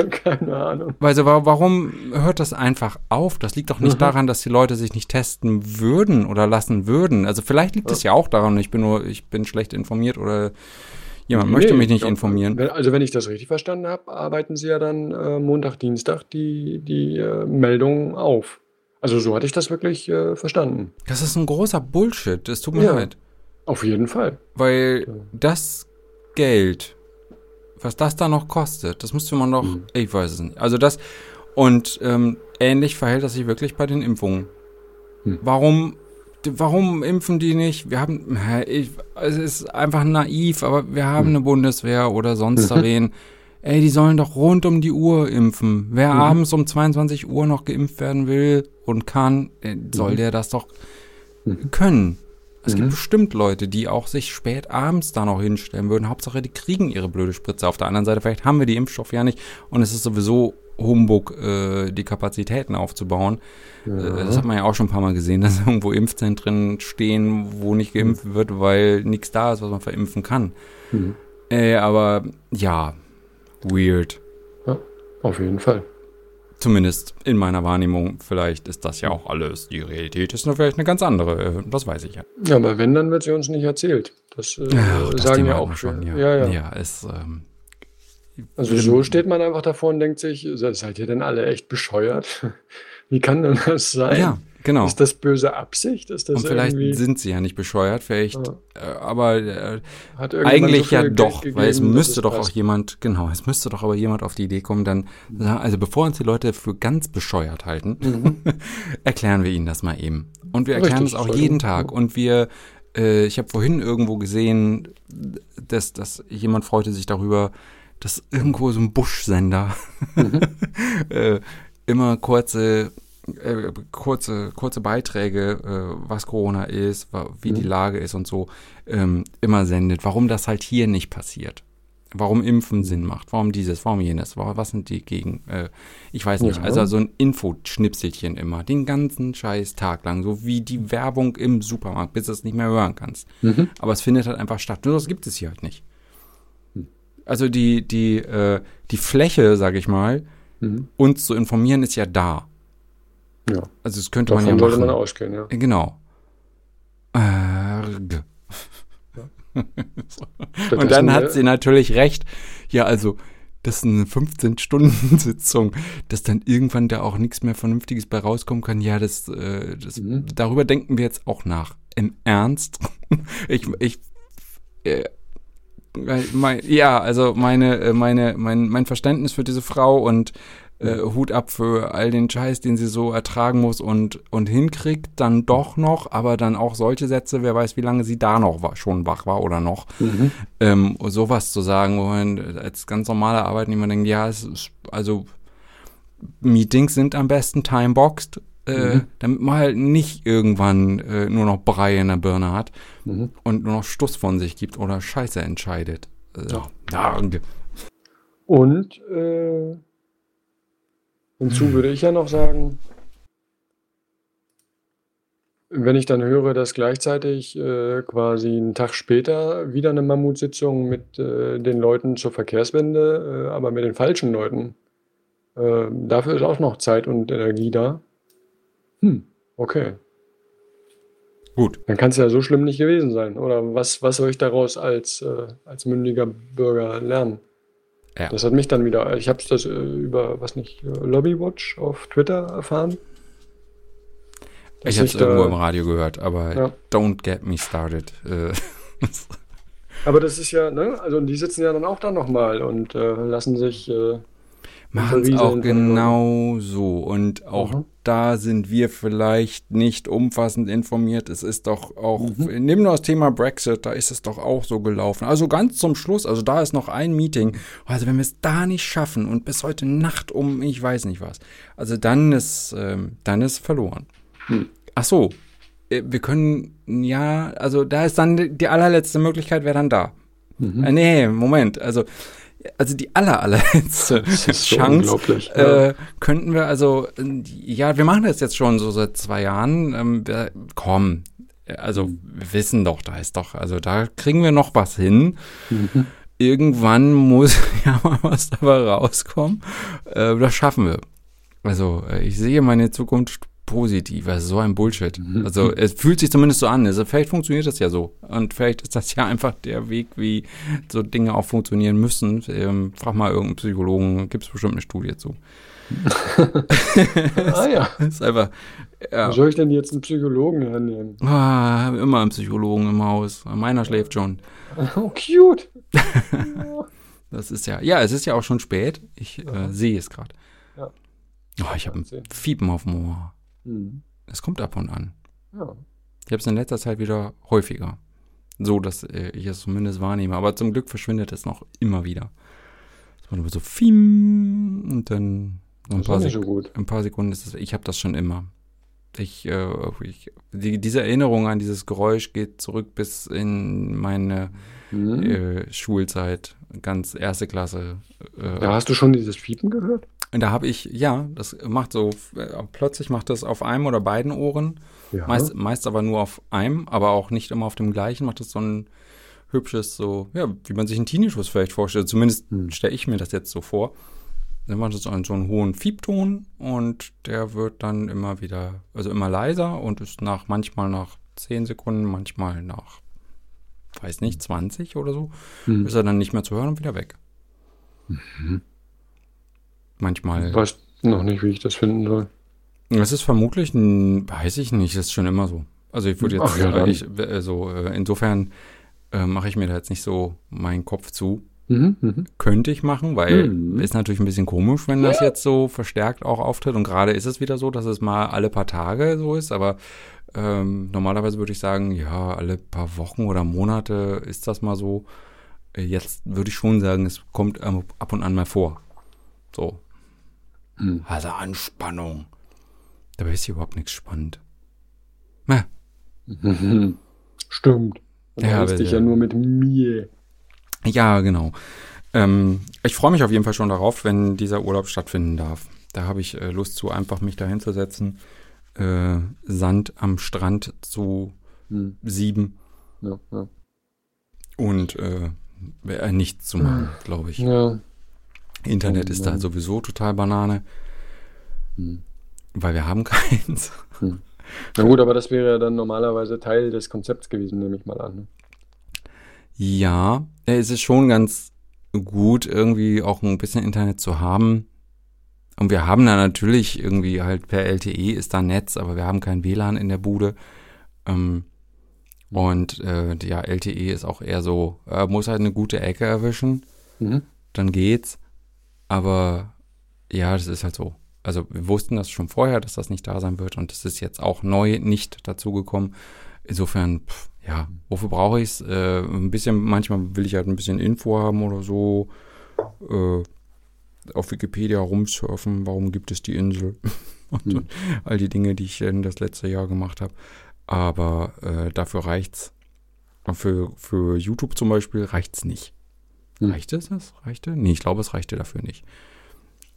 Keine Ahnung. Also warum hört das einfach auf? Das liegt doch nicht mhm. daran, dass die Leute sich nicht testen würden oder lassen würden. Also vielleicht liegt es ja. ja auch daran, ich bin nur, ich bin schlecht informiert oder jemand nee, möchte mich nicht glaub, informieren. Also wenn ich das richtig verstanden habe, arbeiten sie ja dann äh, Montag, Dienstag die, die äh, Meldungen auf. Also so hatte ich das wirklich äh, verstanden. Das ist ein großer Bullshit. Es tut mir ja. leid. Auf jeden Fall. Weil das Geld, was das da noch kostet, das müsste man doch, mhm. ich weiß es nicht. Also das, und ähm, ähnlich verhält das sich wirklich bei den Impfungen. Mhm. Warum, warum impfen die nicht? Wir haben, ich, es ist einfach naiv, aber wir haben mhm. eine Bundeswehr oder sonst mhm. wen. Ey, die sollen doch rund um die Uhr impfen. Wer mhm. abends um 22 Uhr noch geimpft werden will und kann, äh, soll mhm. der das doch können. Es mhm. gibt bestimmt Leute, die auch sich spät abends da noch hinstellen würden. Hauptsache, die kriegen ihre blöde Spritze. Auf der anderen Seite, vielleicht haben wir die Impfstoffe ja nicht und es ist sowieso Humbug, äh, die Kapazitäten aufzubauen. Ja. Äh, das hat man ja auch schon ein paar Mal gesehen, dass irgendwo Impfzentren stehen, wo nicht geimpft mhm. wird, weil nichts da ist, was man verimpfen kann. Mhm. Äh, aber ja, weird. Ja, auf jeden Fall. Zumindest in meiner Wahrnehmung. Vielleicht ist das ja auch alles. Die Realität ist nur vielleicht eine ganz andere. Äh, das weiß ich ja. Ja, aber wenn, dann wird sie uns nicht erzählt. Das, äh, ja, das sagen ja auch schon. Ja, ja. ja. ja es, ähm, also so steht man einfach davor und denkt sich, seid ihr denn alle echt bescheuert? Wie kann denn das sein? Ja, Genau. Ist das böse Absicht? Ist das Und vielleicht sind sie ja nicht bescheuert, vielleicht, ja. äh, aber äh, eigentlich so ja doch, gegeben, weil es müsste doch passt. auch jemand, genau, es müsste doch aber jemand auf die Idee kommen, dann, also bevor uns die Leute für ganz bescheuert halten, mhm. erklären wir ihnen das mal eben. Und wir erklären es auch jeden Tag. Und wir, äh, ich habe vorhin irgendwo gesehen, dass, dass jemand freute sich darüber, dass irgendwo so ein Buschsender mhm. äh, immer kurze äh, kurze, kurze Beiträge, äh, was Corona ist, wie mhm. die Lage ist und so, ähm, immer sendet. Warum das halt hier nicht passiert. Warum Impfen Sinn macht, warum dieses, warum jenes, was sind die gegen, äh, ich weiß nicht, ja. also so ein Infoschnipselchen immer, den ganzen scheiß Tag lang, so wie die Werbung im Supermarkt, bis du es nicht mehr hören kannst. Mhm. Aber es findet halt einfach statt, nur das gibt es hier halt nicht. Also die, die, äh, die Fläche, sag ich mal, mhm. uns zu informieren, ist ja da. Ja. Also das könnte Davon man ja sollte machen. man ausgehen, ja. Äh, genau. Arg. Ja. Und dann hat sie natürlich recht. Ja, also das ist eine 15-Stunden-Sitzung, dass dann irgendwann da auch nichts mehr Vernünftiges bei rauskommen kann. Ja, das, äh, das mhm. darüber denken wir jetzt auch nach. Im Ernst? ich, ich, äh, mein, ja, also meine, äh, meine, mein, mein Verständnis für diese Frau und äh, Hut ab für all den Scheiß, den sie so ertragen muss und, und hinkriegt, dann doch noch, aber dann auch solche Sätze, wer weiß, wie lange sie da noch war, schon wach war oder noch. Mhm. Ähm, sowas zu sagen, wo man als ganz normaler Arbeitnehmer denkt, ja, es ist, also Meetings sind am besten timeboxed, äh, mhm. damit man halt nicht irgendwann äh, nur noch Brei in der Birne hat mhm. und nur noch Stuss von sich gibt oder Scheiße entscheidet. Äh, ja. Und äh, Hinzu würde ich ja noch sagen, wenn ich dann höre, dass gleichzeitig äh, quasi einen Tag später wieder eine Mammutsitzung mit äh, den Leuten zur Verkehrswende, äh, aber mit den falschen Leuten, äh, dafür ist auch noch Zeit und Energie da. Hm, okay. Gut. Dann kann es ja so schlimm nicht gewesen sein. Oder was, was soll ich daraus als, äh, als mündiger Bürger lernen? Ja. Das hat mich dann wieder, ich habe das äh, über, was nicht, Lobbywatch auf Twitter erfahren. Ich habe es irgendwo im Radio gehört, aber ja. don't get me started. Äh, aber das ist ja, ne, also die sitzen ja dann auch da nochmal und äh, lassen sich äh, machen es auch genau so. Und auch mhm. da sind wir vielleicht nicht umfassend informiert. Es ist doch auch, mhm. nimm nur das Thema Brexit, da ist es doch auch so gelaufen. Also ganz zum Schluss, also da ist noch ein Meeting. Also wenn wir es da nicht schaffen und bis heute Nacht um, ich weiß nicht was, also dann ist, ähm, dann ist verloren. Hm. Ach so, äh, wir können, ja, also da ist dann die allerletzte Möglichkeit, wäre dann da. Mhm. Äh, nee, Moment, also also die aller, allerletzte Chance so äh, könnten wir also, ja, wir machen das jetzt schon so seit zwei Jahren. Ähm, wir, komm, also wir wissen doch, da ist doch, also da kriegen wir noch was hin. Mhm. Irgendwann muss ja mal was dabei rauskommen. Äh, das schaffen wir. Also äh, ich sehe meine Zukunft positiv. Also so ein Bullshit. Mhm. Also es fühlt sich zumindest so an. Also vielleicht funktioniert das ja so. Und vielleicht ist das ja einfach der Weg, wie so Dinge auch funktionieren müssen. Ähm, frag mal irgendeinen Psychologen, gibt es bestimmt eine Studie zu. ah ja. ist einfach. Ja. Wo soll ich denn jetzt einen Psychologen hernehmen? Ah, immer einen Psychologen im Haus. Meiner schläft schon. Oh, cute. das ist ja, ja, es ist ja auch schon spät. Ich äh, sehe es gerade. Ja. Oh, ich habe ein Fiepen auf dem Ohr. Mhm. Es kommt ab und an. Ja. Ich habe es in letzter Zeit wieder häufiger. So, dass äh, ich es zumindest wahrnehme. Aber zum Glück verschwindet es noch immer wieder. Es war nur so Fiem und dann ein paar, so ein paar, Sekunden ist es. Ich habe das schon immer. Ich, äh, ich die, diese Erinnerung an dieses Geräusch geht zurück bis in meine mhm. äh, Schulzeit, ganz erste Klasse. Äh, da hast du schon dieses Fiepen gehört? Da habe ich, ja, das macht so, äh, plötzlich macht das auf einem oder beiden Ohren. Ja. Meist, meist aber nur auf einem, aber auch nicht immer auf dem gleichen, macht das so ein hübsches, so, ja, wie man sich einen Tinnitus vielleicht vorstellt. Zumindest hm. stelle ich mir das jetzt so vor. Dann macht es so einen, so einen hohen Fiebton und der wird dann immer wieder, also immer leiser und ist nach, manchmal nach 10 Sekunden, manchmal nach, weiß nicht, 20 oder so, hm. ist er dann nicht mehr zu hören und wieder weg. Mhm. Manchmal. Ich weiß noch nicht, wie ich das finden soll. Es ist vermutlich, ein, weiß ich nicht, das ist schon immer so. Also ich würde jetzt, Ach, ja, ich, also insofern äh, mache ich mir da jetzt nicht so meinen Kopf zu. Mhm, mh. Könnte ich machen, weil mhm. ist natürlich ein bisschen komisch, wenn das jetzt so verstärkt auch auftritt. Und gerade ist es wieder so, dass es mal alle paar Tage so ist, aber ähm, normalerweise würde ich sagen, ja, alle paar Wochen oder Monate ist das mal so. Äh, jetzt würde ich schon sagen, es kommt ab und an mal vor. So, hm. Also Anspannung. Dabei ist hier überhaupt nichts spannend. Na. Stimmt. Du ja, dich ja nur mit mir. Ja, genau. Ähm, ich freue mich auf jeden Fall schon darauf, wenn dieser Urlaub stattfinden darf. Da habe ich äh, Lust zu, einfach mich da hinzusetzen, äh, Sand am Strand zu hm. sieben ja, ja. und äh, äh nichts zu machen, glaube ich. Ja. Internet ist da sowieso total Banane. Hm. Weil wir haben keins. Hm. Na gut, aber das wäre ja dann normalerweise Teil des Konzepts gewesen, nehme ich mal an. Ne? Ja, es ist schon ganz gut, irgendwie auch ein bisschen Internet zu haben. Und wir haben da natürlich irgendwie halt per LTE ist da Netz, aber wir haben kein WLAN in der Bude. Ähm, und äh, ja, LTE ist auch eher so, äh, muss halt eine gute Ecke erwischen. Mhm. Dann geht's. Aber ja, das ist halt so. Also wir wussten das schon vorher, dass das nicht da sein wird und es ist jetzt auch neu nicht dazugekommen. Insofern, pff, ja, wofür brauche ich es? Äh, ein bisschen, manchmal will ich halt ein bisschen Info haben oder so. Äh, auf Wikipedia rumsurfen, warum gibt es die Insel? und mhm. all die Dinge, die ich in das letzte Jahr gemacht habe. Aber äh, dafür reicht's. Für, für YouTube zum Beispiel reicht's nicht. Hm. Reichte es das? Reichte? Nee, ich glaube, es reichte dafür nicht.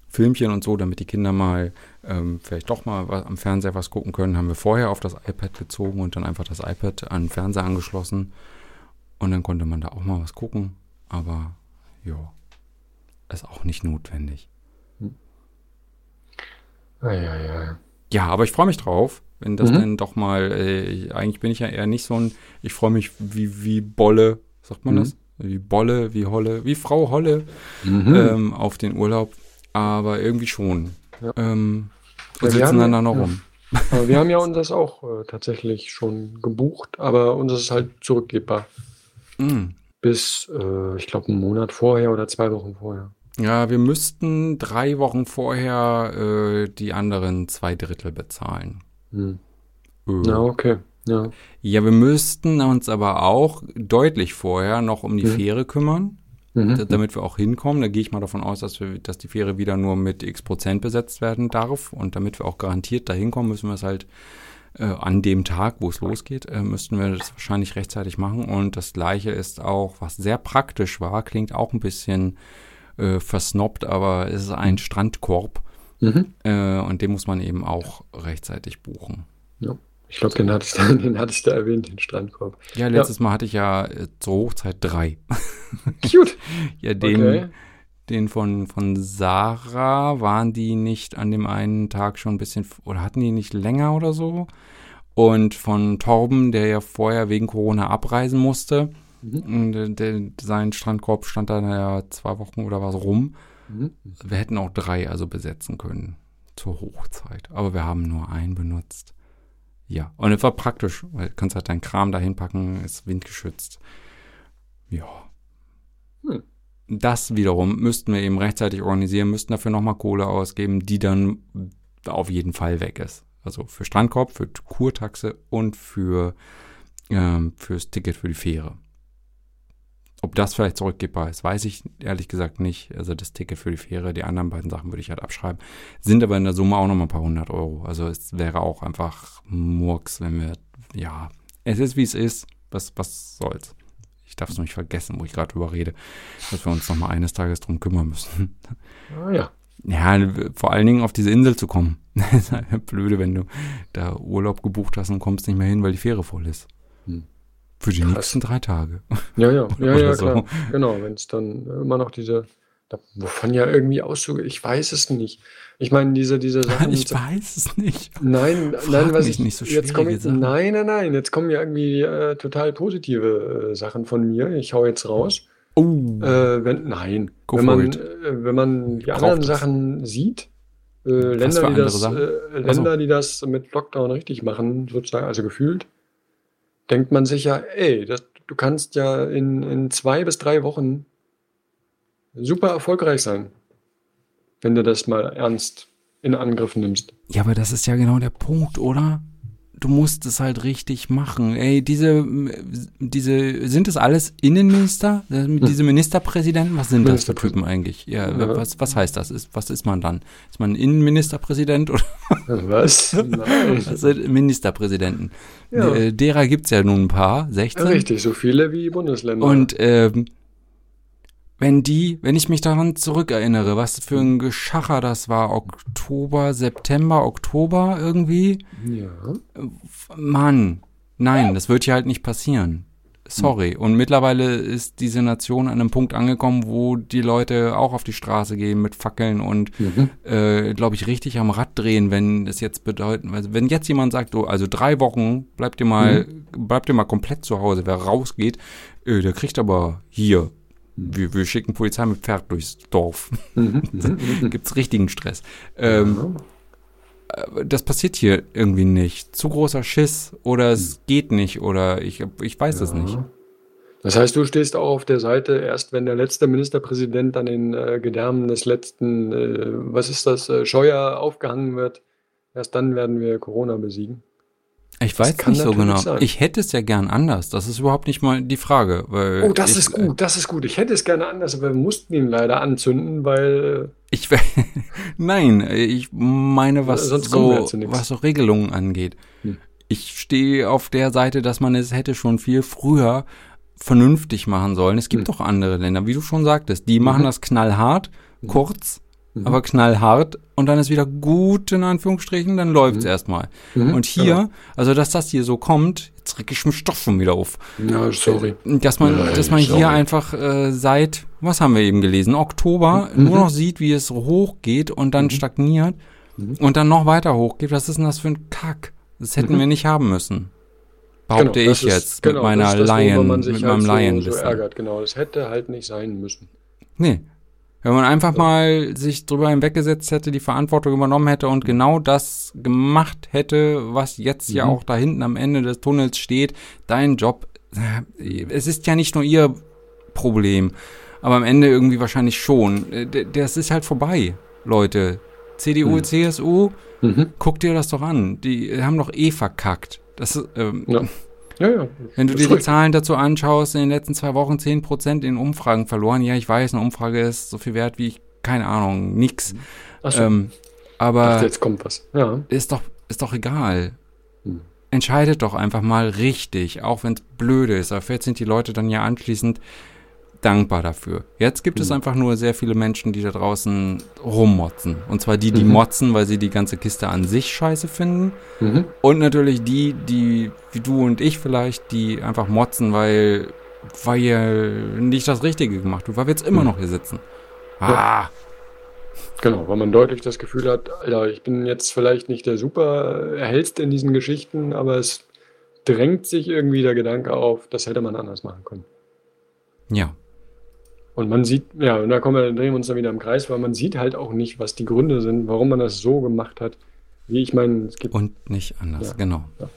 Filmchen und so, damit die Kinder mal ähm, vielleicht doch mal was, am Fernseher was gucken können, haben wir vorher auf das iPad gezogen und dann einfach das iPad an den Fernseher angeschlossen. Und dann konnte man da auch mal was gucken. Aber ja, ist auch nicht notwendig. Hm. Ah, ja, ja. Ja, aber ich freue mich drauf, wenn das mhm. dann doch mal, äh, eigentlich bin ich ja eher nicht so ein, ich freue mich wie, wie Bolle, sagt man mhm. das? Wie Bolle, wie Holle, wie Frau Holle mhm. ähm, auf den Urlaub. Aber irgendwie schon. Ja. Ähm, und sitzen dann da noch rum. Aber wir haben ja uns das auch äh, tatsächlich schon gebucht, aber uns ist halt zurückgebbar. Mm. Bis, äh, ich glaube, einen Monat vorher oder zwei Wochen vorher. Ja, wir müssten drei Wochen vorher äh, die anderen zwei Drittel bezahlen. Hm. Äh. Ja, okay. Ja. ja, wir müssten uns aber auch deutlich vorher noch um die hm. Fähre kümmern. Mhm. damit wir auch hinkommen. Da gehe ich mal davon aus, dass, wir, dass die Fähre wieder nur mit x Prozent besetzt werden darf. Und damit wir auch garantiert da hinkommen, müssen wir es halt äh, an dem Tag, wo es losgeht, äh, müssten wir das wahrscheinlich rechtzeitig machen. Und das gleiche ist auch, was sehr praktisch war, klingt auch ein bisschen äh, versnobbt, aber es ist ein Strandkorb. Mhm. Äh, und den muss man eben auch rechtzeitig buchen. Ja. Ich glaube, den, hatte ich da, den hatte ich da erwähnt, den Strandkorb. Ja, letztes ja. Mal hatte ich ja äh, zur Hochzeit drei. Cute. ja, den, okay. den von, von Sarah waren die nicht an dem einen Tag schon ein bisschen, oder hatten die nicht länger oder so? Und von Torben, der ja vorher wegen Corona abreisen musste, mhm. der, der, sein Strandkorb stand da ja zwei Wochen oder was rum. Mhm. Wir hätten auch drei also besetzen können zur Hochzeit. Aber wir haben nur einen benutzt. Ja, und es war praktisch, weil du kannst halt deinen Kram dahin packen, ist windgeschützt. Ja. Hm. Das wiederum müssten wir eben rechtzeitig organisieren, müssten dafür nochmal Kohle ausgeben, die dann auf jeden Fall weg ist. Also für Strandkorb, für Kurtaxe und für ähm, fürs Ticket für die Fähre. Ob das vielleicht zurückgebbar ist, weiß ich ehrlich gesagt nicht. Also das Ticket für die Fähre, die anderen beiden Sachen würde ich halt abschreiben. Sind aber in der Summe auch nochmal ein paar hundert Euro. Also es wäre auch einfach Murks, wenn wir, ja, es ist wie es ist. Was, was soll's? Ich darf es nicht vergessen, wo ich gerade drüber rede, dass wir uns nochmal eines Tages drum kümmern müssen. Ah ja. Ja, vor allen Dingen auf diese Insel zu kommen. das ist halt blöde, wenn du da Urlaub gebucht hast und kommst nicht mehr hin, weil die Fähre voll ist. Hm. Für die Krass. nächsten drei Tage. Ja, ja, ja, ja, so. klar. Genau, wenn es dann immer noch diese, wovon ja irgendwie Auszüge, ich weiß es nicht. Ich meine, diese, diese Sachen. Ich weiß es nicht. Nein, Frag nein, was ich nicht so jetzt komme Nein, nein, nein, jetzt kommen ja irgendwie äh, total positive äh, Sachen von mir. Ich hau jetzt raus. Oh. Äh, wenn, nein, Go wenn man, äh, wenn man die anderen Sachen sieht, äh, Länder, die das, äh, Länder, die das mit Lockdown richtig machen, sozusagen, also gefühlt, denkt man sich ja, ey, das, du kannst ja in, in zwei bis drei Wochen super erfolgreich sein, wenn du das mal ernst in Angriff nimmst. Ja, aber das ist ja genau der Punkt, oder? Du musst es halt richtig machen. Ey, diese, diese, sind das alles Innenminister? Hm. Diese Ministerpräsidenten? Was sind das für Typen eigentlich? Ja, ja, Was, was heißt das? Ist, was ist man dann? Ist man Innenministerpräsident oder? Was? Nein. Das sind Ministerpräsidenten. Ja. Äh, derer gibt es ja nun ein paar, 16. Richtig, so viele wie Bundesländer. Und ähm, wenn die, wenn ich mich daran zurückerinnere, was für ein Geschacher das war, Oktober, September, Oktober irgendwie. Ja. Mann, nein, das wird hier halt nicht passieren. Sorry. Und mittlerweile ist diese Nation an einem Punkt angekommen, wo die Leute auch auf die Straße gehen mit Fackeln und, mhm. äh, glaube ich, richtig am Rad drehen, wenn es jetzt bedeuten, also wenn jetzt jemand sagt, oh, also drei Wochen, bleibt ihr mal, mhm. bleibt ihr mal komplett zu Hause, wer rausgeht, äh, der kriegt aber hier wir, wir schicken Polizei mit Pferd durchs Dorf. Mhm. Gibt's richtigen Stress. Ähm, äh, das passiert hier irgendwie nicht. Zu großer Schiss oder es mhm. geht nicht oder ich, ich weiß es nicht. Das heißt, du stehst auch auf der Seite, erst wenn der letzte Ministerpräsident an den äh, Gedärmen des letzten, äh, was ist das, äh, Scheuer aufgehangen wird, erst dann werden wir Corona besiegen. Ich weiß nicht so genau. Sein. Ich hätte es ja gern anders. Das ist überhaupt nicht mal die Frage. Weil oh, das ich, ist gut, das ist gut. Ich hätte es gerne anders, aber wir mussten ihn leider anzünden, weil. Äh, ich Nein, ich meine, was so, was so Regelungen angeht. Hm. Ich stehe auf der Seite, dass man es hätte schon viel früher vernünftig machen sollen. Es gibt hm. doch andere Länder, wie du schon sagtest, die machen mhm. das knallhart, hm. kurz mhm. aber knallhart und dann ist wieder gut, in Anführungsstrichen, dann läuft's mhm. erstmal. Mhm. Und hier, ja. also dass das hier so kommt, jetzt reg ich mich Stoff schon wieder auf. Ja, sorry. Dass man, ja, dass man sorry. hier einfach äh, seit, was haben wir eben gelesen, Oktober mhm. nur noch sieht, wie es hochgeht und dann mhm. stagniert mhm. und dann noch weiter hochgeht. Was ist denn das für ein Kack? Das hätten wir nicht haben müssen behaupte genau, ich jetzt ist, genau, mit meiner Lion, mit halt meinem so, Lion. So ärgert, genau. Das hätte halt nicht sein müssen. Nee. Wenn man einfach mal sich drüber hinweggesetzt hätte, die Verantwortung übernommen hätte und genau das gemacht hätte, was jetzt mhm. ja auch da hinten am Ende des Tunnels steht, dein Job, es ist ja nicht nur ihr Problem, aber am Ende irgendwie wahrscheinlich schon. Das ist halt vorbei, Leute. CDU, mhm. CSU, mhm. guck dir das doch an. Die haben doch eh verkackt. Das ist, ähm, ja. Ja, ja. Wenn du dir die Zahlen dazu anschaust, in den letzten zwei Wochen 10% in Umfragen verloren. Ja, ich weiß, eine Umfrage ist so viel wert wie, ich, keine Ahnung, nix. Ach so. Ähm, aber dachte, jetzt kommt was. Ja. Ist doch, ist doch egal. Hm. Entscheidet doch einfach mal richtig, auch wenn es blöde ist. Aber vielleicht sind die Leute dann ja anschließend dankbar dafür. Jetzt gibt mhm. es einfach nur sehr viele Menschen, die da draußen rummotzen. Und zwar die, die mhm. motzen, weil sie die ganze Kiste an sich scheiße finden. Mhm. Und natürlich die, die, wie du und ich vielleicht, die einfach motzen, weil, weil ihr nicht das Richtige gemacht habt, weil wir jetzt immer mhm. noch hier sitzen. Ah. Ja. Genau, weil man deutlich das Gefühl hat, Alter, ich bin jetzt vielleicht nicht der super hellste in diesen Geschichten, aber es drängt sich irgendwie der Gedanke auf, das hätte man anders machen können. Ja, und man sieht, ja, und da kommen wir, drehen wir uns dann wieder im Kreis, weil man sieht halt auch nicht, was die Gründe sind, warum man das so gemacht hat. Wie ich meine, es gibt. Und nicht anders, ja, genau. Ja.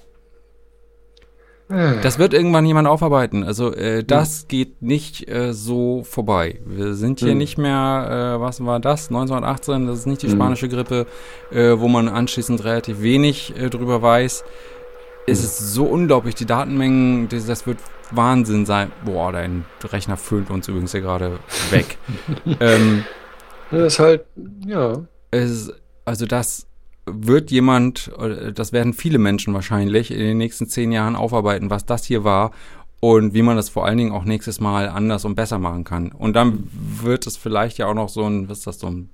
Das wird irgendwann jemand aufarbeiten. Also äh, das ja. geht nicht äh, so vorbei. Wir sind hier hm. nicht mehr, äh, was war das? 1918, das ist nicht die hm. spanische Grippe, äh, wo man anschließend relativ wenig äh, drüber weiß. Es hm. ist so unglaublich, die Datenmengen, das, das wird Wahnsinn sein. Boah, dein Rechner föhnt uns übrigens hier gerade weg. ähm, das ist halt, ja. Es, also das wird jemand, das werden viele Menschen wahrscheinlich in den nächsten zehn Jahren aufarbeiten, was das hier war und wie man das vor allen Dingen auch nächstes Mal anders und besser machen kann. Und dann wird es vielleicht ja auch noch so ein, was ist das, so ein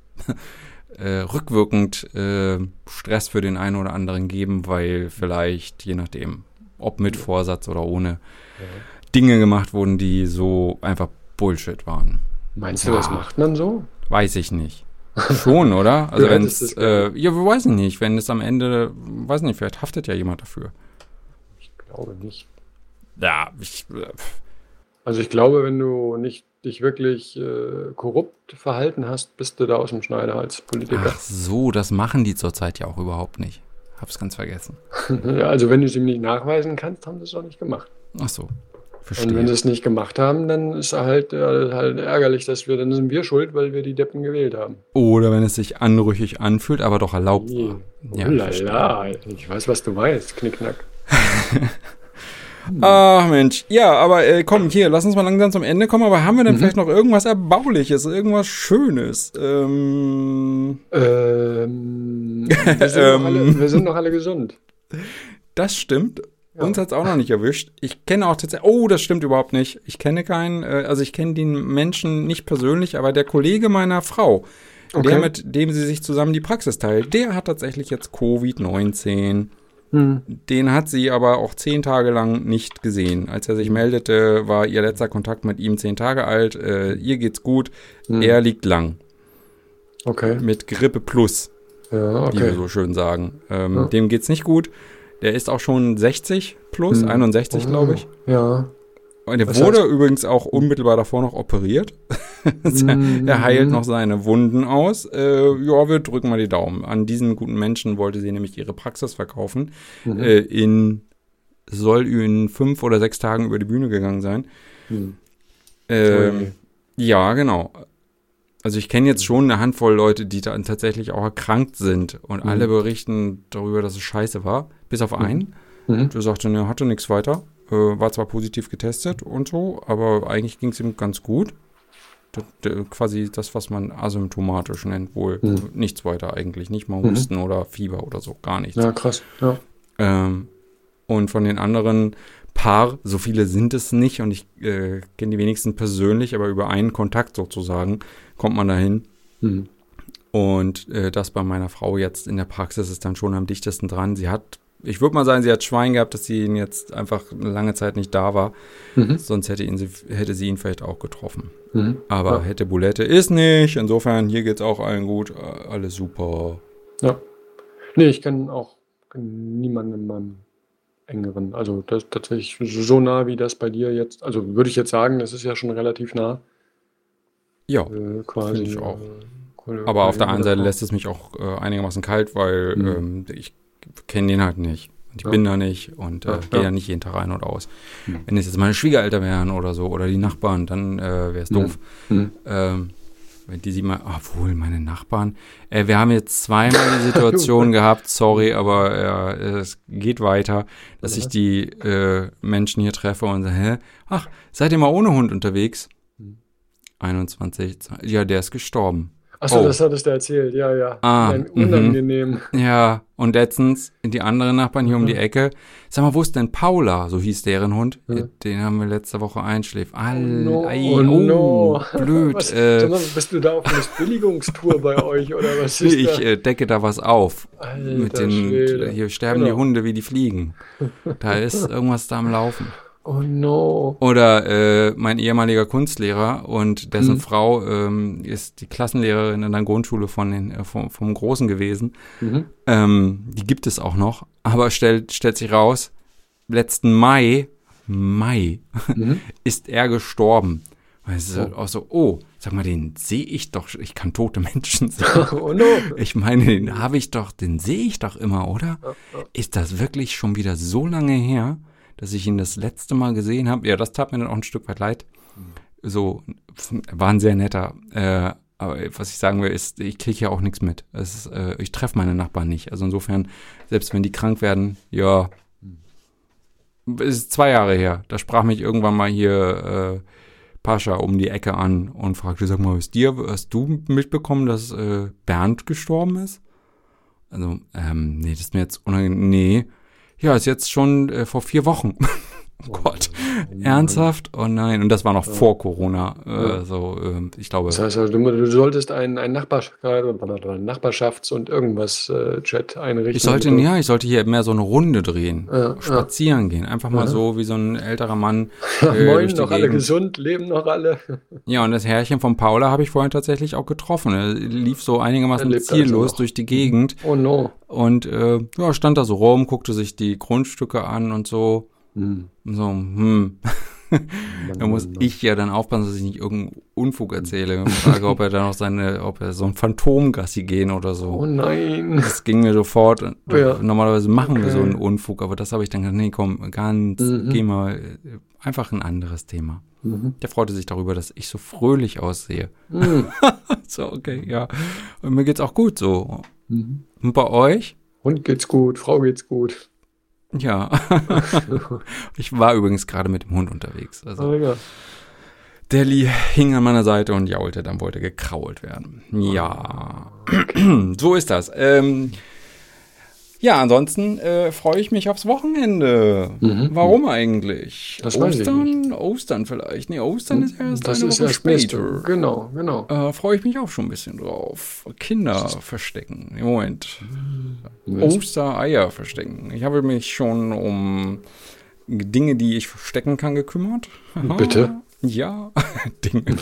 äh, rückwirkend äh, Stress für den einen oder anderen geben, weil vielleicht, je nachdem, ob mit Vorsatz oder ohne, Dinge gemacht wurden, die so einfach Bullshit waren. Meinst du, ja. das macht man so? Weiß ich nicht. Schon, oder? Also wenn es, äh, ja, wir weiß nicht, wenn es am Ende, weiß nicht, vielleicht haftet ja jemand dafür. Ich glaube nicht. Ja, ich. Äh, also ich glaube, wenn du nicht dich wirklich äh, korrupt verhalten hast, bist du da aus dem Schneider als Politiker. Ach so, das machen die zurzeit ja auch überhaupt nicht. Hab's ganz vergessen. also wenn du es ihm nicht nachweisen kannst, haben sie es auch nicht gemacht. Ach so. Verstehe. Und wenn sie es nicht gemacht haben, dann ist halt, äh, halt ärgerlich, dass wir, dann sind wir schuld, weil wir die Deppen gewählt haben. Oder wenn es sich anrüchig anfühlt, aber doch erlaubt war. Ja, Lala, ich weiß, was du weißt, Knickknack. Ach Mensch, ja, aber äh, komm, hier, lass uns mal langsam zum Ende kommen. Aber haben wir denn mhm. vielleicht noch irgendwas Erbauliches, irgendwas Schönes? Ähm, ähm, wir, sind ähm, alle, wir sind noch alle gesund. Das stimmt. Ja. Uns hat's auch noch nicht erwischt. Ich kenne auch tatsächlich, oh, das stimmt überhaupt nicht. Ich kenne keinen, äh, also ich kenne den Menschen nicht persönlich, aber der Kollege meiner Frau, okay. der mit dem sie sich zusammen die Praxis teilt, der hat tatsächlich jetzt Covid-19. Hm. Den hat sie aber auch zehn Tage lang nicht gesehen. Als er sich meldete, war ihr letzter Kontakt mit ihm zehn Tage alt. Äh, ihr geht's gut, hm. er liegt lang. Okay. Mit Grippe plus, ja, okay. wie wir so schön sagen. Ähm, ja. Dem geht's nicht gut. Der ist auch schon 60 plus, hm. 61 oh, glaube ich. Ja. Und der Was wurde heißt? übrigens auch unmittelbar davor noch operiert. Mm, er heilt noch seine Wunden aus. Äh, ja, wir drücken mal die Daumen. An diesen guten Menschen wollte sie nämlich ihre Praxis verkaufen. Mhm. Äh, in soll in fünf oder sechs Tagen über die Bühne gegangen sein. Mhm. Ähm, ja, genau. Also ich kenne jetzt schon eine Handvoll Leute, die dann tatsächlich auch erkrankt sind und mhm. alle berichten darüber, dass es scheiße war. Bis auf mhm. einen. Mhm. Der sagte, er hatte nichts weiter. Äh, war zwar positiv getestet und so, aber eigentlich ging es ihm ganz gut. D quasi das, was man asymptomatisch nennt, wohl mhm. nichts weiter eigentlich. Nicht mal mhm. Husten oder Fieber oder so, gar nichts. Ja, krass. Ja. Ähm, und von den anderen Paar, so viele sind es nicht und ich äh, kenne die wenigsten persönlich, aber über einen Kontakt sozusagen kommt man dahin. Mhm. Und äh, das bei meiner Frau jetzt in der Praxis ist dann schon am dichtesten dran. Sie hat, ich würde mal sagen, sie hat Schwein gehabt, dass sie ihn jetzt einfach eine lange Zeit nicht da war. Mhm. Sonst hätte, ihn, hätte sie ihn vielleicht auch getroffen. Mhm. Aber ja. hätte Bulette ist nicht. Insofern, hier geht es auch allen gut. Alles super. Ja. Nee, ich kenne auch niemanden in meinem engeren, also das tatsächlich so nah wie das bei dir jetzt, also würde ich jetzt sagen, das ist ja schon relativ nah. Ja, äh, quasi. Ich auch. Äh, Aber auf der einen Seite lässt es mich auch äh, einigermaßen kalt, weil mhm. ähm, ich kenne den halt nicht. Ich ja. bin da nicht und äh, ja, gehe ja. ja nicht jeden Tag rein und aus. Mhm. Wenn es jetzt meine Schwiegereltern wären oder so oder die Nachbarn, dann äh, wäre es doof. Mhm. Ähm, wenn die sie mal, obwohl meine Nachbarn, äh, wir haben jetzt zweimal die Situation gehabt, sorry, aber äh, es geht weiter, dass ich die äh, Menschen hier treffe und sage, hä, ach, seid ihr mal ohne Hund unterwegs? 21, hm. ja, der ist gestorben. Achso, oh. das hattest du erzählt, ja, ja. Ah, mhm. unangenehm. Ja, und letztens die anderen Nachbarn hier um die Ecke. Sag mal, wo ist denn Paula? So hieß deren Hund. Ja. Den haben wir letzte Woche einschläft. All, oh, no. Ei, oh, oh no. blöd. Was, äh, mal, bist du da auf einer Billigungstour bei euch oder was ist Ich äh, decke da was auf. Alter Mit den, Schwede. hier sterben genau. die Hunde wie die Fliegen. Da ist irgendwas da am Laufen. Oh no. Oder äh, mein ehemaliger Kunstlehrer und dessen mhm. Frau ähm, ist die Klassenlehrerin in der Grundschule von den, äh, vom, vom Großen gewesen. Mhm. Ähm, die gibt es auch noch, aber stellt, stellt sich raus, letzten Mai, Mai, mhm. ist er gestorben. Also oh. auch so, oh, sag mal, den sehe ich doch, ich kann tote Menschen sehen. oh no. Ich meine, den habe ich doch, den sehe ich doch immer, oder? Ist das wirklich schon wieder so lange her? Dass ich ihn das letzte Mal gesehen habe. Ja, das tat mir dann auch ein Stück weit leid. So, war ein sehr netter. Äh, aber was ich sagen will, ist, ich kriege ja auch nichts mit. Ist, äh, ich treffe meine Nachbarn nicht. Also insofern, selbst wenn die krank werden, ja, ist zwei Jahre her. Da sprach mich irgendwann mal hier äh, Pascha um die Ecke an und fragte, sag mal, ist dir, hast du mitbekommen, dass äh, Bernd gestorben ist? Also, ähm, nee, das ist mir jetzt unangenehm. Nee, ja, ist jetzt schon äh, vor vier Wochen. oh Gott, ernsthaft? Oh nein, und das war noch ja. vor Corona. Äh, ja. so, äh, ich glaube. Das heißt, also, du, du solltest einen, einen Nachbarschafts- und irgendwas äh, Chat einrichten. Ich sollte, ja, ich sollte hier mehr so eine Runde drehen, ja, spazieren gehen, einfach mal so wie so ein älterer Mann. Äh, Moin, noch alle gesund, leben noch alle. ja, und das Herrchen von Paula habe ich vorhin tatsächlich auch getroffen. Er lief so einigermaßen ziellos also durch die Gegend. Oh no. Und äh, ja, stand da so rum, guckte sich die Grundstücke an und so. Hm. So, hm. da muss ich ja dann aufpassen, dass ich nicht irgendeinen Unfug erzähle. Ich frage, ob er da noch seine, ob er so ein Phantomgassi gehen oder so. Oh nein. Das ging mir sofort. Ja. Normalerweise machen okay. wir so einen Unfug, aber das habe ich dann gesagt, nee, komm, ganz, mhm. geh mal, einfach ein anderes Thema. Mhm. Der freute sich darüber, dass ich so fröhlich aussehe. Mhm. so, okay, ja. Und mir geht's auch gut so. Mhm. Und bei euch? Hund geht's gut, Frau geht's gut. Ja. ich war übrigens gerade mit dem Hund unterwegs. Also. Oh, ja. Der hing an meiner Seite und jaulte, dann wollte gekrault werden. Ja. So ist das. Ähm, ja, ansonsten äh, freue ich mich aufs Wochenende. Mhm. Warum eigentlich? Das Ostern? Ostern vielleicht. Nee, Ostern ist erst das eine ist Woche später. Genau, genau. Äh, freue ich mich auch schon ein bisschen drauf. Kinder verstecken. Im Moment. Mhm. Ostereier verstecken. Ich habe mich schon um Dinge, die ich verstecken kann, gekümmert. Bitte? Ja, Dinge.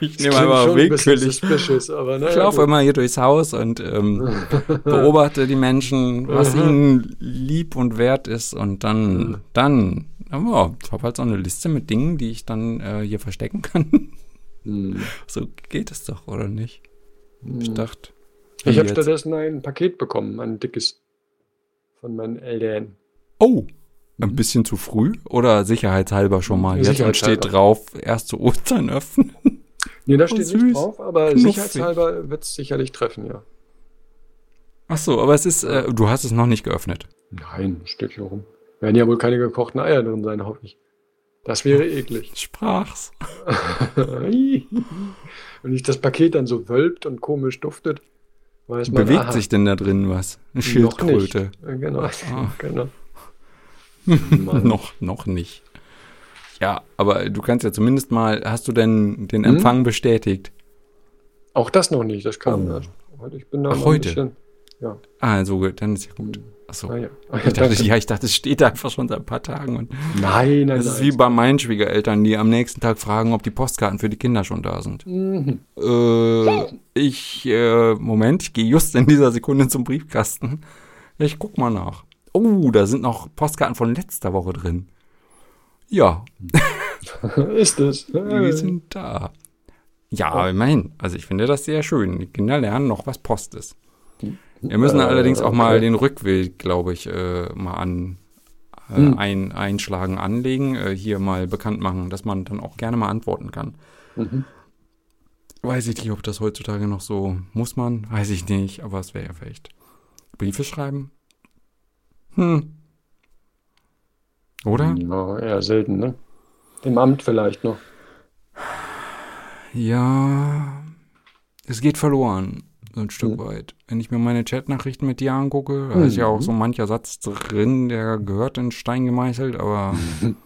ich nehme einfach willkürlich. Aber naja, ich laufe immer hier durchs Haus und ähm, beobachte die Menschen, was ihnen lieb und wert ist und dann, dann, aber ich habe halt so eine Liste mit Dingen, die ich dann äh, hier verstecken kann. Hm. so geht es doch, oder nicht? Ich hm. dachte. Ich habe stattdessen ein Paket bekommen, ein dickes von meinen Eltern. Oh, ein mhm. bisschen zu früh oder sicherheitshalber schon mal? Jetzt steht drauf, erst zu Ostern öffnen. Nee, da steht oh, nicht drauf, aber Knuffig. sicherheitshalber wird es sicherlich treffen, ja. Ach so, aber es ist, äh, du hast es noch nicht geöffnet. Nein, steht hier rum. Werden ja wohl keine gekochten Eier drin sein, hoffe ich. Das wäre eklig. Sprach's. Wenn sich das Paket dann so wölbt und komisch duftet, weiß man, Bewegt aha, sich denn da drin was? Eine Schildkröte. Genau, ah. genau. noch, noch nicht. Ja, aber du kannst ja zumindest mal, hast du denn den hm? Empfang hm? bestätigt? Auch das noch nicht, das kam Oh. erst. Heute, Ich bin da Ach, heute? Bisschen, ja. Ah, so gut, dann ist ja gut. Achso. Ah, ja. Ah, ja, Ich dachte, ja, ich dachte, es steht da einfach schon seit ein paar Tagen. Und Nein, nein, es ist nein. wie bei meinen Schwiegereltern, die am nächsten Tag fragen, ob die Postkarten für die Kinder schon da sind. Mhm. Äh, ich, äh, Moment, ich gehe just in dieser Sekunde zum Briefkasten. Ich guck mal nach. Oh, da sind noch Postkarten von letzter Woche drin. Ja, Ist es. die sind da. Ja, immerhin. Also ich finde das sehr schön. Die Kinder lernen noch, was Post ist. Wir müssen Äh, allerdings auch mal okay. den Rückweg, glaube ich, äh, mal an äh, Hm. ein, einschlagen, anlegen, äh, hier mal bekannt machen, dass man dann auch gerne mal antworten kann. Mhm. Weiß ich nicht, ob das heutzutage noch so muss man, weiß ich nicht, aber es wäre ja vielleicht. Briefe schreiben? Hm. Oder? Ja, eher selten, ne? Im Amt vielleicht noch. Ja, es geht verloren, so ein Stück Mhm. weit. Wenn ich mir meine Chatnachrichten mit dir angucke, da ist ja auch so mancher Satz drin, der gehört in Stein gemeißelt, aber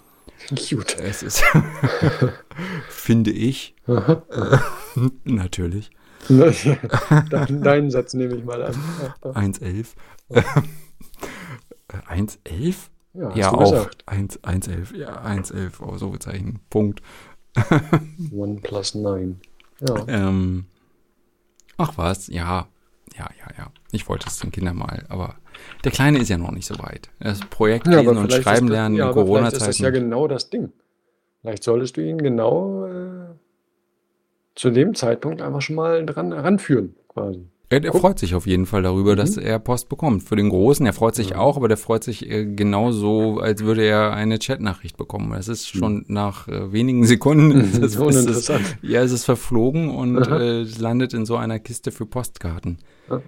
Gut. es ist, finde ich, natürlich, Dein, deinen Satz nehme ich mal an. 1,11. 1,11? Ja, Ja, auch gesagt. 1, 1,11, ja, 1,11, oh, so Bezeichen, Punkt. One plus nine. Ja. Ähm, ach was, ja, ja, ja, ja. Ich wollte es den Kindern mal, aber der Kleine ist ja noch nicht so weit. Das Projekt Ja, lesen und schreiben das, lernen ja, in vielleicht ist das ja Corona-Zeiten. genau das Ding. Vielleicht solltest du ihn genau äh, zu dem Zeitpunkt einfach schon mal dran ranführen, quasi. Er, Guck. freut sich auf jeden Fall darüber, dass Mhm. er Post bekommt. Für den Großen, er freut sich Ja. auch, aber der freut sich äh, genauso, als würde er eine Chatnachricht bekommen. Das ist Mhm. schon nach äh, wenigen Sekunden, ist es, ist es, ja, es ist verflogen und äh, landet in so einer Kiste für Postkarten. Ja.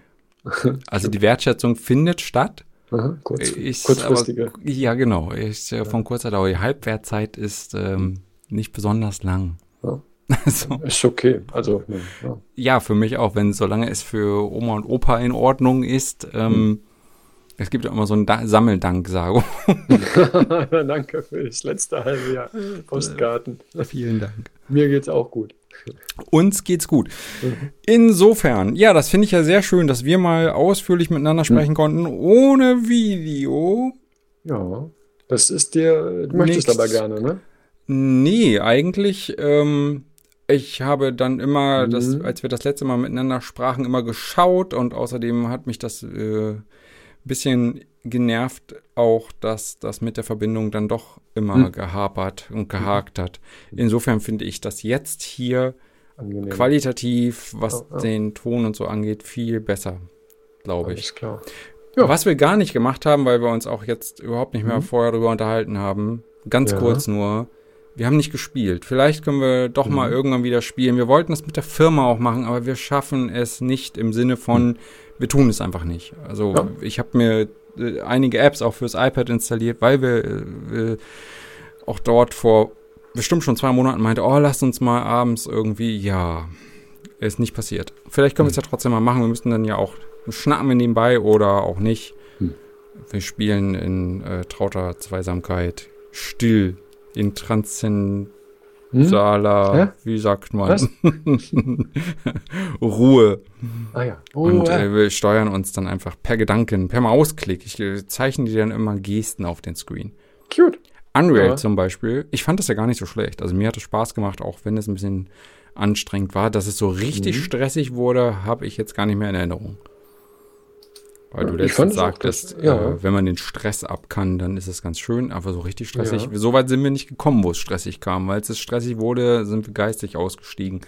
Also die Wertschätzung findet statt. Aha, kurz, Ist kurzfristige. Aber, ja, genau. Ist äh, von kurzer Dauer. Die Halbwertzeit ist ähm, nicht besonders lang. Ja. Also, Ist okay. Also, ja. ja, für mich auch, wenn solange es für Oma und Opa in Ordnung ist. Ähm, Es gibt ja immer so eine da Sammeldanksagung. Danke für das letzte halbe Jahr. Postkarten. Vielen Dank. Mir geht's auch gut. Uns geht's gut. Insofern, ja, das finde ich ja sehr schön, dass wir mal ausführlich miteinander sprechen konnten, ohne Video. Ja, das ist dir, du möchtest Nichts. aber gerne, ne? Nee, eigentlich, ähm, ich habe dann immer, das, Mhm. als wir das letzte Mal miteinander sprachen, immer geschaut und außerdem hat mich das äh, bisschen genervt auch, dass das mit der Verbindung dann doch immer Mhm. gehapert und gehakt hat. Insofern finde ich das jetzt hier Angenehm. qualitativ, was Ja, ja. den Ton und so angeht, viel besser, glaube ich. Klar. Ja. Was wir gar nicht gemacht haben, weil wir uns auch jetzt überhaupt nicht mehr Mhm. vorher darüber unterhalten haben, ganz Ja. kurz nur, wir haben nicht gespielt. Vielleicht können wir doch mal Mhm. irgendwann wieder spielen. Wir wollten es mit der Firma auch machen, aber wir schaffen es nicht im Sinne von, wir tun es einfach nicht. Also Mhm. Ja. ich habe mir äh, einige Apps auch fürs iPad installiert, weil wir äh, auch dort vor bestimmt schon zwei Monaten meinte, oh, lasst uns mal abends irgendwie, ja, ist nicht passiert. Vielleicht können wir es ja trotzdem mal machen. Wir müssen dann ja auch schnappen wir nebenbei oder auch nicht. Hm. Wir spielen in äh, trauter Zweisamkeit, still, in transzensaler, Hm? Wie sagt man? Ruhe. Ah ja. Oh, Und äh, wir steuern uns dann einfach per Gedanken, per Mausklick. Ich äh, zeichne dir dann immer Gesten auf den Screen. Cute. Unreal Ja. zum Beispiel, ich fand das ja gar nicht so schlecht. Also mir hat es Spaß gemacht, auch wenn es ein bisschen anstrengend war. Dass es so richtig Mhm. stressig wurde, habe ich jetzt gar nicht mehr in Erinnerung. Weil du letztens sagtest, ja. äh, wenn man den Stress ab kann, dann ist es ganz schön. Aber so richtig stressig, Ja. so weit sind wir nicht gekommen, wo es stressig kam. Weil es stressig wurde, sind wir geistig ausgestiegen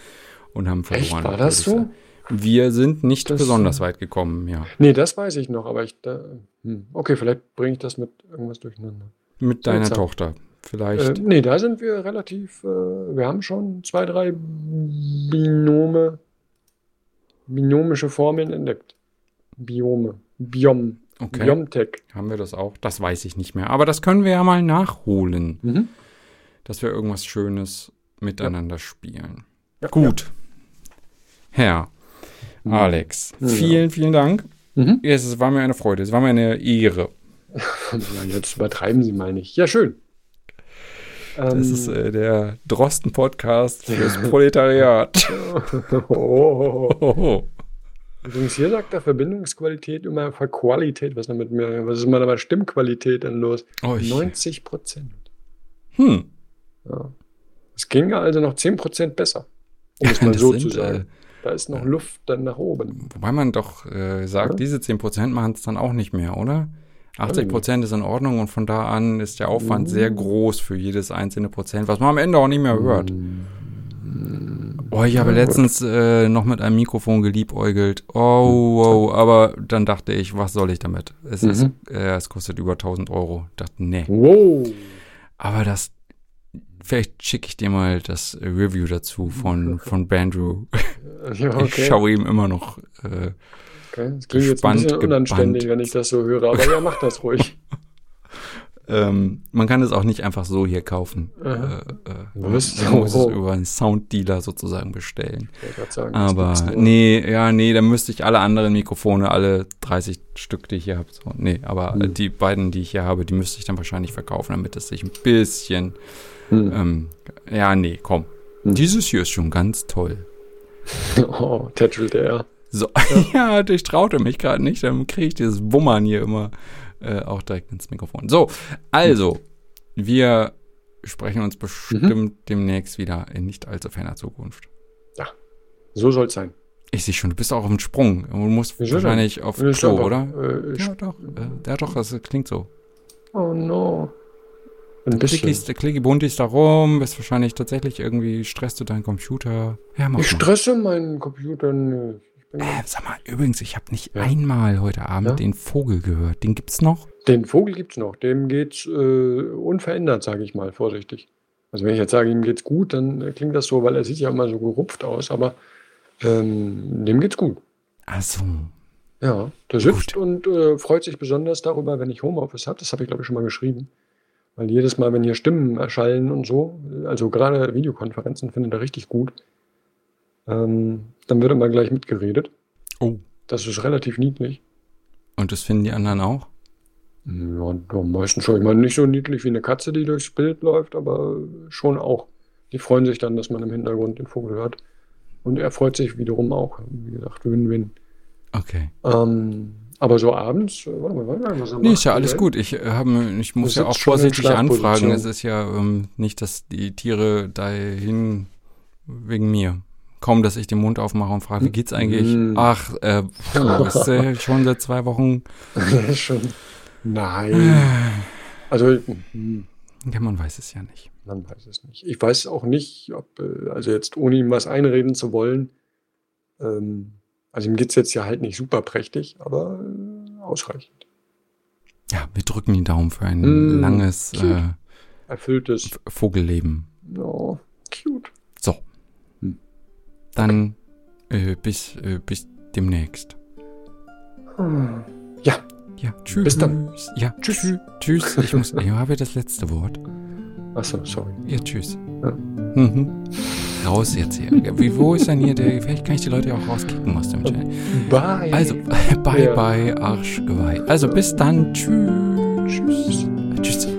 und haben verloren. Echt? War das so? Wir sind nicht Das- besonders weit gekommen, ja. Nee, das weiß ich noch, aber ich da, hm. okay, vielleicht bringe ich das mit irgendwas durcheinander. Mit deiner. Tochter. Vielleicht. Äh, nee, da sind wir relativ, äh, wir haben schon zwei, drei Binome, binomische Formeln entdeckt. Biome, Biom, okay. Biomtech. Haben wir das auch? Das weiß ich nicht mehr. Aber das können wir ja mal nachholen. Mhm. dass wir irgendwas Schönes miteinander spielen. Ja, Gut. Herr Mhm. Alex, Ja. vielen, vielen Dank. Mhm. Es war mir eine Freude, es war mir eine Ehre. Ja, jetzt übertreiben Sie mal nicht. Ja, schön. Das ähm, ist äh, der Drosten-Podcast fürs Proletariat. oh. oh. Übrigens, hier sagt der Verbindungsqualität immer Qualität. Was, damit mir, was ist mal aber Stimmqualität denn los? Oh, 90 Prozent. Hm. Ja. Es ging also noch 10 Prozent besser. Um es mal so sind, zu sagen. Äh, da ist noch äh, Luft dann nach oben. Wobei man doch äh, sagt, ja? diese 10 Prozent machen es dann auch nicht mehr, oder? 80 Prozent ist in Ordnung und von da an ist der Aufwand sehr mm. groß für jedes einzelne Prozent, was man am Ende auch nicht mehr hört. Mm. Oh, ich habe letztens äh, noch mit einem Mikrofon geliebäugelt. Oh, wow, aber dann dachte ich, was soll ich damit? Es, mhm. ist, äh, es kostet über 1000 Euro. Ich dachte, nee. Wow. Aber das, vielleicht schicke ich dir mal das Review dazu von, von Bandrew. Ja, okay. Ich schaue ihm immer noch äh, Okay. Das klingt jetzt ein bisschen unanständig, wenn ich das so höre, aber ja, mach das ruhig. ähm, man kann es auch nicht einfach so hier kaufen. Äh, äh, man muss es über einen Sounddealer sozusagen bestellen. Sagen, aber nee, ja, nee, dann müsste ich alle anderen Mikrofone, alle 30 Stück, die ich hier habe, so, nee, aber hm. die beiden, die ich hier habe, die müsste ich dann wahrscheinlich verkaufen, damit es sich ein bisschen, hm. ähm, ja, nee, komm. Hm. Dieses hier ist schon ganz toll. Oh, tätschelt er. So, ja, ja ich traute mich gerade nicht, dann kriege ich dieses Wummern hier immer äh, auch direkt ins Mikrofon. So, also, wir sprechen uns bestimmt mhm. demnächst wieder in nicht allzu ferner Zukunft. Ja, so soll es sein. Ich sehe schon, du bist auch auf dem Sprung. Du musst ich wahrscheinlich schon. auf Klo, doch, oder? Äh, ja, doch. Äh, ja, doch, das klingt so. Oh no. Ein bisschen. Klicki buntis da rum, bist wahrscheinlich tatsächlich irgendwie, stresst du deinen Computer. Ja, mach ich mal. stresse meinen Computer nicht. Äh, sag mal, übrigens, ich habe nicht ja. einmal heute Abend ja? den Vogel gehört. Den gibt's noch? Den Vogel gibt's noch. Dem geht's äh, unverändert, sage ich mal, vorsichtig. Also wenn ich jetzt sage, ihm geht's gut, dann äh, klingt das so, weil er sieht ja immer so gerupft aus, aber ähm, dem geht's gut. Ach so. Ja, der sitzt und äh, freut sich besonders darüber, wenn ich Homeoffice habe. Das habe ich, glaube ich, schon mal geschrieben. Weil jedes Mal, wenn hier Stimmen erschallen und so, also gerade Videokonferenzen findet er richtig gut. Ähm, dann wird immer gleich mitgeredet. Oh. Das ist relativ niedlich. Und das finden die anderen auch? Ja, meistens schon. Ich meine, nicht so niedlich wie eine Katze, die durchs Bild läuft, aber schon auch. Die freuen sich dann, dass man im Hintergrund den Vogel hört. Und er freut sich wiederum auch. Wie gesagt, Win-Win. Okay. Ähm, aber so abends, äh, warte mal, warte mal, was Nee, ist ja alles gut. Ich, äh, hab, ich muss ja auch vorsichtig anfragen. Es ist ja ähm, nicht, dass die Tiere dahin wegen mir kaum, dass ich den Mund aufmache und frage, wie geht's eigentlich? Mm. Ach, äh, ist äh, schon seit zwei Wochen. schon. Nein. also, hm. ja, man weiß es ja nicht. Man weiß es nicht. Ich weiß auch nicht, ob, äh, also jetzt ohne ihm was einreden zu wollen, ähm, also ihm geht's jetzt ja halt nicht super prächtig, aber äh, ausreichend. Ja, wir drücken die Daumen für ein mm, langes, äh, erfülltes Vogelleben. Oh, cute. Dann äh, bis, äh, bis demnächst. Ja. Ja, tschüss. Bis dann. Ja, tschüss. Tschüss. Ich muss, ich habe das letzte Wort. Achso, sorry. Ja, tschüss. Ja. Mhm. Raus jetzt hier. Wie, wo ist denn hier der, vielleicht kann ich die Leute ja auch rauskicken aus dem Channel. Bye. Also, bye, ja. bye, Arschgeweih. Also, bis dann. Tschüss. Tschüss.